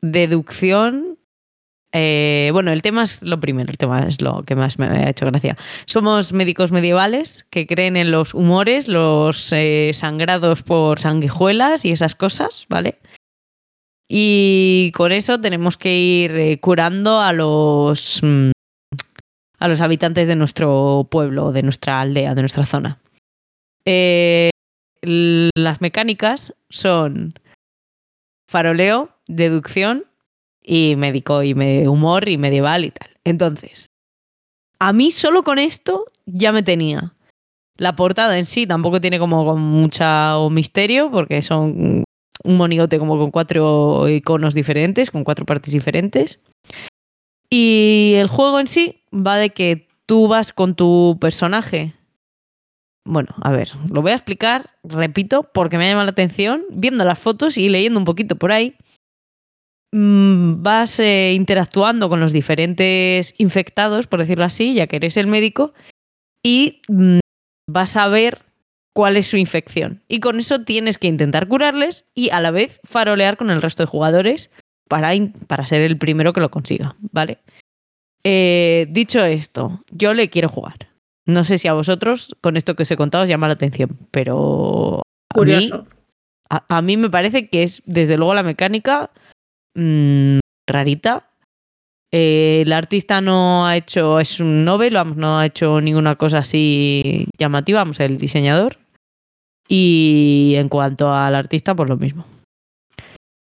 deducción. eh, bueno, el tema es lo primero, el tema es lo que más me ha hecho gracia. Somos médicos medievales que creen en los humores, los eh, sangrados por sanguijuelas y esas cosas, ¿vale? Y con eso tenemos que ir eh, curando a los mm, a los habitantes de nuestro pueblo, de nuestra aldea, de nuestra zona. Eh, las mecánicas son faroleo, deducción y médico y humor y medieval y tal. Entonces, a mí solo con esto ya me tenía. La portada en sí tampoco tiene como mucho misterio porque son un monigote como con cuatro iconos diferentes, con cuatro partes diferentes. Y el juego en sí va de que tú vas con tu personaje. Bueno, a ver, lo voy a explicar, repito, porque me ha llamado la atención, viendo las fotos y leyendo un poquito por ahí. Mm, Vas eh, interactuando con los diferentes infectados, por decirlo así, ya que eres el médico, y mm, vas a ver cuál es su infección. Y con eso tienes que intentar curarles y a la vez farolear con el resto de jugadores para, para ser el primero que lo consiga, ¿vale? Eh, dicho esto, yo le quiero jugar. No sé si a vosotros, con esto que os he contado, os llama la atención, pero a mí, a mí me parece que es, desde luego, la mecánica mm, rarita. Eh, el artista no ha hecho, es un novel, vamos, no ha hecho ninguna cosa así llamativa, vamos, el diseñador. Y en cuanto al artista, pues lo mismo.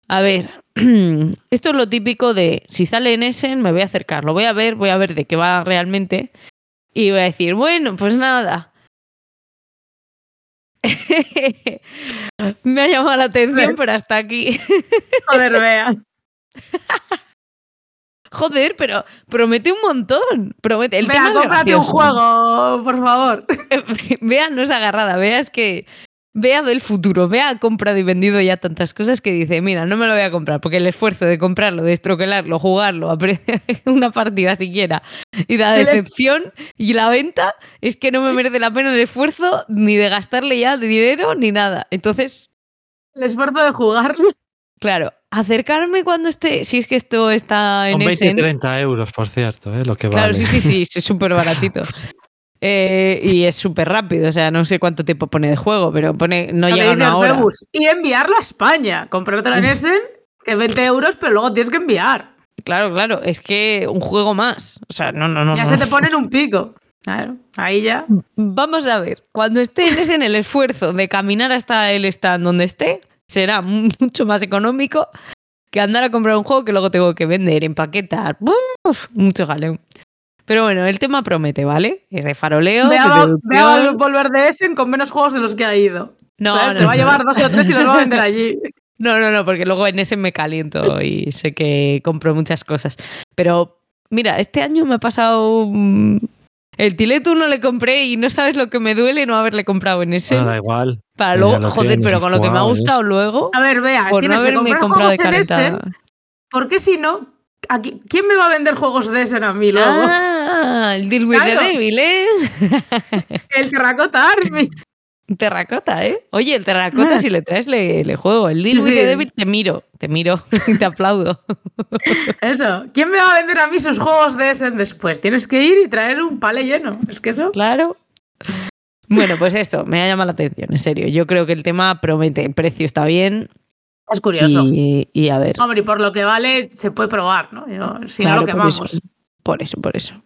A ver, [CLEARS THROAT] esto es lo típico de si sale en Essen, me voy a acercar, lo voy a ver, voy a ver de qué va realmente. Y voy a decir, bueno, pues nada. [LAUGHS] me ha llamado la atención, pero hasta aquí. Joder, vea. [LAUGHS] Joder, pero promete un montón. Promete. El Vea, tema cómprate un juego, por favor. [LAUGHS] Vea no es agarrada, Vea es que. Vea del futuro, Vea comprado y vendido ya tantas cosas que dice, mira, no me lo voy a comprar, porque el esfuerzo de comprarlo, de estroquelarlo, jugarlo, [LAUGHS] una partida siquiera, y la decepción y la venta, es que no me merece la pena el esfuerzo ni de gastarle ya de dinero ni nada. Entonces, El esfuerzo de jugarlo. Claro, acercarme cuando esté, si es que esto está en Con 20 y ese. 30 euros, por cierto, ¿eh? lo que Claro, vale. sí, sí, sí, es [LAUGHS] súper baratito. Eh, y es súper rápido, o sea, no sé cuánto tiempo pone de juego, pero pone, no llega una hora. Y enviarlo a España. Comprártelo [LAUGHS] en Essen, que es 20 euros, pero luego tienes que enviar. Claro, claro, es que un juego más. O sea, no, no, no. ya no. se te pone en un pico. Claro, ahí ya. Vamos a ver, cuando estés en el esfuerzo de caminar hasta el stand donde esté, será mucho más económico que andar a comprar un juego que luego tengo que vender, empaquetar. Uf, mucho jaleo. Pero bueno, el tema promete, ¿vale? Es de faroleo, Ve de a, volver de Essen con menos juegos de los que ha ido. No, no, se va a no. llevar dos o tres y los va a vender allí. [LAUGHS] No, no, no, porque luego en ese me caliento y sé que compro muchas cosas. Pero mira, este año me ha pasado. mm, El Tiletu no le compré y no sabes lo que me duele no haberle comprado en ese. Bueno, da igual. Para luego, joder, tienes pero con lo que me ha gustado luego, A ver, vea, por no tienes que haberme comprar comprado de Essen, calentada. porque si no, aquí, ¿quién me va a vender juegos de Essen a mí luego? Ah, el Deal with Claro. the Devil, ¿eh? [LAUGHS] El Terracota Army. Terracota, ¿eh? Oye, el terracota, Ah. si le traes, le, le juego. El Deal Sí, with the. Devil, te miro, te miro [LAUGHS] y te aplaudo. Eso. ¿Quién me va a vender a mí sus juegos de Essen después? Tienes que ir y traer un pale lleno. Es que eso. Claro. Bueno, pues esto, me ha llamado la atención, en serio. Yo creo que el tema promete, el precio está bien Es curioso. y, y a ver. Hombre, y por lo que vale, se puede probar, ¿no? Yo- si claro, no, lo por eso, quemamos. por eso, por eso.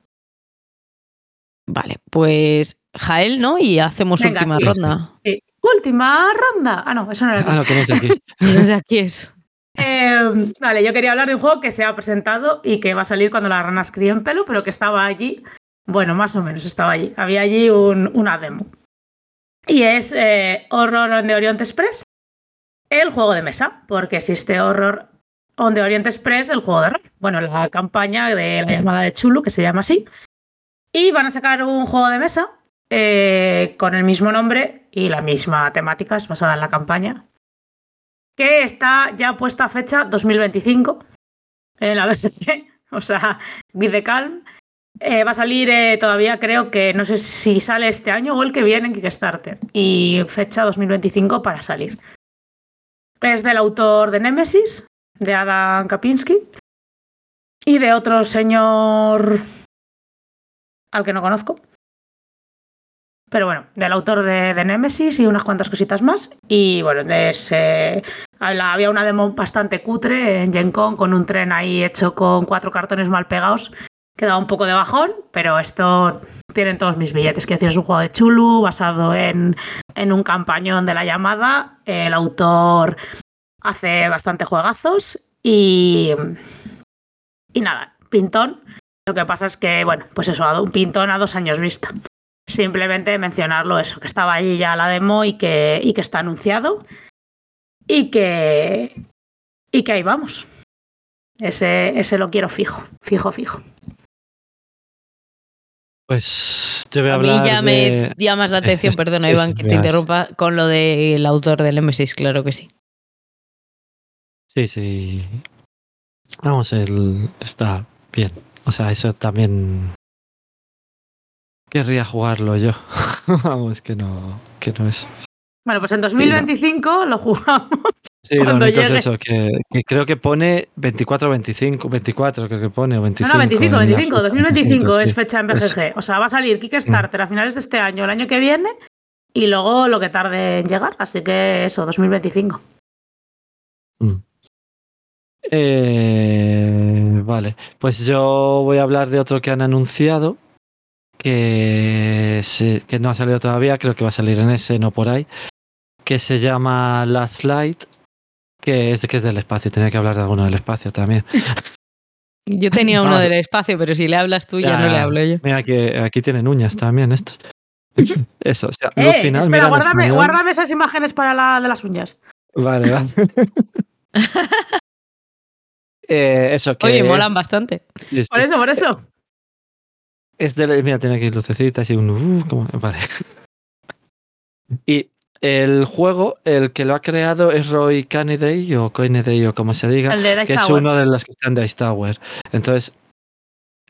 Vale, pues Jael, ¿no? Y hacemos Venga, última sí. ronda. Sí. Última ronda. Ah, no, eso no era. Ah, lo que no es de aquí. No sé aquí es. Eh, vale, yo quería hablar de un juego que se ha presentado y que va a salir cuando las ranas críen pelo, pero que estaba allí. Bueno, más o menos estaba allí. Había allí un- una demo. Y es eh, Horror on the Orient Express, el juego de mesa, porque existe Horror on the Orient Express, el juego de rol. Bueno, la campaña de la llamada de Chulu, que se llama así. Y van a sacar un juego de mesa eh, con el mismo nombre y la misma temática, es basada en la campaña que está ya puesta a fecha 2025 en la BSC, [LAUGHS] o sea, with the calm. Eh, va a salir eh, todavía, creo que no sé si sale este año o el que viene en Kickstarter. Y fecha 2025 para salir. Es del autor de Nemesis, de Adam Kapinski, y de otro señor al que no conozco. Pero bueno, del autor de, de Nemesis y unas cuantas cositas más. Y bueno, de ese, había una demo bastante cutre en Gen Con con un tren ahí hecho con cuatro cartones mal pegados. Que daba un poco de bajón, pero esto tienen todos mis billetes. Que decir, es un juego de Chulu basado en, en un campañón de la llamada. El autor hace bastante juegazos y, y nada, pintón. Lo que pasa es que, bueno, pues eso, un pintón a dos años vista. Simplemente mencionarlo eso, que estaba allí ya la demo y que, y que está anunciado. Y que. Y que ahí vamos. Ese, ese lo quiero fijo, fijo, fijo. Pues yo voy a A mí hablar ya de... me llamas la [LAUGHS] atención, perdona Sí, Iván sí, que te interrumpa, con lo del autor del M6, claro que sí. Sí, sí. Vamos, el... está bien. O sea, eso también... Querría jugarlo yo. [LAUGHS] Vamos, que no, que no es. Bueno, pues en 2025 lo jugamos. Sí, lo Cuando único llegue. es eso, que, que creo que pone 24 25, 24 creo que pone, o No, 25. no, 25, la 25, fecha, 2025 sí. es fecha en BGG. O sea, va a salir Kickstarter a finales de este año, el año que viene, y luego lo que tarde en llegar. Así que eso, 2025. Mm. Eh, vale, pues yo voy a hablar de otro que han anunciado, que, se- que no ha salido todavía, creo que va a salir en ese, no por ahí, que se llama Last Light, que es, que es del espacio, tenía que hablar de alguno del espacio también. [LAUGHS] Yo tenía uno Vale. del espacio, pero si le hablas tú ya, Ya, no le hablo yo. Mira que aquí tienen uñas también estos. [LAUGHS] Eso, o sea, luz Eh, final, espera, mira en guárdame, esas imágenes para la de las uñas. Vale, vale. [LAUGHS] Eh, eso que Oye, es- molan bastante. Por eso, por eso. Es de, mira, tiene aquí lucecitas y un... uh, como- vale. Y el juego, el que lo ha creado es Roy Kennedy o Kennedy o como se diga, El de que es uno de los que están de Ice Tower. Entonces,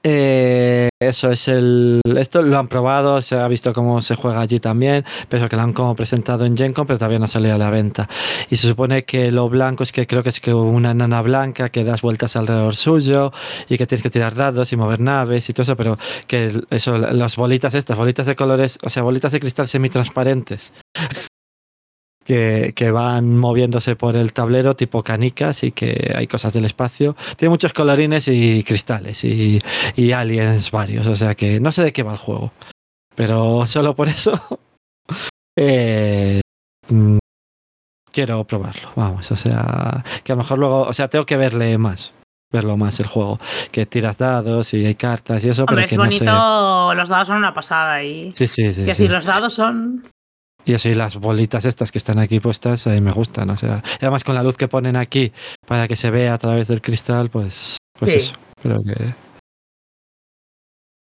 Eh, eso es el. Esto lo han probado, se ha visto cómo se juega allí también, pero que lo han como presentado en GenCon, pero todavía no ha salido a la venta. Y se supone que lo blanco es que creo que es que una nana blanca que das vueltas alrededor suyo y que tienes que tirar dados y mover naves y todo eso, pero que eso, las bolitas estas, bolitas de colores, o sea, bolitas de cristal semitransparentes. Que, que van moviéndose por el tablero tipo canicas y que hay cosas del espacio. Tiene muchos colorines y cristales y, y aliens varios, o sea que no sé de qué va el juego. Pero solo por eso [LAUGHS] eh, mm, quiero probarlo, vamos, o sea, que a lo mejor luego, o sea, tengo que verle más, verlo más el juego, que tiras dados y hay cartas y eso, Hombre, pero es que no bonito, sé. los dados son una pasada y... Sí, sí, sí. es sí. decir, los dados son... Y eso, y las bolitas estas que están aquí puestas, mí me gustan. O sea, y además con la luz que ponen aquí para que se vea a través del cristal, pues, pues Sí. eso. Creo que.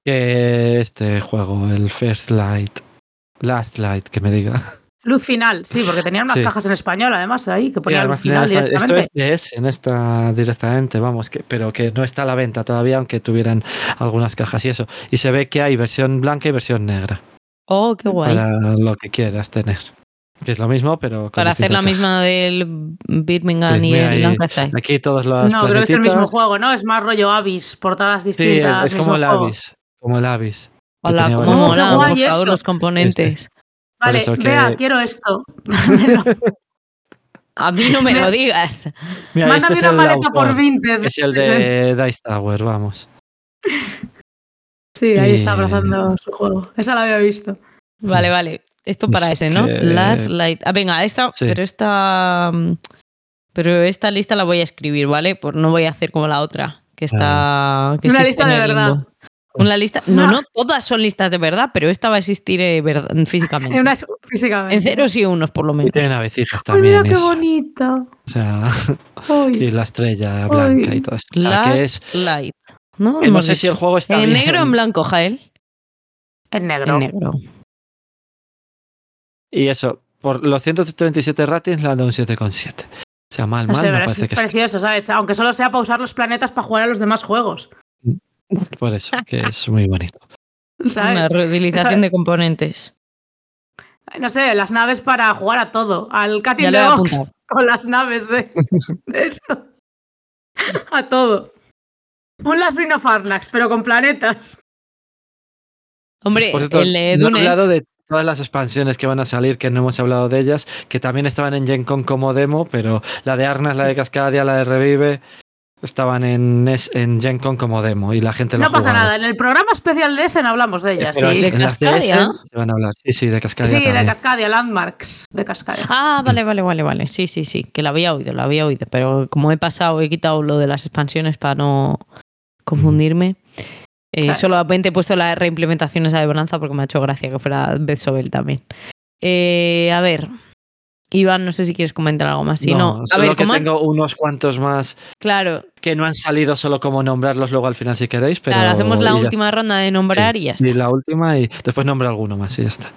Que este juego, el First Light, Last Light, que me diga. Luz final, sí, porque tenían unas Sí. cajas en español además ahí, que ponían luz final tenía- esto directamente. es de en esta directamente, vamos, que, pero que no está a la venta todavía, aunque tuvieran algunas cajas y eso. Y se ve que hay versión blanca y versión negra, Oh, qué guay. Para, para lo que quieras tener. Que es lo mismo, pero con hacer la caja. misma del Birmingham y el. Lancashire. Aquí todos los No, creo que es el mismo juego, ¿no? Es más rollo Abyss, portadas Sí, distintas. es como el. Abyss. Como el Abyss. que Hola, qué mola, por favor, eso. los componentes. Vale, eso que- vea, quiero esto. [LAUGHS] A mí no me lo digas. Mira, Mándame este es una maleta por autor, 20. que es el de Dice Tower, vamos. Sí, ahí Y- está abrazando su juego. Esa la había visto. Vale, vale. Esto para Eso ese, ¿no? que- Last Light. Ah, venga, esta, Sí. pero esta. mm, Pero esta lista la voy a escribir, ¿vale? Pues no voy a hacer como la otra, que está. Que Una lista de verdad. limbo. Una lista. No, No. no, todas son listas de verdad, pero esta va a existir eh, verdad- físicamente. Una físicamente. En ceros y unos, por lo Y menos. tiene navecitas Ay, también. mira qué bonita. O sea, [LAUGHS] Ay. y la estrella blanca Ay. y todo eso. O sea, Last que es. Light. ¿No? que no sé si el juego está ¿En bien. negro o en blanco, Jael? En negro. En negro. Y eso, por los 137 ratings le han dado un 7,7. O sea, mal, No mal, sé, no parece es que precioso, ¿sabes? Aunque solo sea para usar los planetas para jugar a los demás juegos. Por eso, que es muy bonito. [LAUGHS] Una ¿Sabes? reutilización Esa- de componentes. No sé, las naves para jugar a todo. Al Cat in the he Box [LAUGHS] con las naves de, de esto. [LAUGHS] A todo. Un Last Ring of Arnax, pero con planetas. Hombre, Por cierto, el de no he hablado de todas las expansiones que van a salir, que no hemos hablado de ellas, que también estaban en Gen Con como demo, pero la de Arnas, la de Cascadia, la de Revive, estaban en, en Gen Con como demo y la gente lo No ha pasa jugado. nada. En el programa especial de Essen hablamos de ellas. Pero sí. ¿De en las de Cascadia? Essen se van a hablar. Sí, sí, de Cascadia Sí, de. Cascadia, Landmarks de Cascadia. Ah, vale, vale, vale, vale. Sí, sí, sí, que la había oído, la había oído. Pero como he pasado, he quitado lo de las expansiones para no confundirme. Eh, Claro. Solamente he puesto la reimplementación esa de Bonanza porque me ha hecho gracia que fuera Beth Sobel también. Eh, a ver, Iván, no sé si quieres comentar algo más. Si no, a solo ver, que ¿cómo has- tengo unos cuantos más Claro, que no han salido solo como nombrarlos luego al final si queréis, pero claro, hacemos la ya última ronda de nombrar Sí, y ya está. Y la última y después nombro alguno más y ya está.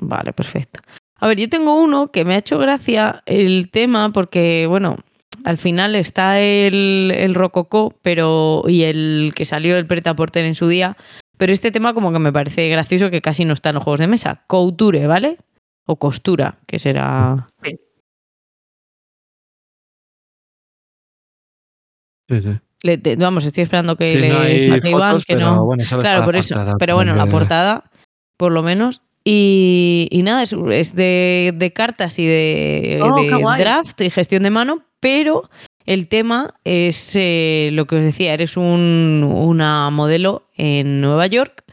Vale, perfecto. A ver, yo tengo uno que me ha hecho gracia el tema porque, bueno, al final está el, el Rococó pero, y el que salió el Preta Porter en su día, pero este tema como que me parece gracioso que casi no está en los juegos de mesa. Couture, ¿vale? O costura, que será... Sí, sí. le- te- vamos, estoy esperando que Sí, le no saque Iván, que pero no... bueno, Claro, la por eso. portada, Pero bueno, la portada, por lo menos. Y, y nada, es, es de, de cartas y de, Oh, de draft y gestión de mano, pero el tema es eh, lo que os decía, eres un, una modelo en Nueva York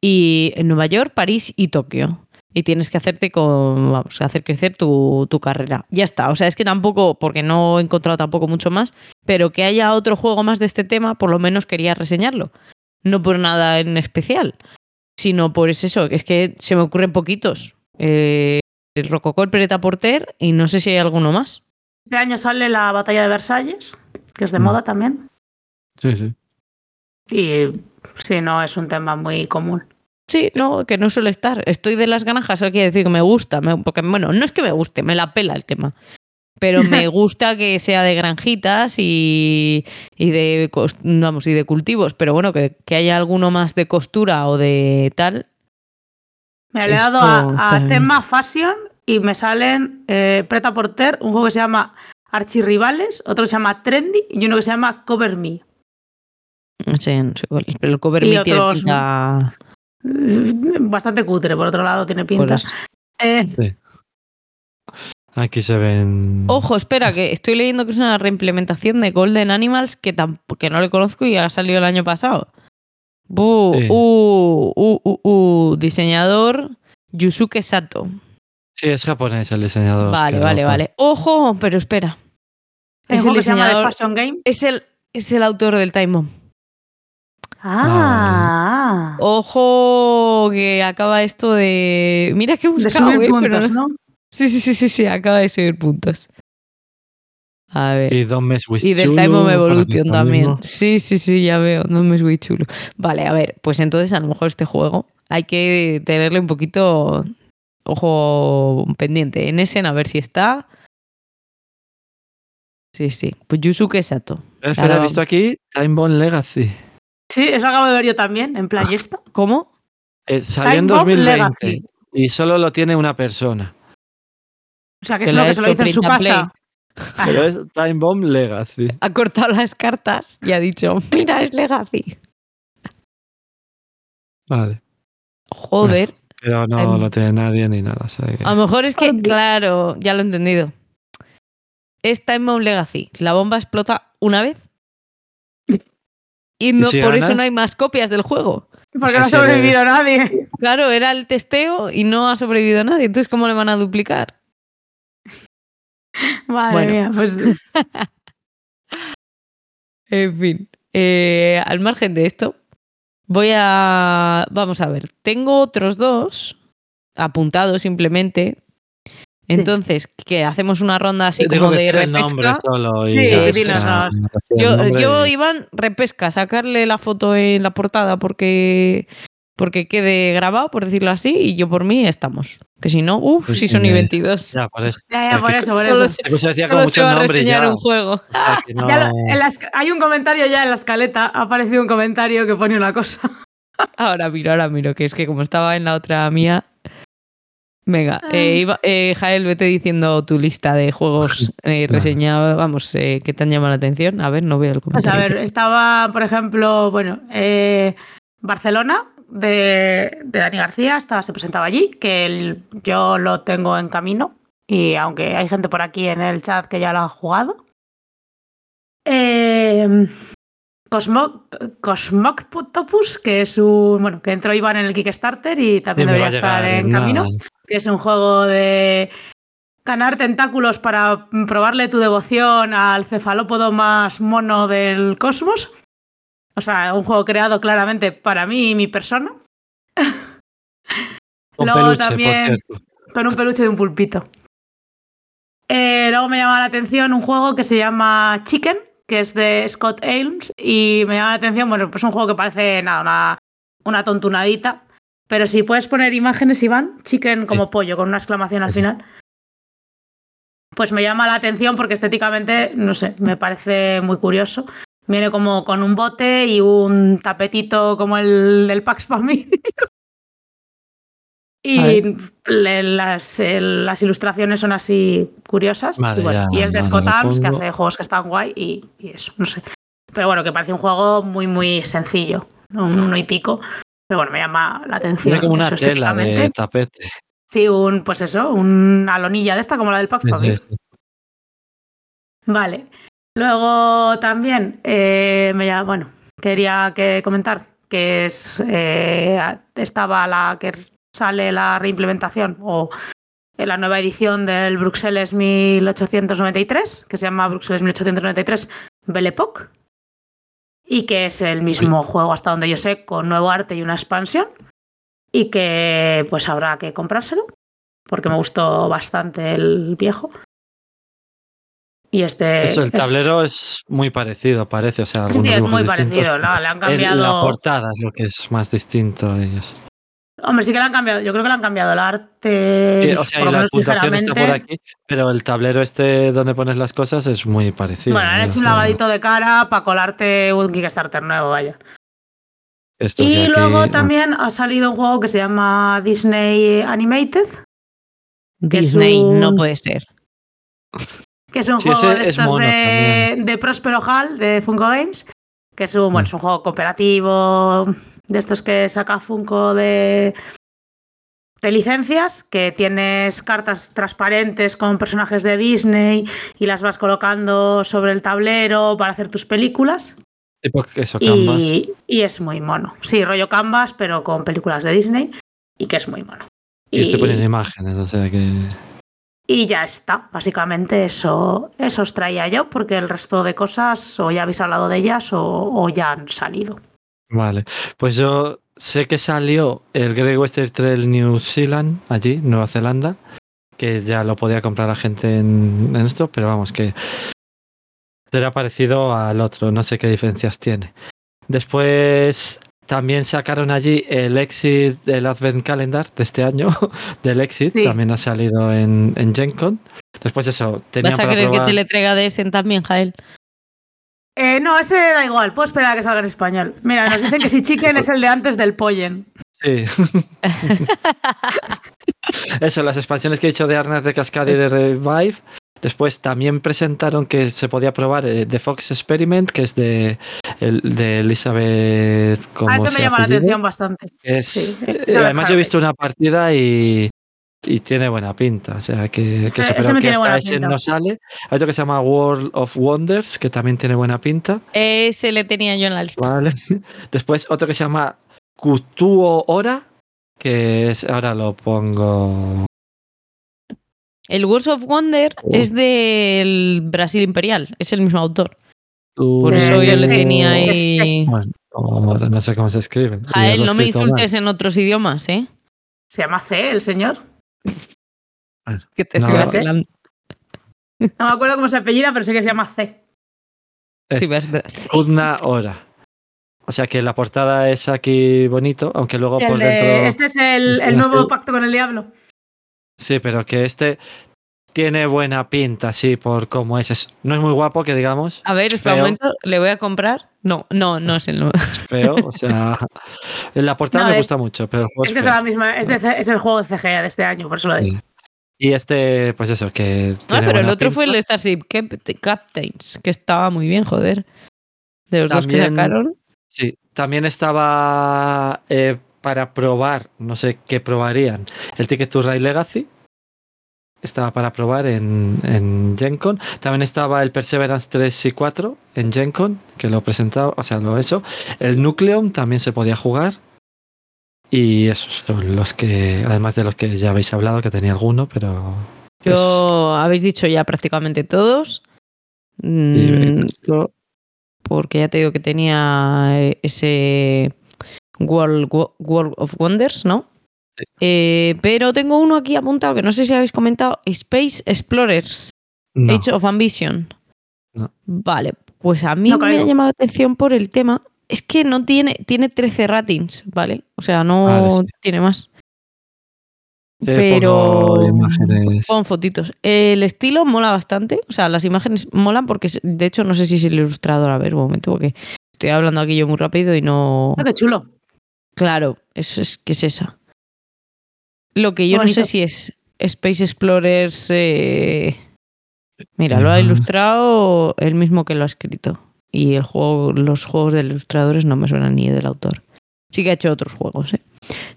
y en Nueva York, París y Tokio. Y tienes que hacerte con, vamos, hacer crecer tu, tu carrera. Ya está. O sea, es que tampoco, porque no he encontrado tampoco mucho más, pero que haya otro juego más de este tema, por lo menos quería reseñarlo. No por nada en especial, sino por es eso, es que se me ocurren poquitos. Eh, el Rococó, el Pereta Porter y no sé si hay alguno más. Este año sale la batalla de Versalles, que es de moda también. Sí, sí. Y sí, no es un tema muy común. Sí, no, que no suele estar. Estoy de las granjas, eso quiere decir que me gusta. me- porque, bueno, no es que me guste, me la pela el tema. Pero me [LAUGHS] gusta que sea de granjitas y, y de vamos, y de cultivos. Pero bueno, que, que haya alguno más de costura o de tal. Me le he dado a, tema fashion y me salen eh, Preta Porter, un juego que se llama Archirrivales, otro que se llama Trendy y uno que se llama Cover Me. No sé, no sé cuál es, pero el cover Y me tiene pinta. Bastante cutre, por otro lado, tiene pinta. pues, Eh, Aquí se ven. Ojo, espera, que estoy leyendo que es una reimplementación de Golden Animals que, tamp- que no le conozco y ha salido el año pasado. Bu, Sí. uh, uh, uh, uh, diseñador Yusuke Sato. Sí, es japonés el diseñador. Vale, vale, loco. vale. Ojo, pero espera. es el diseñador. Fashion Game. Es el, es el autor del Time Bomb. Ah, Ojo, que acaba esto de. Mira que he de buscado, subir eh, puntos, ¿no? Sí, sí, sí, sí, sí, acaba de subir puntos. A ver. Y Don't Mess With Y del Time of Evolution también. Sí, sí, sí, ya veo. No me es muy chulo. Vale, a ver, pues entonces a lo mejor este juego hay que tenerle un poquito ojo pendiente en ese, a ver si está. Sí, sí. Pues Yusuke Sato. Espera, Ahora he visto aquí Time Bomb Legacy. Sí, eso acabo de ver yo también, en plan, ¿y esto? ¿Cómo? Eh, salió en Time Bomb 2020 Legacy. y solo lo tiene una persona. O sea, que Se es lo que se lo hizo en su casa. Pero es Time Bomb Legacy. [LAUGHS] Ha cortado las cartas y ha dicho, mira, es Legacy. Vale. Joder. Pero no Time- lo tiene nadie ni nada. que- A lo mejor es que, claro, ya lo he entendido. Es Time Bomb Legacy. La bomba explota una vez. Y no, si por eso no hay más copias del juego. Porque sea, no ha si eres- sobrevivido nadie. Claro, era el testeo y no ha sobrevivido nadie. Entonces, ¿cómo le van a duplicar? [LAUGHS] Madre Bueno. mía, pues [LAUGHS] En fin. eh, al margen de esto, voy a. Vamos a ver. Tengo otros dos apuntados simplemente. Entonces, que hacemos una ronda así como que de repesca. solo. y Sí, está. El Yo, yo, Iván, repesca, sacarle la foto en la portada porque, porque quede grabado, por decirlo así, y yo por mí estamos. Que si no, uff, Pues si son y me- 22. Ya, por eso. ya, ya, por eso, por eso. se- Pues se decía Solo con se muchos va a nombres reseñar ya. un juego. O sea, que [LAUGHS] no- Ya lo- en la esca- hay un comentario ya en la escaleta, ha aparecido un comentario que pone una cosa. [LAUGHS] Ahora miro, ahora miro, que es que como estaba en la otra mía. Venga, Ah. eh, iba- eh, Jael, vete diciendo tu lista de juegos [LAUGHS] eh, reseñados, vamos, eh, que te han llamado la atención. A ver, no veo el Pues a comentario. ver, estaba, por ejemplo, bueno, eh, Barcelona de, de Dani García, estaba, se presentaba allí, que el- yo lo tengo en camino. Y aunque hay gente por aquí en el chat que ya lo ha jugado. Eh, Cosmo, Cosmoctopus, que es un. Bueno, que entró Iván en el Kickstarter y también debería estar en nada. camino. Que es un juego de ganar tentáculos para probarle tu devoción al cefalópodo más mono del cosmos. O sea, un juego creado claramente para mí y mi persona. Con Luego peluche, también- por cierto. Con un peluche de un pulpito. Eh, luego me llama la atención un juego que se llama Chicken, que es de Scott Ames. Y me llama la atención, bueno, pues un juego que parece nada, una, una tontunadita. Pero si puedes poner imágenes, Iván, chicken como pollo, con una exclamación al Sí. final. Pues me llama la atención porque estéticamente, no sé, me parece muy curioso. Viene como con un bote y un tapetito como el del Pax Family. [LAUGHS] Y le- las, eh, las ilustraciones son así curiosas. Vale, y, bueno, ya, y es de Scott Adams, que hace juegos que están guay y, y eso, no sé. Pero bueno, que parece un juego muy, muy sencillo. Un uno y pico. Pero bueno, me llama la atención. Tiene como una tela de tapete. Sí, un, pues eso, una alonilla de esta como la del Pax Sí, Family. sí, sí. Vale. Luego también, eh, me bueno, quería que comentar que es, eh, estaba la que sale la reimplementación o la nueva edición del Bruxelles 1893, que se llama Bruxelles 1893 Belle Époque, y que es el mismo juego hasta donde yo sé, con nuevo arte y una expansión, y que pues habrá que comprárselo, porque me gustó bastante el viejo. Y este Eso, el tablero es muy parecido, parece. O sea, Sí, sí, es muy parecido. no, le han el- La cambiado. portada es lo que es más distinto de ellos. Hombre, sí que le han cambiado. Yo creo que le han cambiado el arte. Sí, o sea, y la puntuación está por aquí, pero el tablero este donde pones las cosas es muy parecido. Bueno, han ¿eh? hecho un sea, lavadito de cara para colarte un Kickstarter nuevo, vaya. esto Y aquí- luego también ha salido un juego que se llama Disney Animated, Disney, no un- puede ser. [LAUGHS] que es un Sí, juego de es estos de, Prospero Hall, de Funko Games, que es un, bueno, Mm. es un juego cooperativo de estos que saca Funko de, de licencias, que tienes cartas transparentes con personajes de Disney y las vas colocando sobre el tablero para hacer tus películas. Eso. Y, y es muy mono. Sí, rollo Canvas, pero con películas de Disney y que es muy mono. Y estoy poniendo imágenes, o sea que. Y ya está. Básicamente eso, eso os traía yo, porque el resto de cosas o ya habéis hablado de ellas o, ya han salido. Vale. Pues yo sé que salió el Great Western Trail New Zealand, allí, Nueva Zelanda, que ya lo podía comprar la gente en, esto, pero vamos, que será parecido al otro, no sé qué diferencias tiene. Después también sacaron allí el Exit del Advent Calendar de este año, [LAUGHS] del Exit, Sí. también ha salido en, en Gen Con. Después eso, tenía ¿Vas a para querer que te le traiga de Essen también, Jael? Eh, no, ese da igual, puedo esperar a que salga en español. Mira, nos dicen que si Chicken es el de antes del Pollen. Sí. [LAUGHS] Eso, las expansiones que he dicho de Arnas de Cascade y de [LAUGHS] Revive. Después también presentaron que se podía probar eh, The Fox Experiment, que es de, el- de Elizabeth. ¿cómo A eso me llama la atención bastante. Es, Sí, eh, además, yo he visto una partida y, y tiene buena pinta. O sea, que, que eso, me que hasta ese no sale. Hay otro que se llama World of Wonders, que también tiene buena pinta. Ese le tenía yo en la lista. Vale. [LAUGHS] Después otro que se llama Kutuo Ora, que es, ahora lo pongo. El Wars of Wonder Oh. es del Brasil Imperial, es el mismo autor. Por eso yo le tenía ahí. Bueno, no sé cómo se escribe. Jael, no me insultes en otros idiomas, ¿eh? Se llama C, el señor. Que te No. No me acuerdo cómo se apellida, pero sé que se llama C. Sí, ves, ves. Kudna Ora. O sea que la portada es aquí bonito, aunque luego El por de- dentro. este es el, nuevo pacto con el diablo. Sí, pero que este tiene buena pinta, sí, por cómo es. Es- No es muy guapo, que digamos. A ver, Feo. momento, ¿le voy a comprar? No, no, no es el nuevo. Feo, o sea. La portada No, me es- gusta mucho, pero Es es que es feo. la misma, es, de es el juego de CGA de este año, por eso lo digo. Sí. Y este, pues eso, que. Ah, tiene pero el otro fue el. Starship Cap- Captains, que estaba muy bien, joder. De los dos que sacaron. Sí, también estaba eh, para probar, no sé qué probarían, el Ticket to Ride Legacy. Estaba para probar en, en Gen Con. También estaba el Perseverance 3 y 4 en Gen Con, que lo he presentado, o sea, lo he hecho. El Nucleon también se podía jugar. Y esos son los que, además de los que ya habéis hablado, que tenía alguno, pero. esos. Yo habéis dicho ya prácticamente todos. Mm, porque ya te digo que tenía eh, ese World, Wo- World of Wonders, ¿no? Sí. Eh, pero tengo uno aquí apuntado que no sé si habéis comentado: Space Explorers, No. Age of Ambition. No. Vale, pues a mí No me ha llamado la atención por el tema. Es que no tiene, tiene 13 ratings, ¿vale? O sea, no Vale, sí. tiene más. Eh, pero-. Pon fotitos. El estilo mola bastante. O sea, las imágenes molan porque, de hecho, no sé si es el ilustrador. A ver, un momento, porque estoy hablando aquí yo muy rápido y no. Ah, qué chulo. Claro, eso es que es esa. Lo que yo no sé si es Space Explorers. eh, Mira, lo ha ilustrado el mismo que lo ha escrito. Y el juego, los juegos de ilustradores no me suenan ni del autor. Sí que ha hecho otros juegos, ¿eh?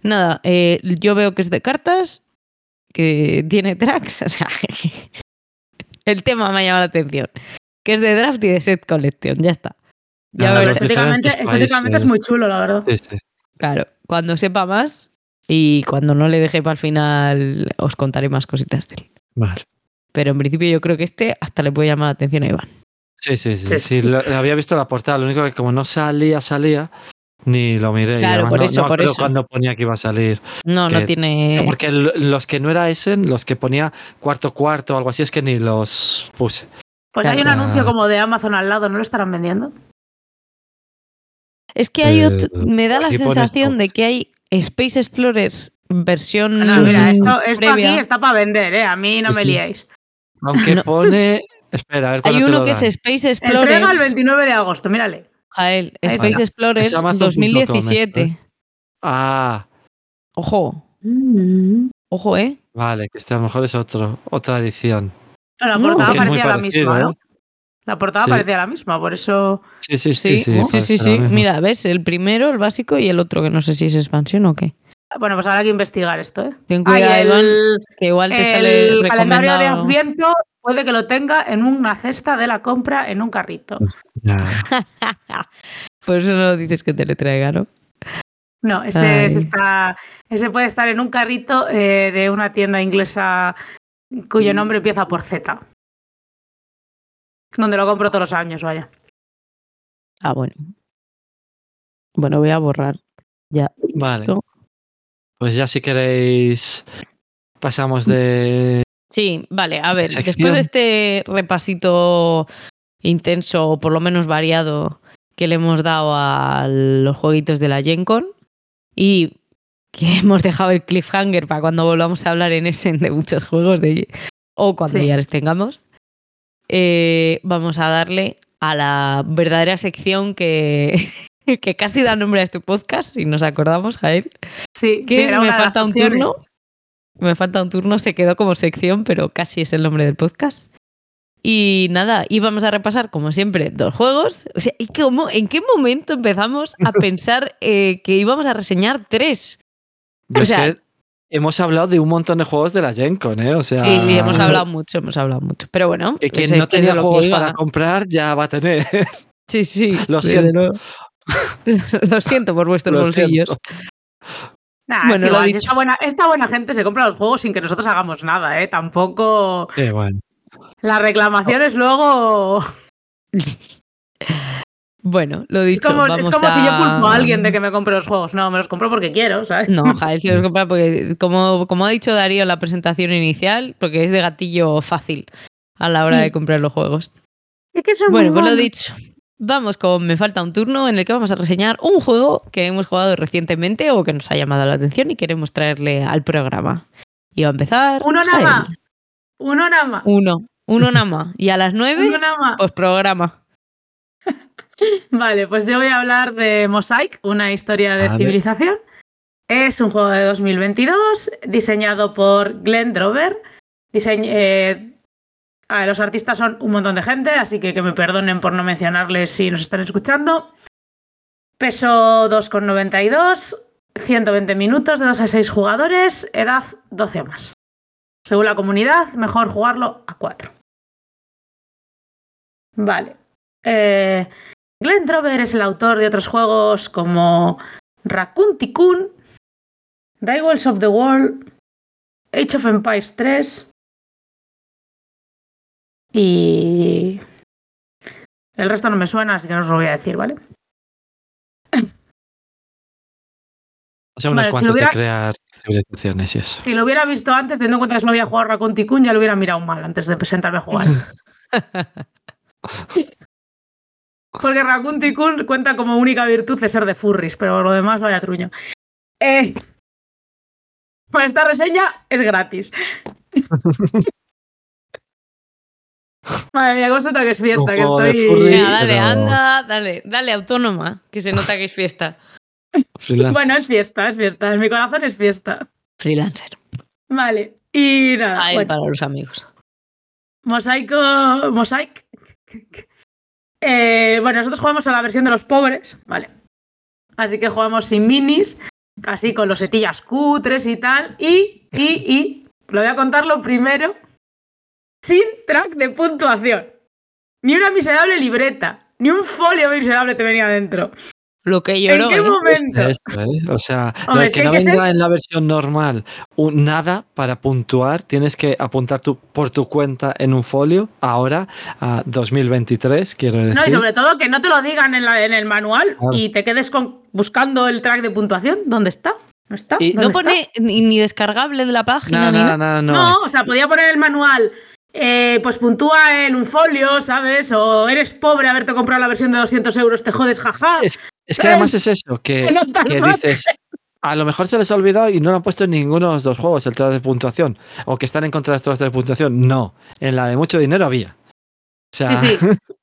Nada, eh, yo veo que es de cartas, que tiene tracks, [LAUGHS] o sea, [LAUGHS] el tema me ha llamado la atención. Que es de draft y de set collection, ya está. Ya Nada, ves, los Estéticamente, es países. muy chulo, la verdad. Sí, sí. Claro, cuando sepa más y cuando no le deje para el final os contaré más cositas de él. Vale. Pero en principio yo creo que este hasta le puede llamar la atención a Iván. Sí, sí, sí. Sí, sí, sí. lo- había visto la portada, lo único que como no salía, salía, ni lo miré. Claro, además por no- eso, no me por acuerdo eso. cuándo ponía que iba a salir. No, no tiene... O sea, porque los que no era ese, los que ponía cuarto cuarto o algo así, es que ni los puse. Pues hay un anuncio como de Amazon al lado, ¿no lo estarán vendiendo? Es que hay Eh, otro- me da la sensación de que hay Space Explorers versión No, Sí, mira, esto, esto previa. aquí está para vender, ¿eh? A mí no me sí. liéis. Aunque No. pone. Espera, a ver [LAUGHS] Hay uno lo que es. Space Entrega el Explorers. 29 de agosto, mírale. Jael, Space está. Explorers Es Amazon.com 2017. esto, Ah, Ojo, Mm. ojo, ¿eh? vale, que este a lo mejor es otro, otra edición. La No, portada muy parecía la parecido, misma, ¿eh? ¿no? La portada Sí. parecía la misma, por eso. Sí, sí, Sí, sí. sí, sí. Mira, ¿ves? El primero, el básico, y el otro que no sé si es expansión o qué. Bueno, pues habrá que investigar esto, ¿eh? Ten Ah, Iván, el, que igual te sale el calendario de. Adviento puede que lo tenga en una cesta de la compra en un carrito. Ya. [LAUGHS] Por eso no dices que te le traiga, ¿no? No, ese, está, ese puede estar en un carrito eh, de una tienda inglesa cuyo nombre empieza por Z. Donde lo compro todos los años, vaya. Ah, bueno. Bueno, voy a borrar ya. Vale. esto. Pues ya si queréis. Pasamos de. Sí, vale, a ver, Sección. después de este repasito intenso, o por lo menos variado, que le hemos dado a los jueguitos de la Gen Con y que [LAUGHS] hemos dejado el cliffhanger para cuando volvamos a hablar en Essen de muchos juegos de, o cuando Sí. ya les tengamos, eh, vamos a darle a la verdadera sección que, [LAUGHS] que casi da nombre a este podcast, si nos acordamos, Jael. Sí, ¿Qué sí, es? era Me una de las falta un turno. Me falta un turno, se quedó como sección, pero casi es el nombre del podcast. Y nada, íbamos a repasar, como siempre, dos juegos. O sea, ¿y cómo, ¿en qué momento empezamos a [LAUGHS] pensar eh, que íbamos a reseñar tres? Yo O es sea- que hemos hablado de un montón de juegos de la Gen Con, ¿eh? O sea. Sí, sí, hemos [LAUGHS] hablado mucho, hemos hablado mucho. Pero bueno, Que quien pues, no es de tenía juegos para comprar ya va a tener. [LAUGHS] Sí, sí. [LAUGHS] Lo siento. Lo siento por vuestros Lo bolsillos. Nah, Bueno, lo igual, dicho. Esta buena, esta buena gente se compra los juegos sin que nosotros hagamos nada, ¿eh? Tampoco. Sí, bueno. Las reclamaciones luego. Bueno, lo Es dicho. como, es vamos como si yo a- culpo a alguien de que me compre los juegos. No, me los compro porque quiero, ¿sabes? No, Jael, [LAUGHS] si los compra porque, como, como ha dicho Darío en la presentación inicial, porque es de gatillo fácil a la hora Sí. de comprar los juegos. Es que son Bueno, muy pues lo dicho. Vamos con Me falta un turno en el que vamos a reseñar un juego que hemos jugado recientemente o que nos ha llamado la atención y queremos traerle al programa. Y va a empezar. Uno nada más. Uno nada más. Uno. Uno nada más. Y a las nueve, pues programa. Vale, pues yo voy a hablar de Mosaic, una historia de civilización. Es un juego de 2022 diseñado por Glenn Drover. Diseñ- eh, a ver, los artistas son un montón de gente, así que que me perdonen por no mencionarles si nos están escuchando. Peso 2,92, 120 minutos de 2 a 6 jugadores, edad 12 o más. Según la comunidad, mejor jugarlo a 4. Vale. Eh, Glenn Drover es el autor de otros juegos como Raccoon Tycoon, Rivals of the World, Age of Empires 3 y... El resto no me suena, así que no os lo voy a decir, ¿vale? O sea, unos Vale, si cuantos hubiera- de crear civilizaciones y eso. Si lo hubiera visto antes, teniendo en cuenta que solo había jugado Raccoon Tycoon, ya lo hubiera mirado mal antes de presentarme a jugar. [LAUGHS] Porque Raccoon Tycoon cuenta como única virtud de ser de furries, pero lo demás vaya truño. Eh, pues esta reseña es gratis. [LAUGHS] Madre mía, cómo se nota que es fiesta, que estoy... furries. Venga, dale, pero- anda, dale, dale, autónoma, que se nota que es fiesta. Bueno, es fiesta, es fiesta. En mi corazón es fiesta. Freelancer. Vale. Y nada, Jael bueno. para los amigos. Mosaico. Mosaic. Eh, bueno, nosotros jugamos a la versión de los pobres, ¿vale? Así que jugamos sin minis, así con los setillas cutres y tal. Y, y, y, lo voy a contar lo primero, sin track de puntuación. Ni una miserable libreta, ni un folio miserable te venía dentro. Lo que ¿En lloró, qué ¿eh? momento? Esto, ¿eh? O sea, [LAUGHS] lo es que no venga ser- en la versión normal un nada para puntuar, tienes que apuntar tu, por tu cuenta en un folio ahora a 2023, quiero decir. No, y sobre todo que no te lo digan en, la- en el manual Claro. y te quedes con, buscando el track de puntuación. ¿Dónde está? ¿No está? Y- ¿Dónde No está? pone ni, ni descargable de la página No, ni no, nada. no, no. No, o sea, podía poner el manual. Eh, pues puntúa en un folio, ¿sabes? O eres pobre haberte comprado la versión de 200 euros, te jodes, jaja. Es, es que además es eso, que, [LAUGHS] dices, A lo mejor se les ha olvidado y no lo han puesto en ninguno de los dos juegos el tras de puntuación. O que están en contra de los tras de puntuación. No. En la de mucho dinero había. O sea, Sí, sí. [LAUGHS]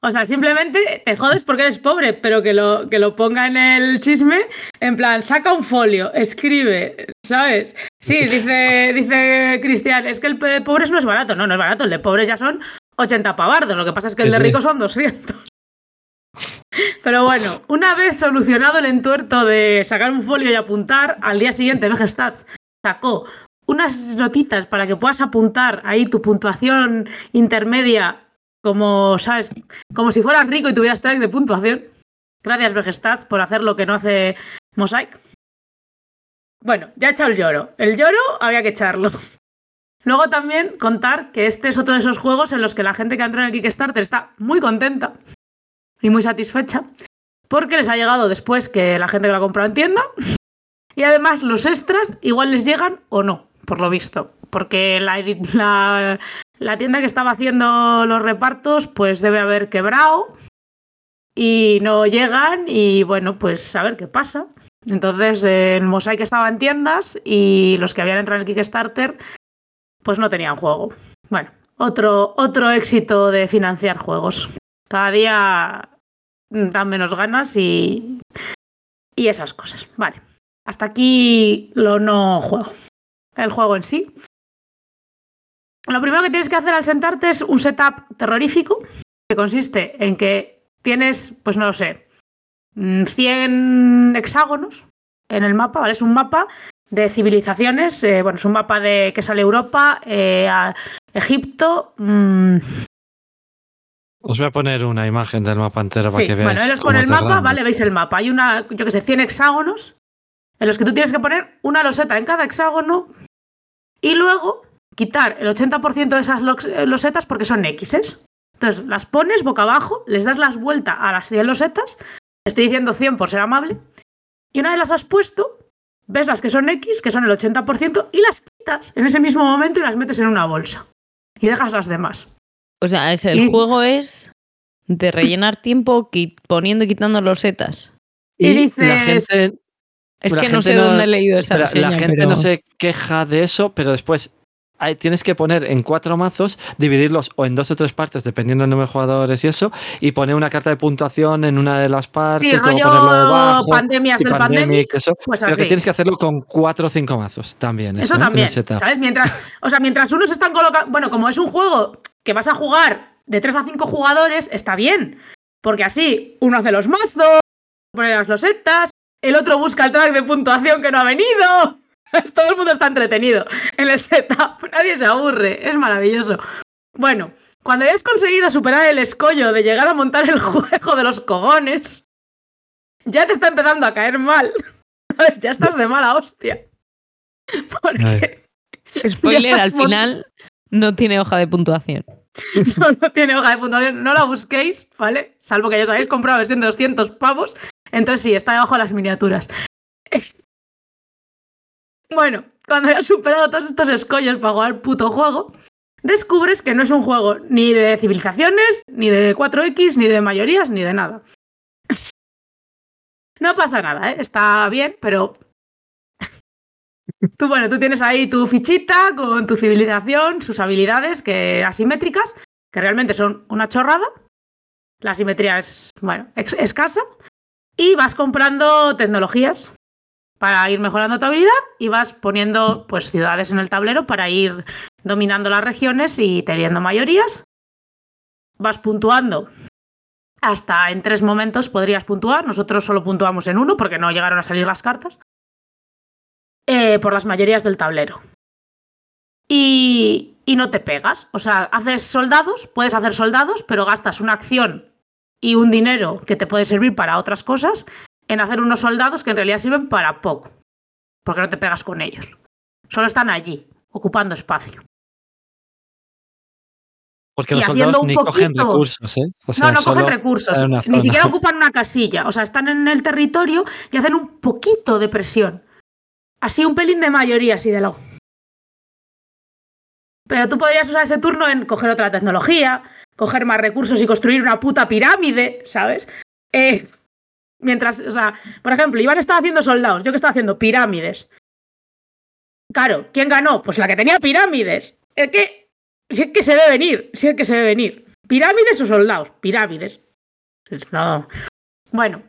O sea, simplemente te jodes porque eres pobre, pero que lo, que lo ponga en el chisme, en plan, saca un folio, escribe, ¿sabes? Sí, dice, [LAUGHS] dice Cristian, es que el de pobres no es barato. No, no es barato, el de pobres ya son 80 pavardos, lo que pasa es que el de ricos son 200. Pero bueno, una vez solucionado el entuerto de sacar un folio y apuntar, al día siguiente Vegestats sacó unas notitas para que puedas apuntar ahí tu puntuación intermedia como, ¿sabes? Como si fueras rico y tuvieras track de puntuación. Gracias, Vegestats, por hacer lo que no hace Mosaic. Bueno, ya he echado el lloro. El lloro había que echarlo. Luego también contar que este es otro de esos juegos en los que la gente que ha entrado en el Kickstarter está muy contenta y muy satisfecha porque les ha llegado después que la gente que lo ha comprado en tienda y además los extras igual les llegan o no, por lo visto. Porque la, la, la tienda que estaba haciendo los repartos pues debe haber quebrado y no llegan y bueno, pues a ver qué pasa. Entonces el Mosaic estaba en tiendas y los que habían entrado en el Kickstarter pues no tenían juego. Bueno, otro, otro éxito de financiar juegos. Cada día dan menos ganas y, y esas cosas. Vale, hasta aquí lo no juego. El juego en sí. Lo primero que tienes que hacer al sentarte es un setup terrorífico que consiste en que tienes, pues no lo sé, mm, 100 hexágonos en el mapa, ¿vale? Es un mapa de civilizaciones, eh, bueno, es un mapa de que sale Europa, eh, a Egipto, mm, os voy a poner una imagen del mapa entero para Sí, que veáis. bueno, cómo con el mapa, vale, veis el mapa. Hay una, yo que sé, 100 hexágonos en los que tú tienes que poner una loseta en cada hexágono y luego quitar el 80% de esas eh, losetas porque son X's. Entonces las pones boca abajo, les das las vueltas a las 100 losetas, estoy diciendo 100 por ser amable, y una vez las has puesto, ves las que son X, que son el 80%, y las quitas en ese mismo momento y las metes en una bolsa. Y dejas las demás. O sea, es, el Y- juego es de rellenar [LAUGHS] tiempo poniendo y quitando los setas. y la dices- gente, Es La que no gente sé no- dónde he leído esa espera, la reseña, gente pero- no se queja de eso, pero después tienes que poner en cuatro mazos, dividirlos o en dos o tres partes, dependiendo del número de jugadores y eso, y poner una carta de puntuación en una de las partes, Sí, luego ponerlo debajo. pandemias del pandemic, eso. pues Pero que tienes que hacerlo con cuatro o cinco mazos también. Eso ¿eh? También. ¿sabes? Mientras, o sea, mientras unos están colocando. Bueno, como es un juego que vas a jugar de 3 a 5 jugadores, está bien. Porque así uno hace los mazos, pone las losetas, el otro busca el track de puntuación que no ha venido. [LAUGHS] Todo el mundo está entretenido en el setup. [LAUGHS] Nadie se aburre. Es maravilloso. Bueno, cuando hayas conseguido superar el escollo de llegar a montar el [LAUGHS] juego de los cogones, ya te está empezando a caer mal. ¿Sabes? Ya estás de mala hostia. Porque Spoiler, al final no tiene hoja de puntuación. no, no tiene hoja de puntuación. No la busquéis, ¿vale? Salvo que ya os habéis comprado la versión de 200 pavos. Entonces sí, está debajo de las miniaturas. Bueno, cuando hayas superado todos estos escollos para jugar puto juego, descubres que no es un juego ni de civilizaciones, ni de 4X, ni de mayorías, ni de nada. [LAUGHS] No pasa nada, ¿eh? Está bien, pero... [LAUGHS] Tú, bueno, tú tienes ahí tu fichita con tu civilización, sus habilidades que asimétricas, que realmente son una chorrada. La simetría es, bueno, escasa. Y vas comprando tecnologías para ir mejorando tu habilidad y vas poniendo pues ciudades en el tablero para ir dominando las regiones y teniendo mayorías. Vas puntuando hasta en tres momentos podrías puntuar. Nosotros solo puntuamos en uno porque no llegaron a salir las cartas. Eh, por las mayorías del tablero. Y, y no te pegas. O sea, haces soldados, puedes hacer soldados, pero gastas una acción y un dinero que te puede servir para otras cosas en hacer unos soldados que en realidad sirven para poco. Porque no te pegas con ellos. Solo están allí, ocupando espacio. Porque y los haciendo soldados ni cogen recursos, ¿eh? O sea, no, no cogen recursos. Ni siquiera ocupan una casilla. O sea, están en el territorio y hacen un poquito de presión. Así un pelín de mayoría, así de lado. Pero tú podrías usar ese turno en coger otra tecnología, coger más recursos y construir una puta pirámide, ¿sabes? Eh, Mientras, o sea, por ejemplo, Iván estaba haciendo soldados, yo que estaba haciendo pirámides. Claro, ¿quién ganó? Pues la que tenía pirámides. Es que, si es que se ve venir, si es que se ve venir. ¿Pirámides o soldados? Pirámides. No. Bueno,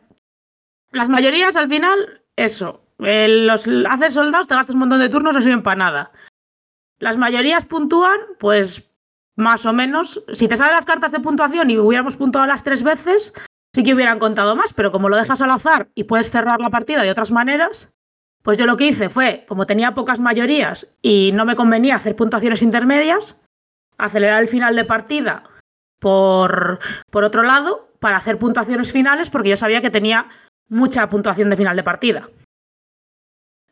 las mayorías al final, eso. los haces soldados, te gastas un montón de turnos, no sirven para nada. Las mayorías puntúan, pues más o menos. Si te salen las cartas de puntuación y hubiéramos puntuado las tres veces, sí que hubieran contado más, pero como lo dejas al azar y puedes cerrar la partida de otras maneras, pues yo lo que hice fue, como tenía pocas mayorías y no me convenía hacer puntuaciones intermedias, acelerar el final de partida por, por otro lado para hacer puntuaciones finales porque yo sabía que tenía mucha puntuación de final de partida.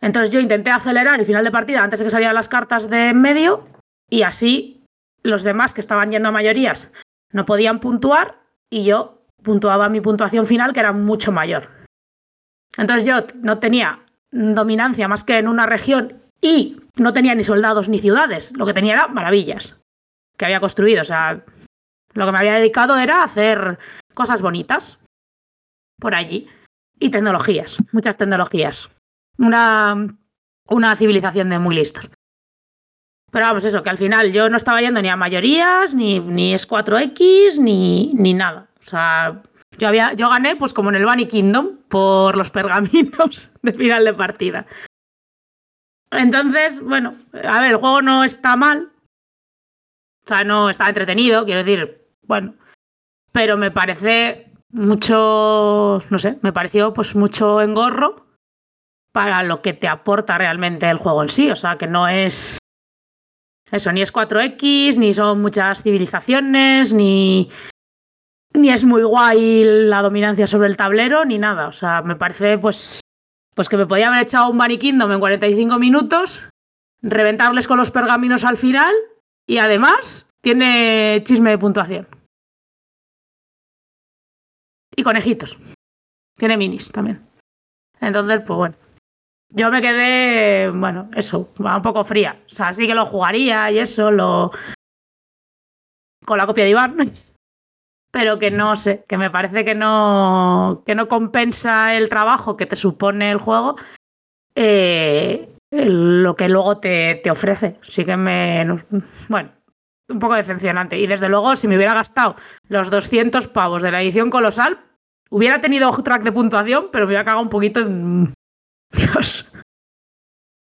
Entonces yo intenté acelerar el final de partida antes de que salieran las cartas de en medio y así los demás que estaban yendo a mayorías no podían puntuar y yo puntuaba mi puntuación final que era mucho mayor. Entonces yo no tenía dominancia más que en una región y no tenía ni soldados ni ciudades, lo que tenía era maravillas que había construido, o sea, lo que me había dedicado era hacer cosas bonitas por allí y tecnologías, muchas tecnologías. Una, una civilización de muy listos. Pero vamos, eso, que al final yo no estaba yendo ni a mayorías, ni, ni es 4X, ni, ni nada. O sea, yo, había, yo gané, pues como en el Bunny Kingdom, por los pergaminos [LAUGHS] de final de partida. Entonces, bueno, a ver, el juego no está mal. O sea, no está entretenido, quiero decir, bueno. Pero me parece mucho, no sé, me pareció pues mucho engorro para lo que te aporta realmente el juego en sí. O sea, que no es eso, ni es 4X, ni son muchas civilizaciones, ni, ni es muy guay la dominancia sobre el tablero, ni nada. O sea, me parece pues, pues que me podía haber echado un Bunny Kingdom en 45 minutos, reventarles con los pergaminos al final y además tiene chisme de puntuación. Y conejitos. Tiene minis también. Entonces, pues bueno. Yo me quedé, bueno, eso, un poco fría. O sea, sí que lo jugaría y eso, lo. con la copia de Iván. Pero que no sé, que me parece que no. que no compensa el trabajo que te supone el juego. eh, lo que luego te, te ofrece. Sí que me. no- Bueno, un poco decepcionante. Y desde luego, si me hubiera gastado los 200 pavos de la edición colosal, hubiera tenido track de puntuación, pero me hubiera cagado un poquito en. Dios.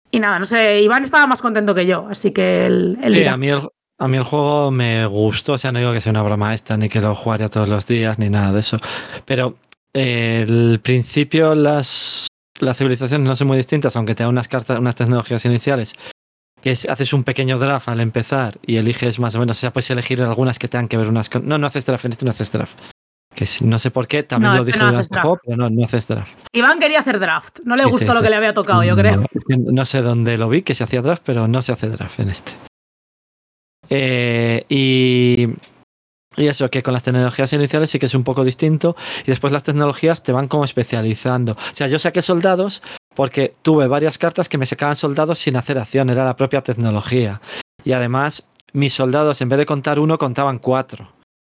Y nada, no sé, Iván estaba más contento que yo, así que Sí, dirá. a, mí el, a mí el juego me gustó, o sea, no digo que sea una obra maestra, ni que lo jugaría todos los días, ni nada de eso. Pero eh, el principio, las, las civilizaciones no son muy distintas, aunque te da unas cartas, unas tecnologías iniciales. Que es- haces un pequeño draft al empezar y eliges más o menos, o sea, puedes elegir algunas que tengan que ver unas con. No, no haces draft, en este no haces draft. Que no sé por qué, también No, lo este dije no durante el juego, pero no, no haces draft. Iván quería hacer draft, no le Sí, gustó sí, lo sí. que le había tocado, yo creo. No sé dónde lo vi, que se hacía draft, pero no se hace draft en este. Eh, y, y eso, que con las tecnologías iniciales sí que es un poco distinto. Y después las tecnologías te van como especializando. O sea, yo saqué soldados porque tuve varias cartas que me sacaban soldados sin hacer acción, era la propia tecnología. Y además, mis soldados, en vez de contar uno, contaban cuatro.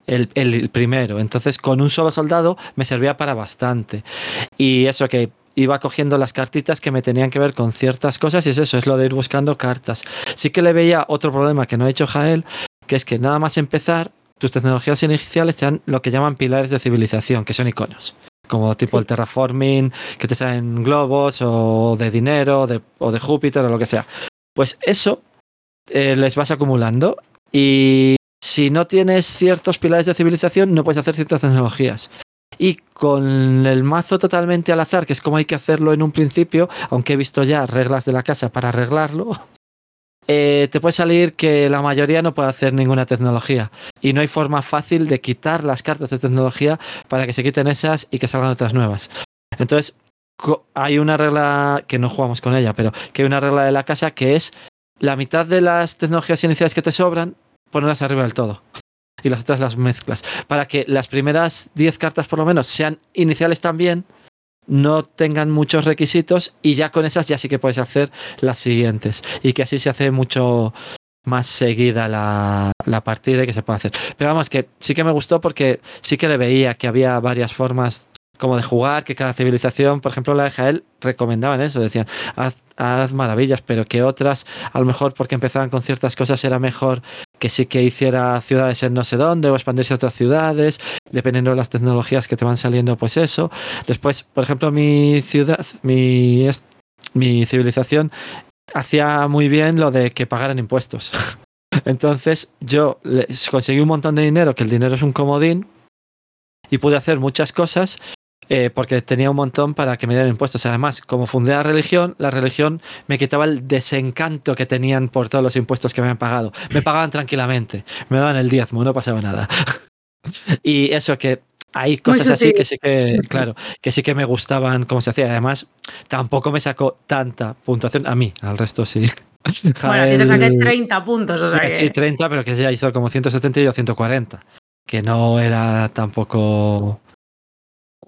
El, el- el primero. Entonces, con un solo soldado me servía para bastante. Y eso que iba cogiendo las cartitas que me tenían que ver con ciertas cosas y es eso, es lo de ir buscando cartas. Sí que le veía otro problema que no ha dicho Jael, que es que nada más empezar, tus tecnologías iniciales te dan lo que llaman pilares de civilización, que son iconos. Como tipo Sí. el terraforming, que te salen globos o de dinero de- o de Júpiter o lo que sea. Pues eso eh, les vas acumulando y si no tienes ciertos pilares de civilización no puedes hacer ciertas tecnologías. Y con el mazo totalmente al azar, que es como hay que hacerlo en un principio, aunque he visto ya reglas de la casa para arreglarlo, [LAUGHS] eh, te puede salir que la mayoría no puede hacer ninguna tecnología. Y no hay forma fácil de quitar las cartas de tecnología para que se quiten esas y que salgan otras nuevas. Entonces, hay una regla que no jugamos con ella, pero que hay una regla de la casa que es la mitad de las tecnologías iniciales que te sobran, ponerlas arriba del todo. Y las otras las mezclas. Para que las primeras 10 cartas por lo menos sean iniciales también, no tengan muchos requisitos y ya con esas ya sí que puedes hacer las siguientes. Y que así se hace mucho más seguida la, la partida y que se puede hacer. Pero vamos, que sí que me gustó porque sí que le veía que había varias formas como de jugar, que cada civilización, por ejemplo, la de Jael, recomendaban eso, decían, haz, haz maravillas, pero que otras, a lo mejor porque empezaban con ciertas cosas, era mejor que sí que hiciera ciudades en no sé dónde o expandirse a otras ciudades, dependiendo de las tecnologías que te van saliendo, pues eso. Después, por ejemplo, mi ciudad, mi, mi civilización hacía muy bien lo de que pagaran impuestos. [LAUGHS] Entonces yo les conseguí un montón de dinero, que el dinero es un comodín, y pude hacer muchas cosas eh, porque tenía un montón para que me dieran impuestos. Además, como fundé la religión, la religión me quitaba el desencanto que tenían por todos los impuestos que me habían pagado. Me pagaban tranquilamente, me daban el diezmo, no pasaba nada. [LAUGHS] y eso que hay cosas así que sí que, claro, que sí que me gustaban cómo se hacía. Además, tampoco me sacó tanta puntuación a mí, al resto sí. Bueno, [LAUGHS] a ti te saqué Jael- 30 puntos, o sea que... Sí, 30, pero que ella hizo como 170 y yo 140. Que no era tampoco.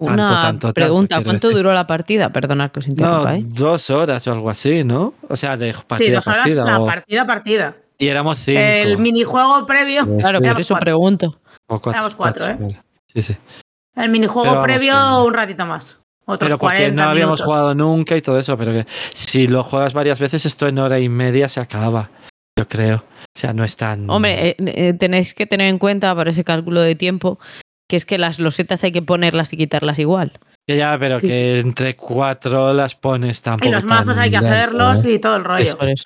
Una Tanto, tanto, tanto, pregunta, ¿cuánto decir. duró la partida? Perdonad que os No, interrumpa, ¿eh? dos horas o algo así, ¿no? O sea, de Sí, partida dos a horas partida. la o- partida partida. Y éramos cinco. El minijuego previo, Claro, sí, por eso cuatro. pregunto. o cuatro, éramos cuatro, ¿eh? Sí, sí. el minijuego previo que- un ratito más. Otros Pero porque 40 no habíamos minutos. jugado nunca y todo eso, pero que si lo juegas varias veces, esto en hora y media se acaba. Yo creo. O sea, no es tan. Hombre, eh, eh, tenéis que tener en cuenta para ese cálculo de tiempo que es que las losetas hay que ponerlas y quitarlas igual. Ya, ya, pero Sí, que entre cuatro las pones tampoco. Y los mazos hay que hacerlos ¿eh? y todo el rollo. Eso es.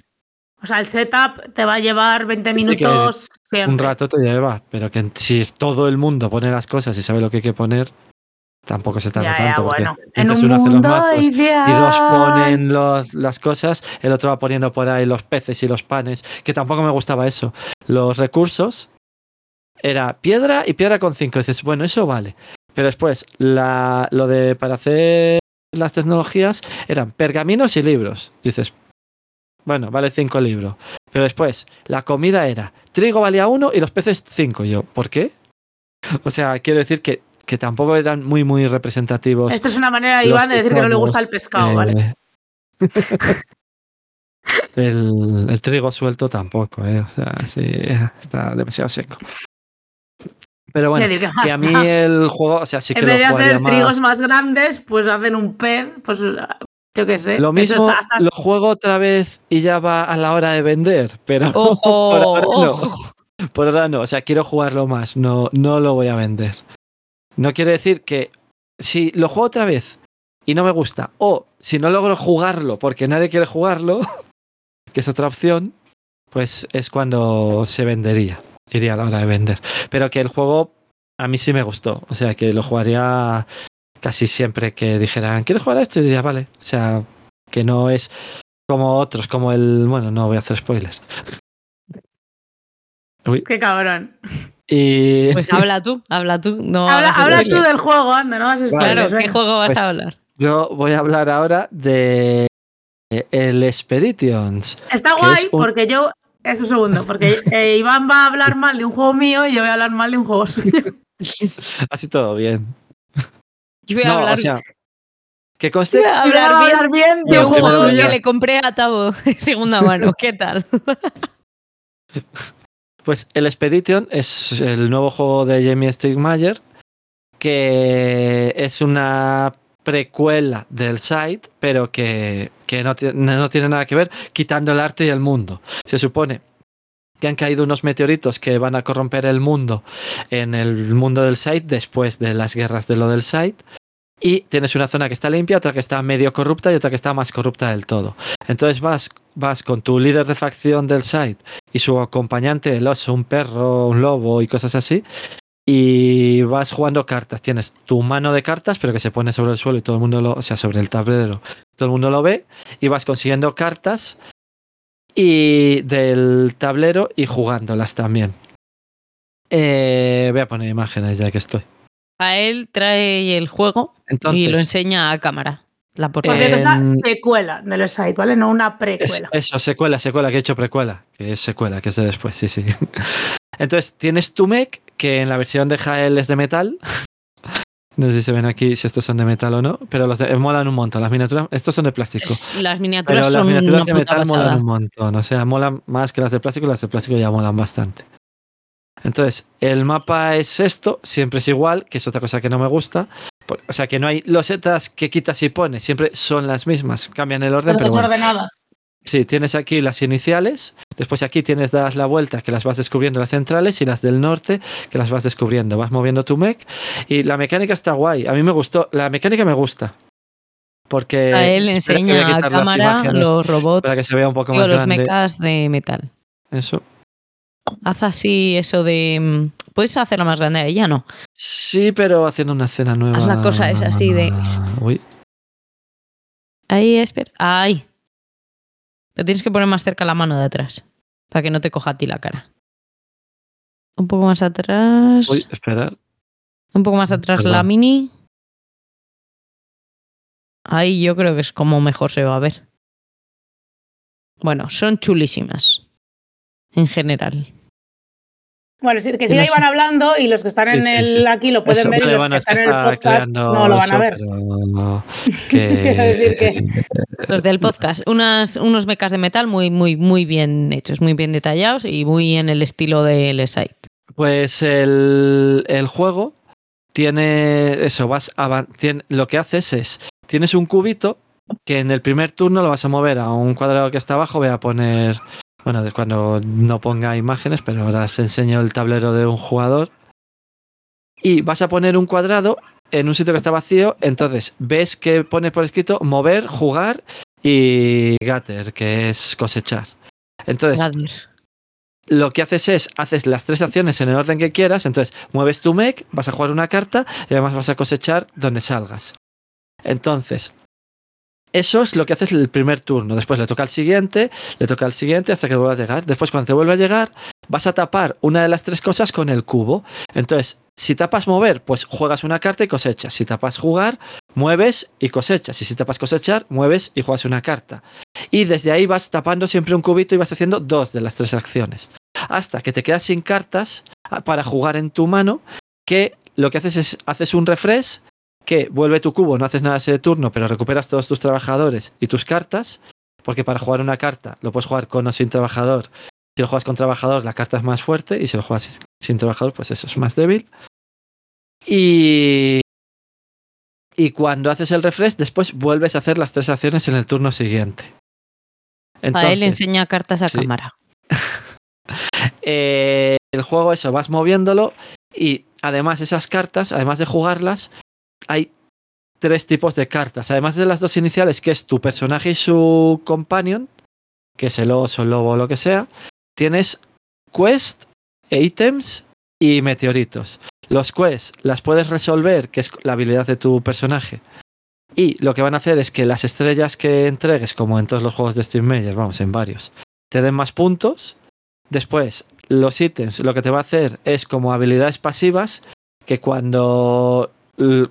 O sea, el setup te va a llevar 20 minutos siempre. Un rato te lleva, pero que si es todo el mundo pone las cosas y sabe lo que hay que poner, tampoco se tarda Ya, ya, tanto. porque bueno. En un uno hace los mazos ideal. y dos ponen los- las cosas, el otro va poniendo por ahí los peces y los panes, que tampoco me gustaba eso. Los recursos era piedra y piedra con cinco. dices, bueno, eso vale. Pero después, la, lo de para hacer las tecnologías eran pergaminos y libros. Dices, bueno, vale cinco libros. Pero después, la comida era trigo valía uno y los peces cinco. Y yo, ¿por qué? O sea, quiero decir que, que tampoco eran muy, muy representativos. Esto es una manera Iván de decir que no le gusta el pescado, eh, ¿vale? [LAUGHS] el, el trigo suelto tampoco, ¿eh? O sea, sí, está demasiado seco. Pero bueno, [LAUGHS] que a mí el juego, o sea, sí que en lo vez de jugaría hacer trigos más. más grandes, pues hacen un pez, pues yo qué sé. Lo mismo está- lo juego otra vez y ya va a la hora de vender, pero [LAUGHS] Ojo, por ahora no. ojo. Por ahora no, o sea, quiero jugarlo más, no, no lo voy a vender. No quiere decir que si lo juego otra vez y no me gusta, o si no logro jugarlo porque nadie quiere jugarlo, [LAUGHS] que es otra opción, pues es cuando se vendería, iría a la hora de vender. Pero que el juego a mí sí me gustó, o sea, que lo jugaría casi siempre que dijeran, ¿quieres jugar a esto? Y diría, vale, o sea, que no es como otros, como el, bueno, no voy a hacer spoilers. [LAUGHS] Uy, Qué cabrón. y Pues [LAUGHS] habla tú, habla tú. No Habla, tú del juego, anda, no hagas Vale. Claro, ¿qué juego vas Pues- a hablar? yo voy a hablar ahora de el Expeditions. Está guay es un- porque yo. Es un segundo, porque eh, Iván va a hablar mal de un juego mío y yo voy a hablar mal de un juego suyo. [LAUGHS] Así todo bien. Yo voy a No, hablar, o sea, que conste voy a hablar a bien hablar bien de de un juego que le compré a Tabo [LAUGHS] de segunda mano. ¿Qué tal? [LAUGHS] Pues el Expedition es el nuevo juego de Jamie Stigmayer, que es una precuela del site, pero que, que no, tiene, no tiene nada que ver, quitando el arte y el mundo. Se supone que han caído unos meteoritos que van a corromper el mundo en el mundo del site después de las guerras de lo del site. Y tienes una zona que está limpia, otra que está medio corrupta y otra que está más corrupta del todo. Entonces vas, vas con tu líder de facción del site y su acompañante, el oso, un perro, un lobo y cosas así. Y vas jugando cartas. Tienes tu mano de cartas, pero que se pone sobre el suelo y todo el mundo lo, o sea, sobre el tablero, todo el mundo lo ve. Y vas consiguiendo cartas y del tablero y jugándolas también. Eh, voy a poner imágenes ya que estoy. A él trae el juego Entonces, y lo enseña a cámara. La Por portada. cierto, es En- secuela del site, ¿vale? No una precuela. eso, secuela, secuela, que he hecho precuela, que es secuela, que es de después, sí, sí. [LAUGHS] Entonces, tienes tu mech, que en la versión de Jael es de metal. [LAUGHS] No sé si se ven aquí si estos son de metal o no, pero los de, eh, molan un montón. Las miniaturas, estos son de plástico. Las Pero miniaturas las son miniaturas de metal pasada. molan un montón. O sea, molan más que las de plástico, las de plástico ya molan bastante. Entonces, el mapa es esto, siempre es igual, que es otra cosa que no me gusta, O sea que no hay losetas que quitas y pones, siempre son las mismas, cambian el orden, pero bueno. desordenadas. Sí, tienes aquí las iniciales, después aquí tienes das la vuelta que las vas descubriendo las centrales y las del norte que las vas descubriendo. Vas moviendo tu mech y la mecánica está guay. A mí me gustó, la mecánica me gusta. Porque A él enseña a cámara los robots, para que se vea un poco más los grande. mechas de metal. Eso. Haz así eso de... mm, ¿Puedes hacerla más grande a ella? No. Sí, pero haciendo una escena nueva. Haz la cosa esa así de- Uy, Ahí, espera. Ahí. Pero tienes que poner más cerca la mano de atrás. Para que no te coja a ti la cara. Un poco más atrás. uy, espera. Un poco más atrás la mini. Ahí yo creo que es como mejor se va a ver. Bueno, son chulísimas. En general. Bueno, sí, que no Iván sé. hablando y los que están en Sí, sí, el sí. aquí lo pueden Eso, ver y los bueno, que es que están en el podcast no lo van a ver. [LAUGHS] Quiero decir que, [LAUGHS] Los del podcast. Unas, unos mechas de metal muy, muy, muy bien hechos, muy bien detallados y muy en el estilo del site. Pues el, el juego tiene eso, vas tien- lo que haces es, tienes un cubito que en el primer turno lo vas a mover a un cuadrado que está abajo, voy a poner, bueno, de cuando no ponga imágenes, pero ahora os enseño el tablero de un jugador. Y vas a poner un cuadrado en un sitio que está vacío, entonces ves que pone por escrito mover, jugar y gatter, que es cosechar. Entonces, lo que haces es, haces las tres acciones en el orden que quieras, entonces mueves tu mech, vas a jugar una carta y además vas a cosechar donde salgas. Entonces, eso es lo que haces el primer turno. Después le toca al siguiente, le toca al siguiente hasta que vuelva a llegar. Después, cuando te vuelva a llegar, vas a tapar una de las tres cosas con el cubo. Entonces, si tapas mover, pues juegas una carta y cosechas. Si tapas jugar, mueves y cosechas. Y si tapas cosechar, mueves y juegas una carta. Y desde ahí vas tapando siempre un cubito y vas haciendo dos de las tres acciones. Hasta que te quedas sin cartas ah, para jugar en tu mano, que lo que haces es haces un refresh, que vuelve tu cubo, no haces nada ese turno, pero recuperas todos tus trabajadores y tus cartas, porque para jugar una carta lo puedes jugar con o sin trabajador. Si lo juegas con trabajador, la carta es más fuerte, y si lo juegas sin trabajador, pues eso es más débil. Y, y cuando haces el refresh, después vuelves a hacer las tres acciones en el turno siguiente. a él Entonces, enseña cartas a sí. cámara. [LAUGHS] eh, el juego eso, vas moviéndolo y además esas cartas, además de jugarlas, hay tres tipos de cartas. Además de las dos iniciales, que es tu personaje y su companion, que es el oso, el lobo o lo que sea, tienes quest, ítems y meteoritos. Los quests las puedes resolver, que es la habilidad de tu personaje. Y lo que van a hacer es que las estrellas que entregues, como en todos los juegos de Steam Major, vamos, en varios, te den más puntos. Después, los ítems, lo que te va a hacer es como habilidades pasivas, que cuando,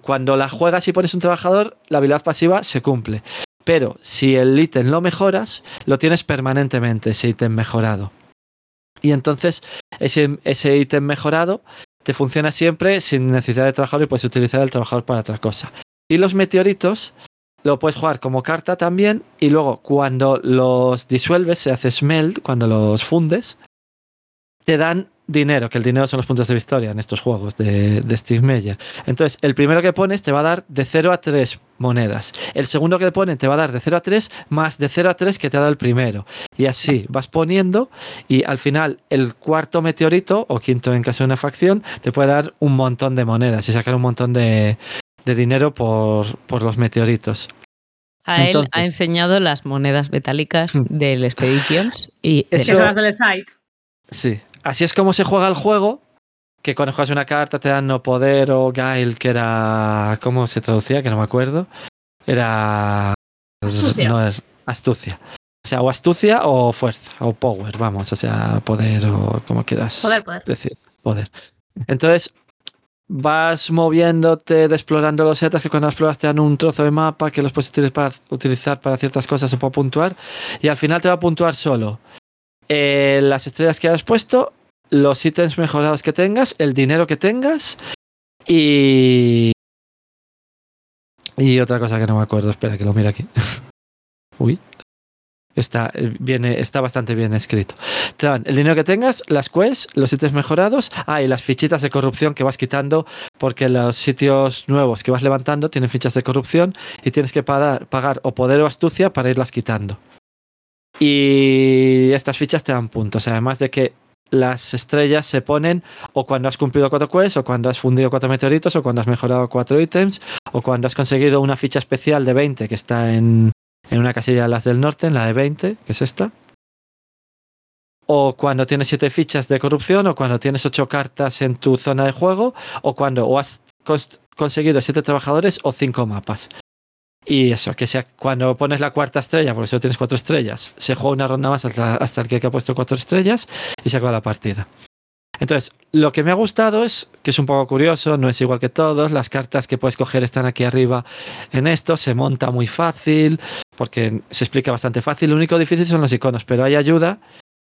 cuando la juegas y pones un trabajador, la habilidad pasiva se cumple. Pero si el ítem lo mejoras, lo tienes permanentemente, ese ítem mejorado. Y entonces, ese ese ítem mejorado te funciona siempre sin necesidad de trabajador y puedes utilizar el trabajador para otra cosa. Y los meteoritos lo puedes jugar como carta también y luego cuando los disuelves, se hace smelt, cuando los fundes, te dan dinero, que el dinero son los puntos de victoria en estos juegos de, de Steve Meyer. Entonces, el primero que pones te va a dar de 0 a 3 monedas. El segundo que te ponen te va a dar de 0 a 3 más de 0 a 3 que te ha dado el primero. Y así vas poniendo y al final el cuarto meteorito, o quinto en caso de una facción, te puede dar un montón de monedas y sacar un montón de, de dinero por, por los meteoritos. A él Entonces- ha enseñado las monedas metálicas Mm. del Expeditions y de Eso- Que son las del site. Sí. Así es como se juega el juego. Que cuando juegas una carta te dan no poder o Guile, que era. ¿Cómo se traducía? Que no me acuerdo. Era. Astucia. No es astucia. O sea, o astucia o fuerza, o power, vamos, o sea, poder o como quieras Poder, poder. decir, poder. Entonces, vas moviéndote, explorando los setas que cuando exploras te dan un trozo de mapa que los puedes utilizar para, utilizar para ciertas cosas o para puntuar. Y al final te va a puntuar solo eh, las estrellas que has puesto, los ítems mejorados que tengas, el dinero que tengas y. Y otra cosa que no me acuerdo, espera que lo mire aquí. [LAUGHS] Uy. Está, eh, viene, está bastante bien escrito. Te dan el dinero que tengas, las quests, los sitios mejorados, ah, y las fichitas de corrupción que vas quitando, porque los sitios nuevos que vas levantando tienen fichas de corrupción y tienes que pagar, pagar o poder o astucia para irlas quitando. Y estas fichas te dan puntos, además de que las estrellas se ponen o cuando has cumplido cuatro quests, o cuando has fundido cuatro meteoritos, o cuando has mejorado cuatro ítems, o cuando has conseguido una ficha especial de 20 que está en, en una casilla de las del norte, en la de 20, que es esta. O cuando tienes siete fichas de corrupción, o cuando tienes ocho cartas en tu zona de juego, o cuando o has cons- conseguido siete trabajadores o cinco mapas. Y eso, que sea cuando pones la cuarta estrella, porque solo tienes cuatro estrellas, se juega una ronda más hasta, el que ha puesto cuatro estrellas y se acaba la partida. Entonces, lo que me ha gustado es que es un poco curioso, no es igual que todos, las cartas que puedes coger están aquí arriba en esto, se monta muy fácil, porque se explica bastante fácil, lo único difícil son los iconos, pero hay ayuda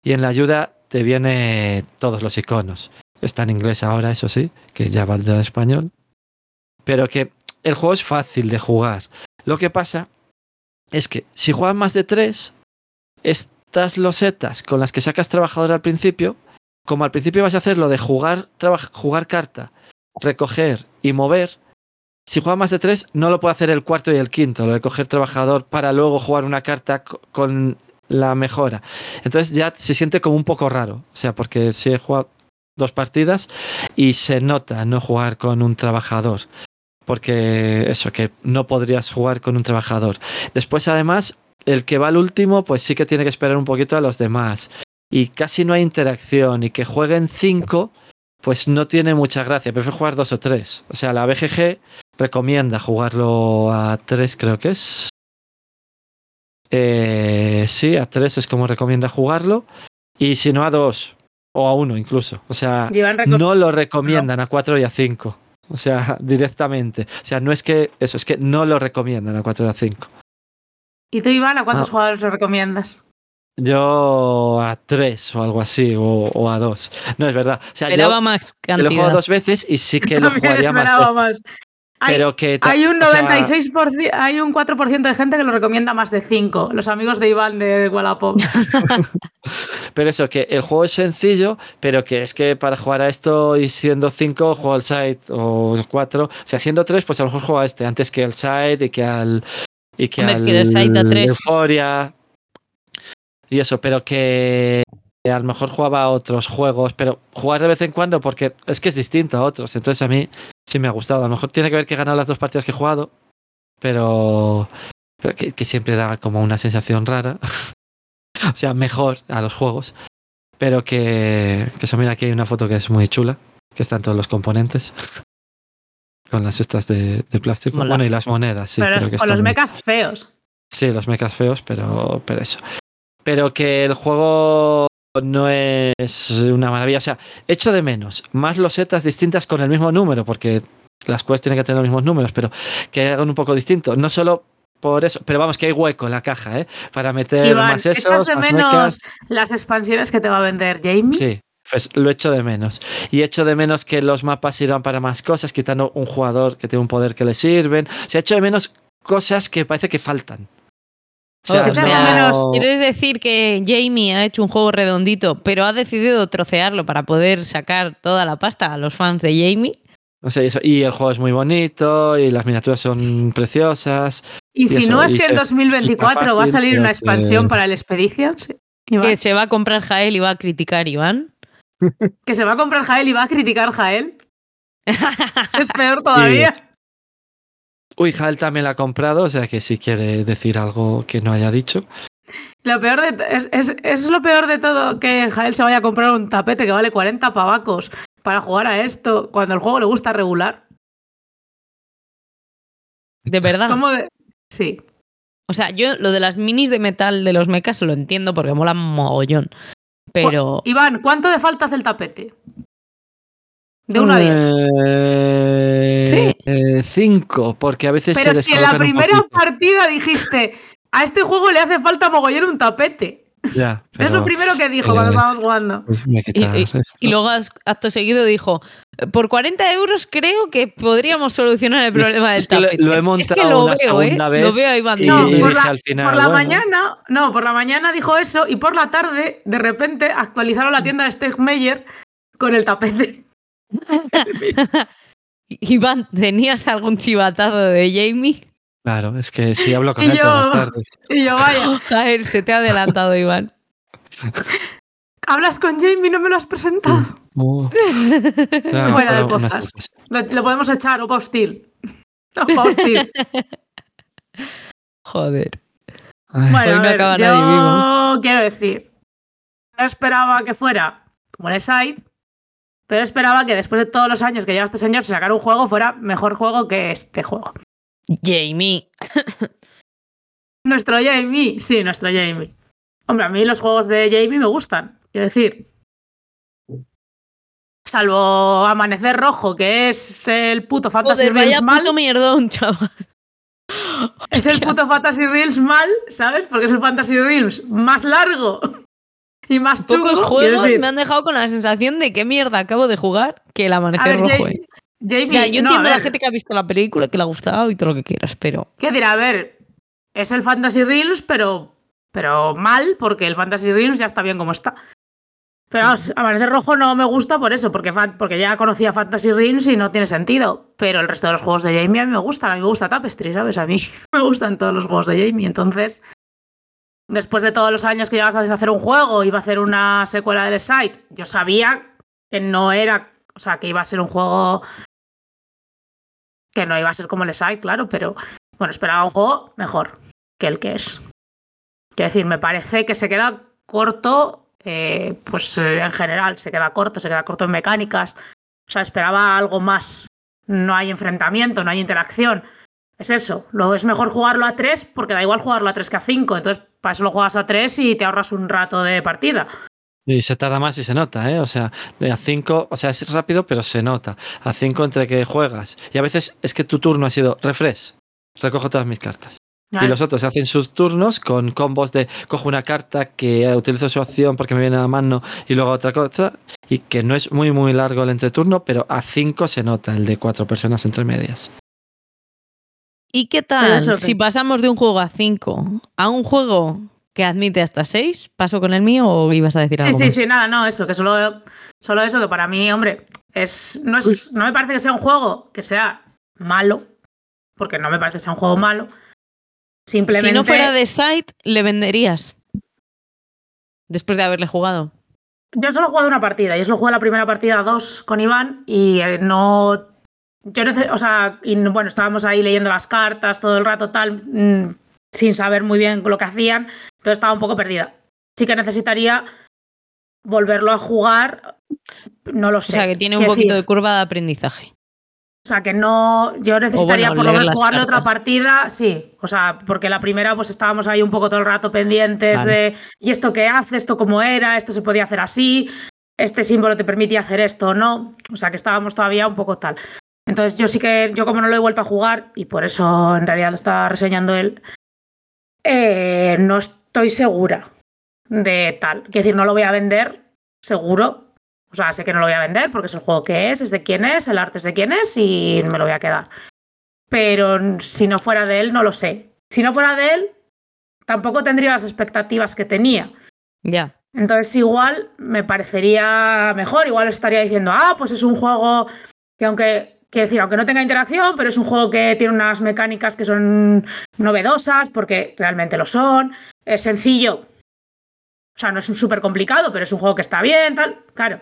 y en la ayuda te viene todos los iconos. Está en inglés ahora, eso sí, que ya valdrá en español. Pero que el juego es fácil de jugar. Lo que pasa es que si juegas más de tres, estas losetas con las que sacas trabajador al principio, como al principio vas a hacer lo de jugar, jugar carta, recoger y mover, si juegas más de tres, no lo puede hacer el cuarto y el quinto, lo de coger trabajador para luego jugar una carta co- con la mejora. Entonces ya se siente como un poco raro, o sea, porque si he jugado dos partidas y se nota no jugar con un trabajador. Porque eso, que no podrías jugar con un trabajador. Después, además, el que va al último, pues sí que tiene que esperar un poquito a los demás. Y casi no hay interacción. Y que jueguen cinco, pues no tiene mucha gracia. Prefiero jugar dos o tres. O sea, la BGG recomienda jugarlo a tres, creo que es. Eh, sí, a tres es como recomienda jugarlo. Y si no, a dos. O a uno incluso. O sea, no lo recomiendan a 4 y a 5. O sea, [LAUGHS] directamente. O sea, no es que eso, es que no lo recomiendan a 4 y a 5. ¿Y tú, Iván, a cuántos Ah. jugadores lo recomiendas? Yo a 3 o algo así, o, o a 2. No, es verdad. O sea, Esperaba yo más lo he jugado cantidad. dos veces y sí que [LAUGHS] lo jugaría más más. Hay, Pero que ta- hay un o sea, 96%, hay un 4% de gente que lo recomienda más de 5. Los amigos de Iván de Wallapop. [LAUGHS] pero eso, que el juego es sencillo, pero que es que para jugar a esto y siendo 5, juego al side o 4. O sea, siendo 3, pues a lo mejor juego a este antes que al side y que al. Y que Hombre, es al que el side a tres. Euphoria. Y eso, pero que a lo mejor jugaba a otros juegos, pero jugar de vez en cuando porque es que es distinto a otros. Entonces a mí sí me ha gustado. A lo mejor tiene que ver que he ganado las dos partidas que he jugado, pero, pero que, que siempre da como una sensación rara. [LAUGHS] o sea, mejor a los juegos. Pero que, que eso, mira, aquí hay una foto que es muy chula, que están todos los componentes. [LAUGHS] Con las estas de, de plástico. Mola. Bueno, y las monedas, sí. Pero creo es- que con los mechas feos. Sí, los mechas feos, pero, pero eso. Pero que el juego no es una maravilla. O sea, echo de menos más losetas distintas con el mismo número, porque las quests tienen que tener los mismos números, pero que hagan un poco distinto. No solo por eso, pero vamos, que hay hueco en la caja, ¿eh? Para meter Iván, más echas esos, de más menos las expansiones que te va a vender Jamie. Sí, pues lo echo de menos. Y echo de menos que los mapas sirvan para más cosas, quitando un jugador que tiene un poder que le sirven. O sea, echo de menos cosas que parece que faltan. O sea, menos- ¿quieres decir que Jamie ha hecho un juego redondito, pero ha decidido trocearlo para poder sacar toda la pasta a los fans de Jamie? No sé, eso. Y el juego es muy bonito y las miniaturas son preciosas. Y Y si eso, no es que en se- 2024 va a salir una que- expansión para el Expeditions. Iván, Que se va a comprar Jael y va a criticar Iván. [LAUGHS] que se va a comprar Jael y va a criticar Jael. [LAUGHS] Es peor todavía. Uy, Hal también la ha comprado, o sea que si quiere decir algo que no haya dicho. Lo peor de es, es, es lo peor de todo que Jael se vaya a comprar un tapete que vale 40 pavacos para jugar a esto cuando el juego le gusta regular. De verdad. ¿Cómo de- Sí. O sea, yo lo de las minis de metal de los mechas lo entiendo porque molan mogollón. Pero. Iván, ¿cuánto de falta hace el tapete? De 1 a 10. Eh, Sí. eh, cinco, porque a veces Pero se si en la primera partida dijiste, a este juego le hace falta mogollón un tapete. Ya, es lo primero que dijo eh, cuando estábamos jugando. pues Y- esto. Y luego, acto seguido, dijo: por 40 euros creo que podríamos solucionar el Es- problema del es que lo- tapete. lo he es que montado lo una veo, segunda ¿eh? vez Lo veo a Iván y- No, por la, al final, por la bueno. mañana, no, por la mañana dijo eso y por la tarde, de repente, actualizaron la tienda de Stegmeyer con el tapete. [LAUGHS] Iván, ¿tenías algún chivatazo de Jamie? Claro, es que sí hablo con Y él todas las tardes. Y yo, vaya, [LAUGHS] Jair, se te ha adelantado, Iván. [LAUGHS] hablas con Jamie, no me lo has presentado. Uh, claro, Fuera del podcast. le podemos echar, Opa Hostil. Opa Hostil. Joder. Ay, Bueno, Hoy a ver, acaba yo nadie vivo. quiero decir, no esperaba que fuera como en el site, pero esperaba que después de todos los años que lleva este señor, si sacara un juego fuera mejor juego que este juego. Jamie. [LAUGHS] Nuestro Jamie, sí, nuestro Jamie. Hombre, a mí los juegos de Jamie me gustan, quiero decir. Salvo Amanecer Rojo, que es el puto Fantasy Joder, Reels mal. puto mierdón, chaval. Es el puto Fantasy Reels mal, ¿sabes? Porque es el Fantasy Reels más largo y más chungo. Pocos juegos decir. me han dejado con la sensación de qué mierda acabo de jugar que el amanecer ver, rojo. Jamie, eh. Jamie, O sea, yo no, entiendo a a la gente que ha visto la película, que le ha gustado y todo lo que quieras, pero. ¿Qué dirá? A ver, es el Fantasy Reels, pero, pero mal, porque el Fantasy Reels ya está bien como está. Pero vamos, Amanecer Rojo no me gusta por eso, porque, porque ya conocía Fantasy Reels y no tiene sentido. Pero el resto de los juegos de Jamie a mí me gustan. A mí me gusta Tapestry, ¿sabes? A mí [LAUGHS] me gustan todos los juegos de Jamie. Entonces, después de todos los años que llevas a hacer un juego, iba a hacer una secuela del site, yo sabía que no era, o sea, que iba a ser un juego que no iba a ser como el site, claro, pero bueno, esperaba un juego mejor que el que es. Quiero decir, me parece que se queda corto, eh, pues eh, en general, se queda corto, se queda corto en mecánicas. O sea, esperaba algo más. No hay enfrentamiento, no hay interacción. Es eso, lo es mejor jugarlo a 3 porque da igual jugarlo a 3 que a 5. Entonces, para eso lo juegas a 3 y te ahorras un rato de partida. Y se tarda más y se nota, ¿eh? O sea, de a 5, o sea, es rápido, pero se nota. A 5 entre que juegas. Y a veces es que tu turno ha sido refresh. Recojo todas mis cartas. Y los otros hacen sus turnos con combos de cojo una carta que utilizo su acción porque me viene a la mano y luego otra cosa. Y que no es muy, muy largo el entreturno, pero a 5 se nota el de cuatro personas entre medias. ¿Y qué tal si pasamos de un juego a 5 a un juego que admite hasta 6? ¿Paso con el mío o ibas a decir Sí, algo sí, más? sí, nada, no, eso, que solo, solo eso, que para mí, hombre, es, no, es, no me parece que sea un juego que sea malo, porque no me parece que sea un juego malo. Simplemente. Si no fuera de site, le venderías. Después de haberle jugado. Yo solo he jugado una partida, y solo jugué la primera partida 2 con Iván, y eh, no. Yo nece- o sea, y no- bueno, estábamos ahí leyendo las cartas todo el rato, tal, sin saber muy bien lo que hacían, entonces estaba un poco perdida. Sí que necesitaría volverlo a jugar, no lo O sé. sea, que tiene un poquito decir, de curva de aprendizaje. O sea, que no. Yo necesitaría bueno, por lo menos jugarle otra partida, sí. O sea, porque la primera, pues estábamos ahí un poco todo el rato pendientes Vale. de. ¿Y esto qué hace? ¿Esto cómo era? ¿Esto se podía hacer así? ¿Este símbolo te permitía hacer esto o no? O sea, que estábamos todavía un poco tal. Entonces, yo sí que. Yo, como no lo he vuelto a jugar, y por eso en realidad lo está reseñando él, eh, no estoy segura de tal. Quiero decir, no lo voy a vender, seguro. O sea, sé que no lo voy a vender porque es el juego que es, es de quién es, el arte es de quién es y me lo voy a quedar. Pero si no fuera de él, no lo sé. Si no fuera de él, tampoco tendría las expectativas que tenía. Ya. Entonces igual me parecería mejor, igual estaría diciendo, ah, pues es un juego que aunque, quiero decir, aunque no tenga interacción, pero es un juego que tiene unas mecánicas que son novedosas, porque realmente lo son, es sencillo, o sea, no es un súper complicado, pero es un juego que está bien, tal, claro.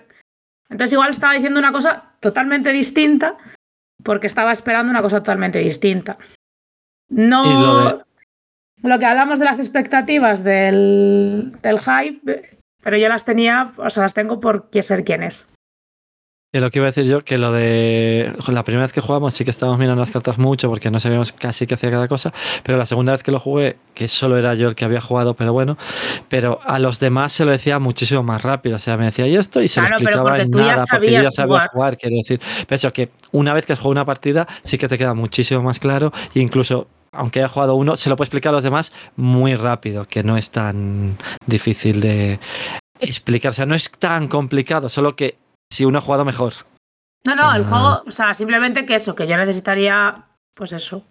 Entonces igual estaba diciendo una cosa totalmente distinta, porque estaba esperando una cosa totalmente distinta. No... Lo de- Lo que hablamos de las expectativas del, del hype, pero yo las tenía, o sea, las tengo por que ser quien es. Y lo que iba a decir yo, que lo de la primera vez que jugamos sí que estábamos mirando las cartas mucho porque no sabíamos casi qué hacía cada cosa, pero la segunda vez que lo jugué, que solo era yo el que había jugado, pero bueno, pero a los demás se lo decía muchísimo más rápido, o sea, me decía y esto y se Claro, lo pero explicaba porque en tú ya nada, porque yo ya sabía jugar. jugar. quiero decir. Pero eso, que una vez que has jugado una partida sí que te queda muchísimo más claro e incluso aunque haya jugado uno, se lo puede explicar a los demás muy rápido, que no es tan difícil de explicar. O sea, no es tan complicado, solo que si uno ha jugado mejor. No, no, el juego, o sea, simplemente que eso, que yo necesitaría, pues eso,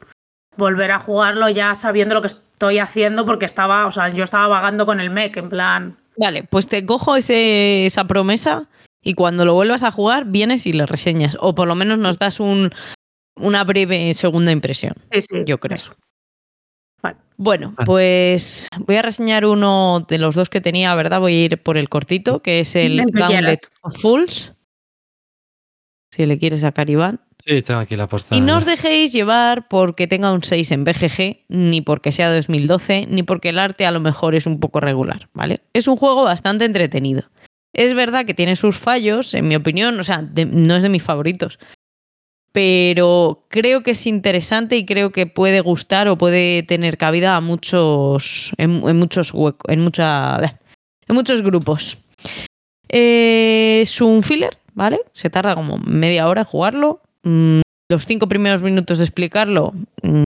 volver a jugarlo ya sabiendo lo que estoy haciendo porque estaba, o sea, yo estaba vagando con el mech, en plan, Vale, pues te cojo ese- esa promesa y cuando lo vuelvas a jugar vienes y le reseñas. O por lo menos nos das un, una breve segunda impresión. sí, sí, Yo creo. eso. Bueno, Vale. pues voy a reseñar uno de los dos que tenía, ¿verdad? Voy a ir por el cortito, que es el Gauntlet of Fools. Si le quiere sacar Iván. Sí, tengo aquí la portada. Y no os dejéis llevar porque tenga un 6 en BGG, ni porque sea 2012, ni porque el arte a lo mejor es un poco regular, ¿vale? Es un juego bastante entretenido. Es verdad que tiene sus fallos, en mi opinión, o sea, de- no es de mis favoritos. Pero creo que es interesante y creo que puede gustar o puede tener cabida a muchos. en, muchos huecos. En muchos grupos. Eh, es un filler, ¿vale? Se tarda como media hora en jugarlo. Mm, los cinco primeros minutos de explicarlo mm,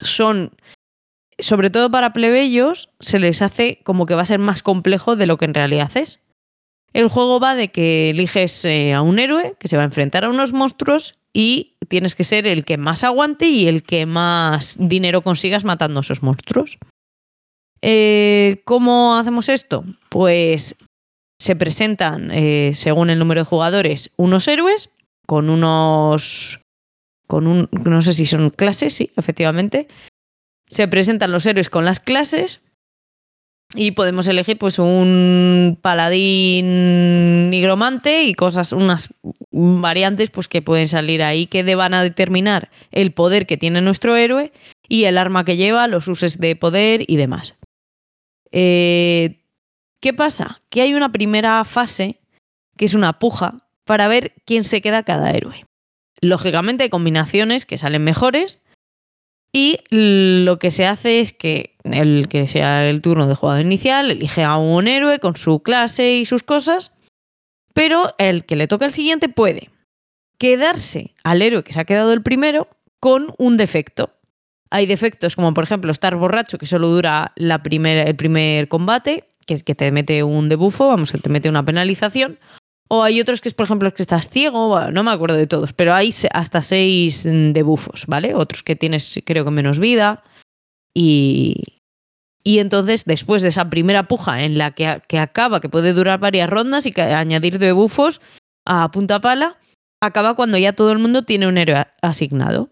son, sobre todo para plebeyos, se les hace como que va a ser más complejo de lo que en realidad es. El juego va de que eliges eh, a un héroe que se va a enfrentar a unos monstruos y tienes que ser el que más aguante y el que más dinero consigas matando a esos monstruos. Eh, ¿Cómo hacemos esto? Pues se presentan, eh, según el número de jugadores, unos héroes con unos. con un. no sé si son clases, sí, efectivamente. Se presentan los héroes con las clases. Y podemos elegir pues un paladín nigromante y cosas, unas variantes pues que pueden salir ahí que van a determinar el poder que tiene nuestro héroe y el arma que lleva, los usos de poder y demás. Eh, ¿Qué pasa? Que hay una primera fase que es una puja para ver quién se queda cada héroe. Lógicamente hay combinaciones que salen mejores y lo que se hace es que el que sea el turno de jugador inicial elige a un héroe con su clase y sus cosas, pero el que le toca el siguiente puede quedarse al héroe que se ha quedado el primero con un defecto. Hay defectos como por ejemplo estar borracho que solo dura la el primer combate, que es que te mete un debufo, vamos, que te mete una penalización. O hay otros que es, por ejemplo, que estás ciego, no me acuerdo de todos, pero hay hasta seis debufos, ¿vale? Otros que tienes, creo que menos vida. Y, y entonces, después de esa primera puja en la que, que acaba, que puede durar varias rondas y que añadir debufos a punta pala, acaba cuando ya todo el mundo tiene un héroe asignado.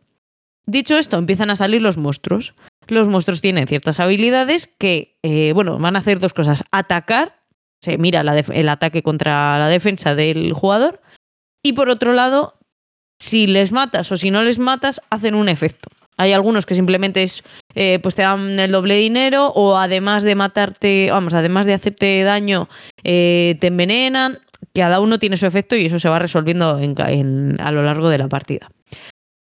Dicho esto, empiezan a salir los monstruos. Los monstruos tienen ciertas habilidades que, eh, bueno, van a hacer dos cosas. Atacar, se mira el ataque contra la defensa del jugador. Y por otro lado, si les matas o si no les matas, hacen un efecto. Hay algunos que simplemente es, eh, pues te dan el doble dinero o además de matarte, vamos, además de hacerte daño, eh, te envenenan. Cada uno tiene su efecto y eso se va resolviendo a lo largo de la partida.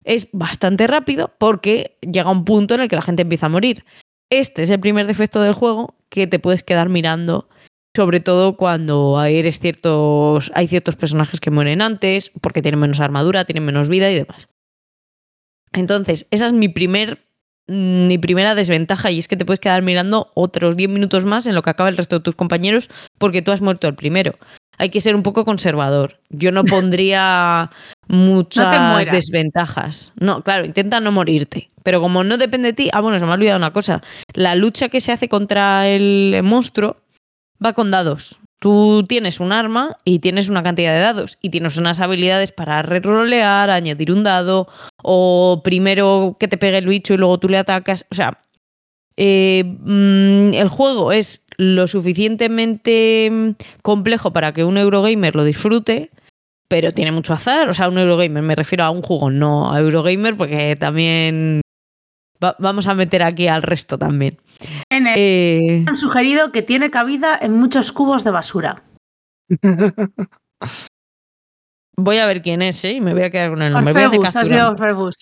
Es bastante rápido porque llega un punto en el que la gente empieza a morir. Este es el primer defecto del juego que te puedes quedar mirando, sobre todo cuando eres ciertos, hay ciertos personajes que mueren antes, porque tienen menos armadura, tienen menos vida y demás. Entonces, esa es mi, primer, mm, mi primera desventaja y es que te puedes quedar mirando otros 10 minutos más en lo que acaba el resto de tus compañeros porque tú has muerto el primero. Hay que ser un poco conservador. Yo no [LAUGHS] pondría muchas mueras. desventajas. No, claro, intenta no morirte. Pero como no depende de ti, ah, bueno, se me ha olvidado una cosa. La lucha que se hace contra el monstruo va con dados. Tú tienes un arma y tienes una cantidad de dados y tienes unas habilidades para rerolear, añadir un dado o primero que te pegue el bicho y luego tú le atacas. O sea, eh, mm, el juego es lo suficientemente mm, complejo para que un Eurogamer lo disfrute, pero tiene mucho azar. O sea, un Eurogamer, me refiero a un juego, no a Eurogamer, porque también va- vamos a meter aquí al resto también. En el- Eh, han sugerido que tiene cabida en muchos cubos de basura. [LAUGHS] voy a ver quién es, ¿eh? Y me voy a quedar con el nombre. Orfebus, ha sido Orfebus.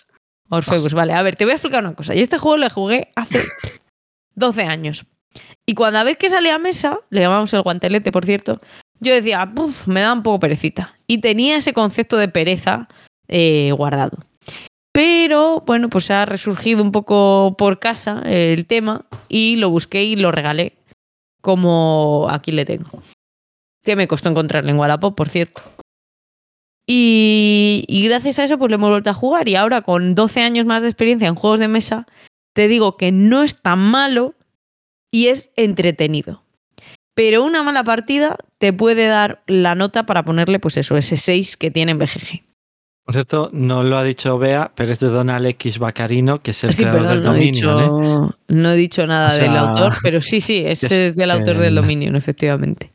Orfebus, vale. A ver, te voy a explicar una cosa. Y este juego le jugué hace [LAUGHS] 12 años. Y cuando a vez que salía a mesa, le llamamos el guantelete, por cierto, yo decía, "Puf, me da un poco perecita. Y tenía ese concepto de pereza eh, guardado. Pero bueno, pues ha resurgido un poco por casa el tema y lo busqué y lo regalé. Como aquí le tengo. Que me costó encontrarlo en Wallapop, por cierto. Y, gracias a eso pues le hemos vuelto a jugar y ahora con 12 años más de experiencia en juegos de mesa, te digo que no es tan malo y es entretenido. Pero una mala partida te puede dar la nota para ponerle pues eso, ese 6 que tiene en BGG. Por cierto, no lo ha dicho Bea, pero es de Donald X Bacarino, que es el Sí, creador perdón, del no he, Dominion. ¿eh? no he dicho nada O sea, del autor, pero sí, sí, [LAUGHS] ese es es del autor el- del Dominion, efectivamente.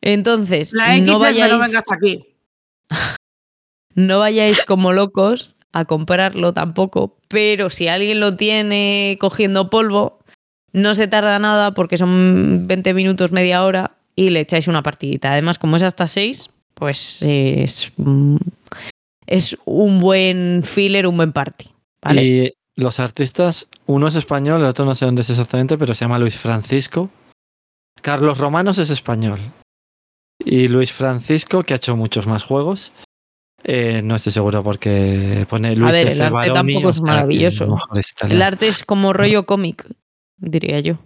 Entonces, La X no vayáis, no vengas aquí. [LAUGHS] no vayáis como locos a comprarlo tampoco, pero si alguien lo tiene cogiendo polvo, no se tarda nada porque son 20 minutos, media hora y le echáis una partidita. Además, como es hasta 6, pues es, mm, es un buen filler, un buen party. ¿vale? Y los artistas, uno es español, el otro no sé dónde es exactamente, pero se llama Luis Francisco. Carlos Romanos es español. Y Luis Francisco, que ha hecho muchos más juegos. eh, no estoy seguro porque pone Luis ver, el arte tampoco es maravilloso. a mejor El arte es como rollo cómic, diría yo.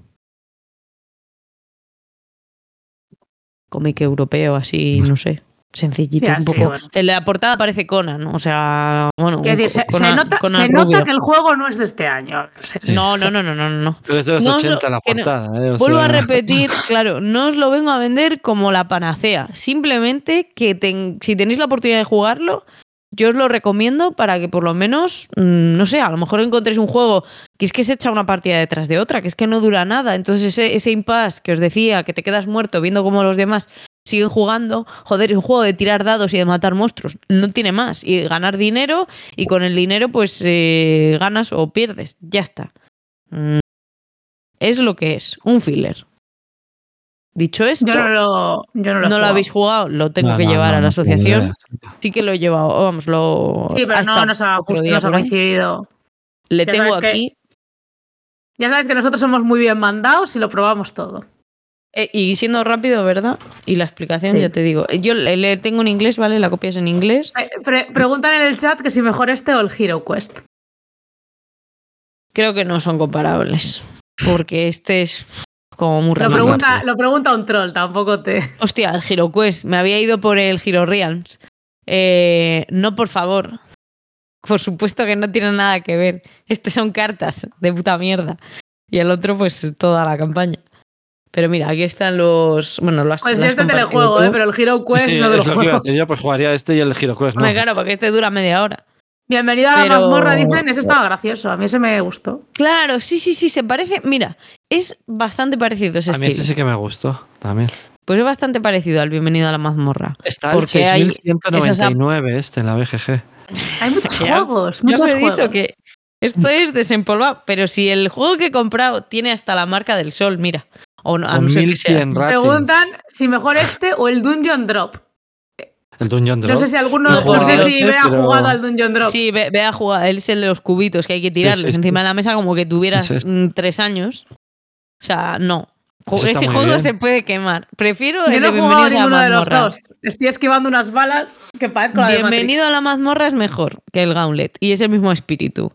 Cómic europeo, así, no sé. Sencillito, un poco. bueno. En la portada aparece Conan, o sea, bueno. Decir, se, se Conan- nota, Conan se nota que el juego no es de este año. Se- Sí. No, no, no, no, no, no. Pero es de los No os lo- 80 la no- portada. eh, o Vuelvo a [LAUGHS] repetir, claro, no os lo vengo a vender como la panacea. Simplemente que ten- si tenéis la oportunidad de jugarlo, yo os lo recomiendo para que por lo menos, mm, no sé, a lo mejor encontréis un juego que es que se echa una partida detrás de otra, que es que no dura nada. Entonces ese, ese impasse que os decía, que te quedas muerto viendo cómo los demás siguen jugando, joder, es un juego de tirar dados y de matar monstruos. No tiene más. Y ganar dinero y con el dinero pues eh, ganas o pierdes. Ya está. Mm, Es lo que es, un filler. Dicho esto, Yo no lo, yo no lo, he no lo jugado. habéis jugado, lo tengo no, que no, llevar no, a la asociación. Sí que lo he llevado, vamos, lo. Sí, pero no nos ha, justo día nos ha coincidido. Le Ya tengo que- aquí. Ya sabes que nosotros somos muy bien mandados y lo probamos todo. Eh, y siendo rápido, ¿verdad? Y la explicación, Sí. ya te digo. Yo le, le tengo en inglés, ¿vale? La copia es en inglés. Eh, pre- preguntan en el chat que si mejor este o el Hero Quest. Creo que no son comparables. Porque este es como muy Lo rápido. pregunta, lo pregunta un troll, tampoco te. Hostia, el Hero Quest. Me había ido por el Hero Realms. Eh, no, por favor. Por supuesto que no tiene nada que ver. Este son cartas de puta mierda. Y el otro, pues, toda la campaña. Pero mira, aquí están los. Bueno, las. Pues este compartido telejuego, tú. ¿eh? pero el Hero Quest Sí, no te lo lo juego. yo, pues jugaría este y el Giro Quest, ¿no? Claro, porque este dura media hora. Bienvenido a la mazmorra, dicen. Ese estaba gracioso. A mí ese me gustó. Claro, sí, sí, sí, se parece. Mira, es bastante parecido ese A mí ese sí que me gustó también. Pues es bastante parecido al Bienvenido a la mazmorra. Está el Porque hay 6199 este en la BGG. Hay muchos juegos, ya muchos os he juegos. dicho que esto es desempolvado, pero si el juego que he comprado tiene hasta la marca del sol, mira. O no, a no ser que sea. 1100 ratings. Preguntan si mejor este o el Dungeon Drop. El Dungeon Drop. No sé si alguno, No no, jugado sé si este, me ha pero- jugado al Dungeon Drop. Sí, ve, ve a jugar. Él es el de los cubitos que hay que tirarlos sí, sí. encima de la mesa como que tuvieras Ese es. mm, tres años. O sea, no. Ese juego bien. se puede quemar. Prefiero Yo el no de he jugado a la ninguno de los mazmorra. dos. Estoy esquivando unas balas que parezco la de Bienvenido a la mazmorra es mejor que el Gauntlet y es el mismo espíritu.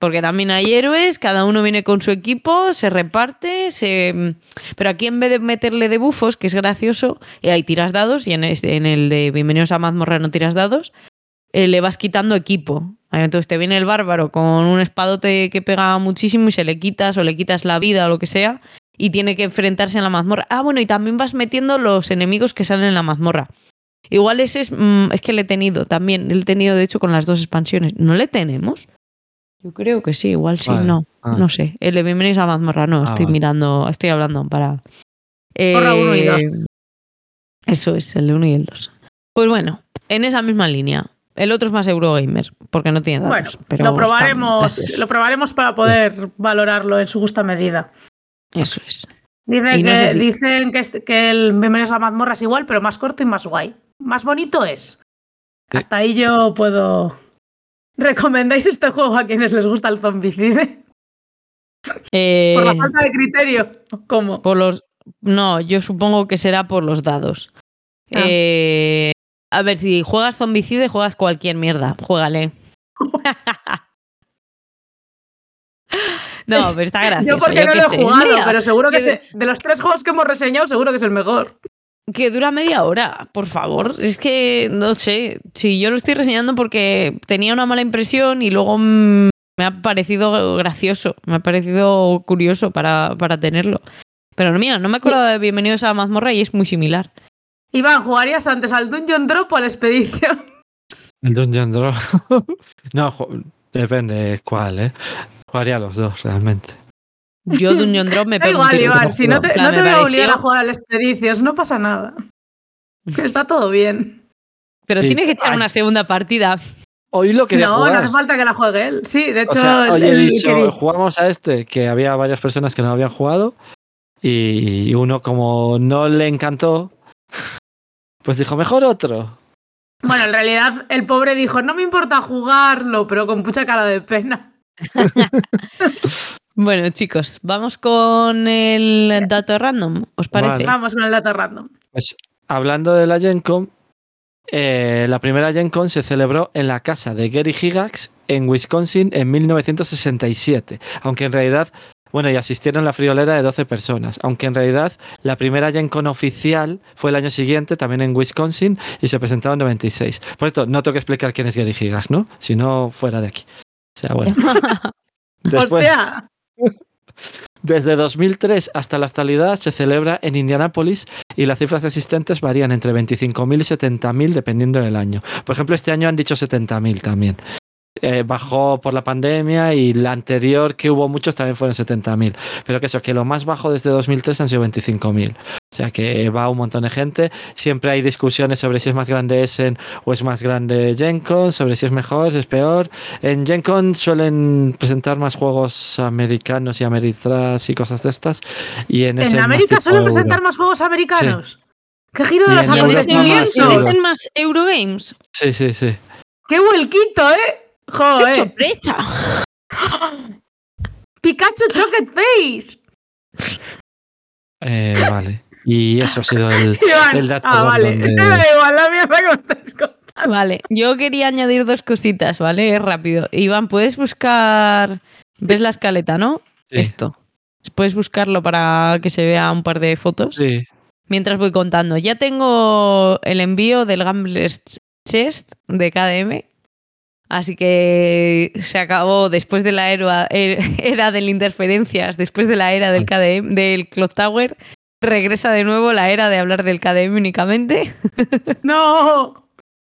Porque también hay héroes, cada uno viene con su equipo, se reparte, se... pero aquí en vez de meterle de bufos, que es gracioso, eh, hay tiras dados y en, este- en el de Bienvenidos a mazmorra no tiras dados, eh, le vas quitando equipo. Entonces te viene el bárbaro con un espadote que pega muchísimo y se le quitas o le quitas la vida o lo que sea y tiene que enfrentarse en la mazmorra. Ah, bueno, y también vas metiendo los enemigos que salen en la mazmorra. Igual ese es, mm, es que le he tenido también, le he tenido de hecho con las dos expansiones. ¿No le tenemos? Yo creo que sí, igual sí, Vale. no. Ah. No sé. El de Bienvenidos a Mazmorra, no, Ah, estoy vale. mirando, estoy hablando para. Mazmorra uno y dos. Eh, Eso es, el 1 y el 2. Pues bueno, en esa misma línea. El otro es más Eurogamer, porque no tiene Bueno, datos. pero lo probaremos, lo probaremos para poder valorarlo en su justa medida. Eso es. Dicen, Y no que, sé si- dicen que, este- que el Bienvenidos a la mazmorra es igual, pero más corto y más guay. Más bonito es. Hasta ahí yo puedo. ¿Recomendáis este juego a quienes les gusta el zombicide? Eh, Por la falta de criterio. ¿Cómo? Por los. No, yo supongo que será por los dados. Ah. Eh, a ver, si juegas zombicide, juegas cualquier mierda. Juégale. [LAUGHS] no, pero está gracioso. yo porque no lo he sé. jugado, Mira, pero seguro que se- de los tres juegos que hemos reseñado, seguro que es el mejor. Que dura media hora, por favor. Es que, no sé, si yo lo estoy reseñando porque tenía una mala impresión y luego mm, me ha parecido gracioso, me ha parecido curioso para, para tenerlo. Pero mira, no me acuerdo de Bienvenidos a la mazmorra y es muy similar. Iván, ¿jugarías antes al Dungeon Drop o a la expedición? El Dungeon Drop. [LAUGHS] no, depende cuál, ¿eh? Jugaría a los dos, realmente. Yo Dungeon Drop me Da pego un igual, tiro. Iván, si no te, no te voy a obligar a jugar al Expeditions, no pasa nada. [LAUGHS] Está todo bien. Pero Sí. tienes que echar Ay. una segunda partida. Hoy lo quería no, jugar. no hace falta que la juegue él. Sí, de O hecho, sea, hoy he el- dicho, jugamos a este, que había varias personas que no habían jugado, y uno como no le encantó, [LAUGHS] pues dijo, mejor otro. Bueno, en realidad el pobre dijo, no me importa jugarlo, pero con mucha cara de pena. Bueno, chicos, vamos con el dato random, ¿os parece? Vale. Vamos con el dato random. Pues hablando de la Gen Con, eh, la primera Gen Con se celebró en la casa de Gary Gygax en Wisconsin en 1967, aunque en realidad, bueno, y asistieron la friolera de 12 personas, aunque en realidad la primera Gen Con oficial fue el año siguiente, también en Wisconsin, y se presentó en 96. Por esto, no tengo que explicar quién es Gary Gygax, ¿no? Si no, fuera de aquí. Sea, bueno. [LAUGHS] Después, Hostia, [LAUGHS] desde 2003 hasta la actualidad se celebra en Indianápolis y las cifras de asistentes varían entre 25.000 y 70.000 dependiendo del año. Por ejemplo, este año han dicho 70.000 también. Eh, bajó por la pandemia y la anterior que hubo muchos también fueron 70.000. Pero que eso, que lo más bajo desde 2003 han sido 25.000. O sea que va un montón de gente. Siempre hay discusiones sobre si es más grande Essen o es más grande GenCon, sobre si es mejor, si es peor. En GenCon suelen presentar más juegos americanos y ameritras y cosas de estas. Y en, Essen en América suelen euro. presentar más juegos americanos. ¿Qué giro de Y los en ¿Y en Euro ese, más acontecimientos? en euros. ese más Eurogames? Sí, sí, sí. ¡Qué vuelquito, eh! ¡Qué Joder. sorpresa! Pikachu Chocolate Face. Eh, vale. Y eso ha sido el. [LAUGHS] El dato ah, vale. random de- Te da igual la mierda que me estás contando. Vale, yo quería añadir dos cositas, ¿vale? Rápido. Iván, puedes buscar. ¿Ves la escaleta, no? Sí. Esto. Puedes buscarlo para que se vea un par de fotos. Sí. Mientras voy contando. Ya tengo el envío del Gambler's Chest de KDM. Así que se acabó después de la era, era de interferencias, después de la era del KDM, del Clock Tower. Regresa de nuevo la era de hablar del KDM únicamente. [LAUGHS] ¡No!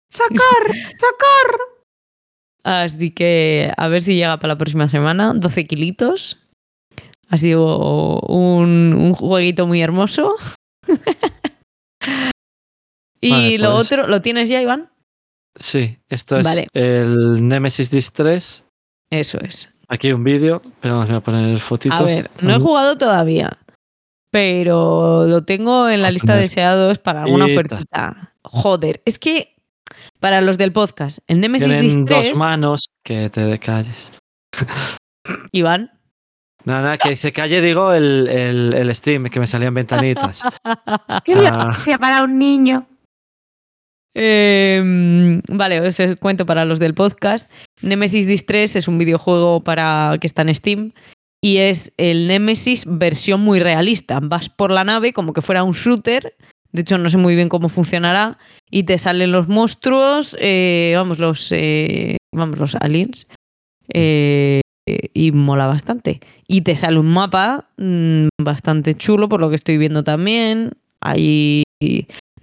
¡Socorro! ¡Socorro! Así que a ver si llega para la próxima semana. 12 kilitos. Ha sido un, un jueguito muy hermoso. [LAUGHS] y Vale, lo pues- otro, ¿lo tienes ya, Iván? Sí. Esto es Vale. el Nemesis 3. Eso es. Aquí un vídeo, pero vamos a poner fotitos. A ver, no he jugado todavía, pero lo tengo en la A lista de poner deseados para alguna ofertita. Joder, es que para los del podcast, en Nemesis Tienen 3, dos manos que te calles. Iván. Nada, nada, que se calle, digo, el, el, el Steam, que me salían ventanitas. [LAUGHS] ¡Qué O sea, sea para un niño! Eh, vale, os cuento para los del podcast. Nemesis 3 es un videojuego para que está en Steam y es el Nemesis versión muy realista. Vas por la nave como que fuera un shooter. De hecho, no sé muy bien cómo funcionará. Y te salen los monstruos, eh, vamos, los, eh, vamos, los aliens. Eh, y mola bastante. Y te sale un mapa mm, bastante chulo, por lo que estoy viendo también. Ahí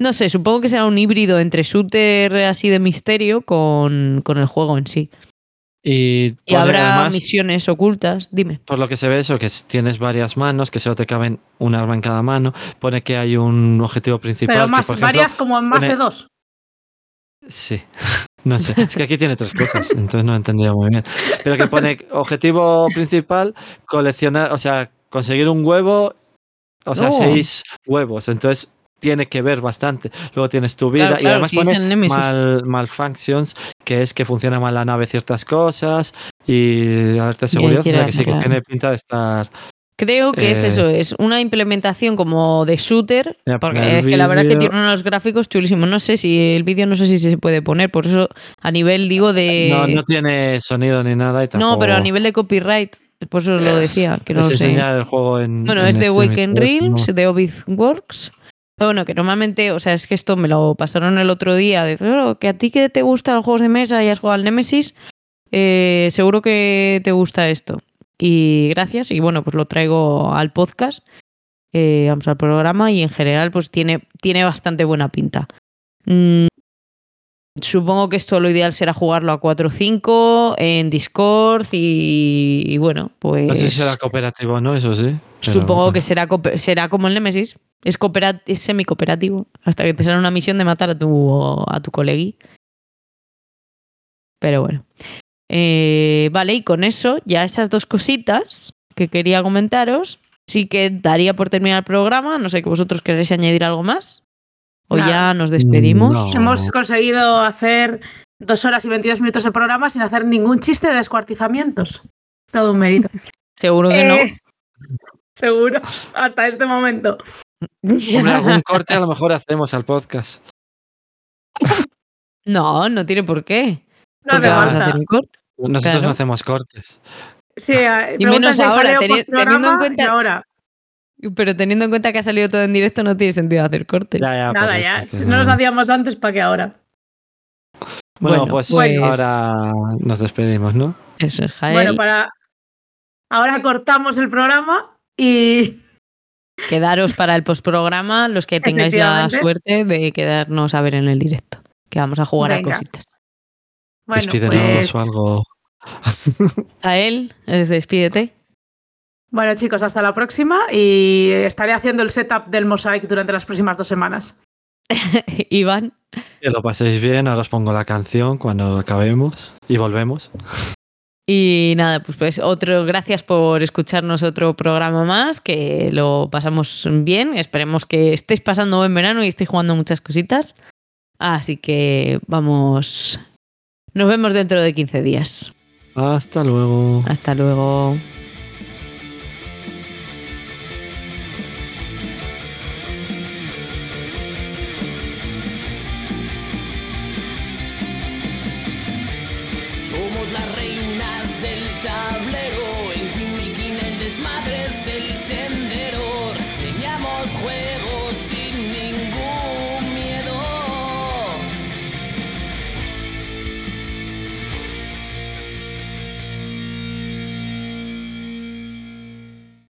no sé, supongo que será un híbrido entre shooter así de misterio con, con el juego en sí. y habrá además, misiones ocultas. Dime. por lo que se ve eso, que es- tienes varias manos, que solo te caben un arma en cada mano. Pone que hay un objetivo principal. Pero que, más, ejemplo, varias como en más pone- de dos. Sí, [LAUGHS] no sé. Es que aquí tiene tres cosas, entonces no he entendido muy bien. Pero que pone objetivo principal, coleccionar, o sea, conseguir un huevo, o sea, Oh. seis huevos. Entonces tiene que ver bastante. Luego tienes tu vida Claro, y claro, además si pone Nemesis. mal, malfunctions, que es que funciona mal la nave ciertas cosas y alerta de seguridad. O sea, que sí, que tiene pinta de estar. Creo que es Eh, eso, es una implementación como de shooter, porque es que la verdad es que tiene unos gráficos chulísimos. No sé si el vídeo no sé si se puede poner, por eso a nivel digo de No, no tiene sonido ni nada. Y Eh, No, pero a tampoco- nivel de copyright, por eso lo Es- decía, que no es lo sé. enseñar el juego en. Bueno, en es de todo eso, Realms, ¿no? de Ovid Works. Bueno, que normalmente, o sea, es que esto me lo pasaron el otro día, de "Oh, que a ti que te gustan los juegos de mesa y has jugado al Nemesis, eh, seguro que te gusta esto. Y gracias, y bueno, pues lo traigo al podcast, eh, vamos al programa, y en general, pues tiene, tiene bastante buena pinta. Mm, supongo que esto lo ideal será jugarlo a 4 o 5 en Discord y, y bueno, pues... No sé si será cooperativo, ¿no? Eso sí. pero Supongo bueno. que será, como el Nemesis. Es, es semi-cooperativo. Hasta que te sale una misión de matar a tu, a tu colegui. Pero bueno. Eh, vale, y con eso, ya esas dos cositas que quería comentaros, sí que daría por terminar el programa. No sé que vosotros queréis añadir algo más. O Nada. ya nos despedimos. No. Hemos conseguido hacer dos horas y 22 minutos de programa sin hacer ningún chiste de descuartizamientos. Todo un mérito. [LAUGHS] Seguro que no. Eh, Seguro, hasta este momento. [LAUGHS] Hombre, algún corte a lo mejor hacemos al podcast. [LAUGHS] no, no tiene por qué. No hace vamos a falta. hacer un corte. Nosotros Claro. no hacemos cortes. Sí, eh, Y menos ahora, teni- teniendo en y cuenta- ahora. Pero teniendo en cuenta que ha salido todo en directo, no tiene sentido hacer cortes. Ya, ya, Nada, eso, ya. que Si no los hacíamos antes, ¿para qué ahora? Bueno, Bueno, pues, pues- ahora nos despedimos, ¿no? Eso es, Jael. Bueno, para. Ahora cortamos el programa y. [LAUGHS] Quedaros para el postprograma los que tengáis la suerte de quedarnos a ver en el directo. Que vamos a jugar Venga. a cositas. Bueno, Despídenos pues. o algo. [LAUGHS] Jael, eh, despídete. Bueno, chicos, hasta la próxima y estaré haciendo el setup del Mosaic durante las próximas dos semanas. [LAUGHS] Iván, Que lo paséis bien. Ahora os pongo la canción cuando acabemos y volvemos. Y nada, pues, pues otro, gracias por escucharnos otro programa más, que lo pasamos bien. Esperemos que estéis pasando buen verano y estéis jugando muchas cositas. Así que vamos. Nos vemos dentro de 15 días. Hasta luego. Hasta luego.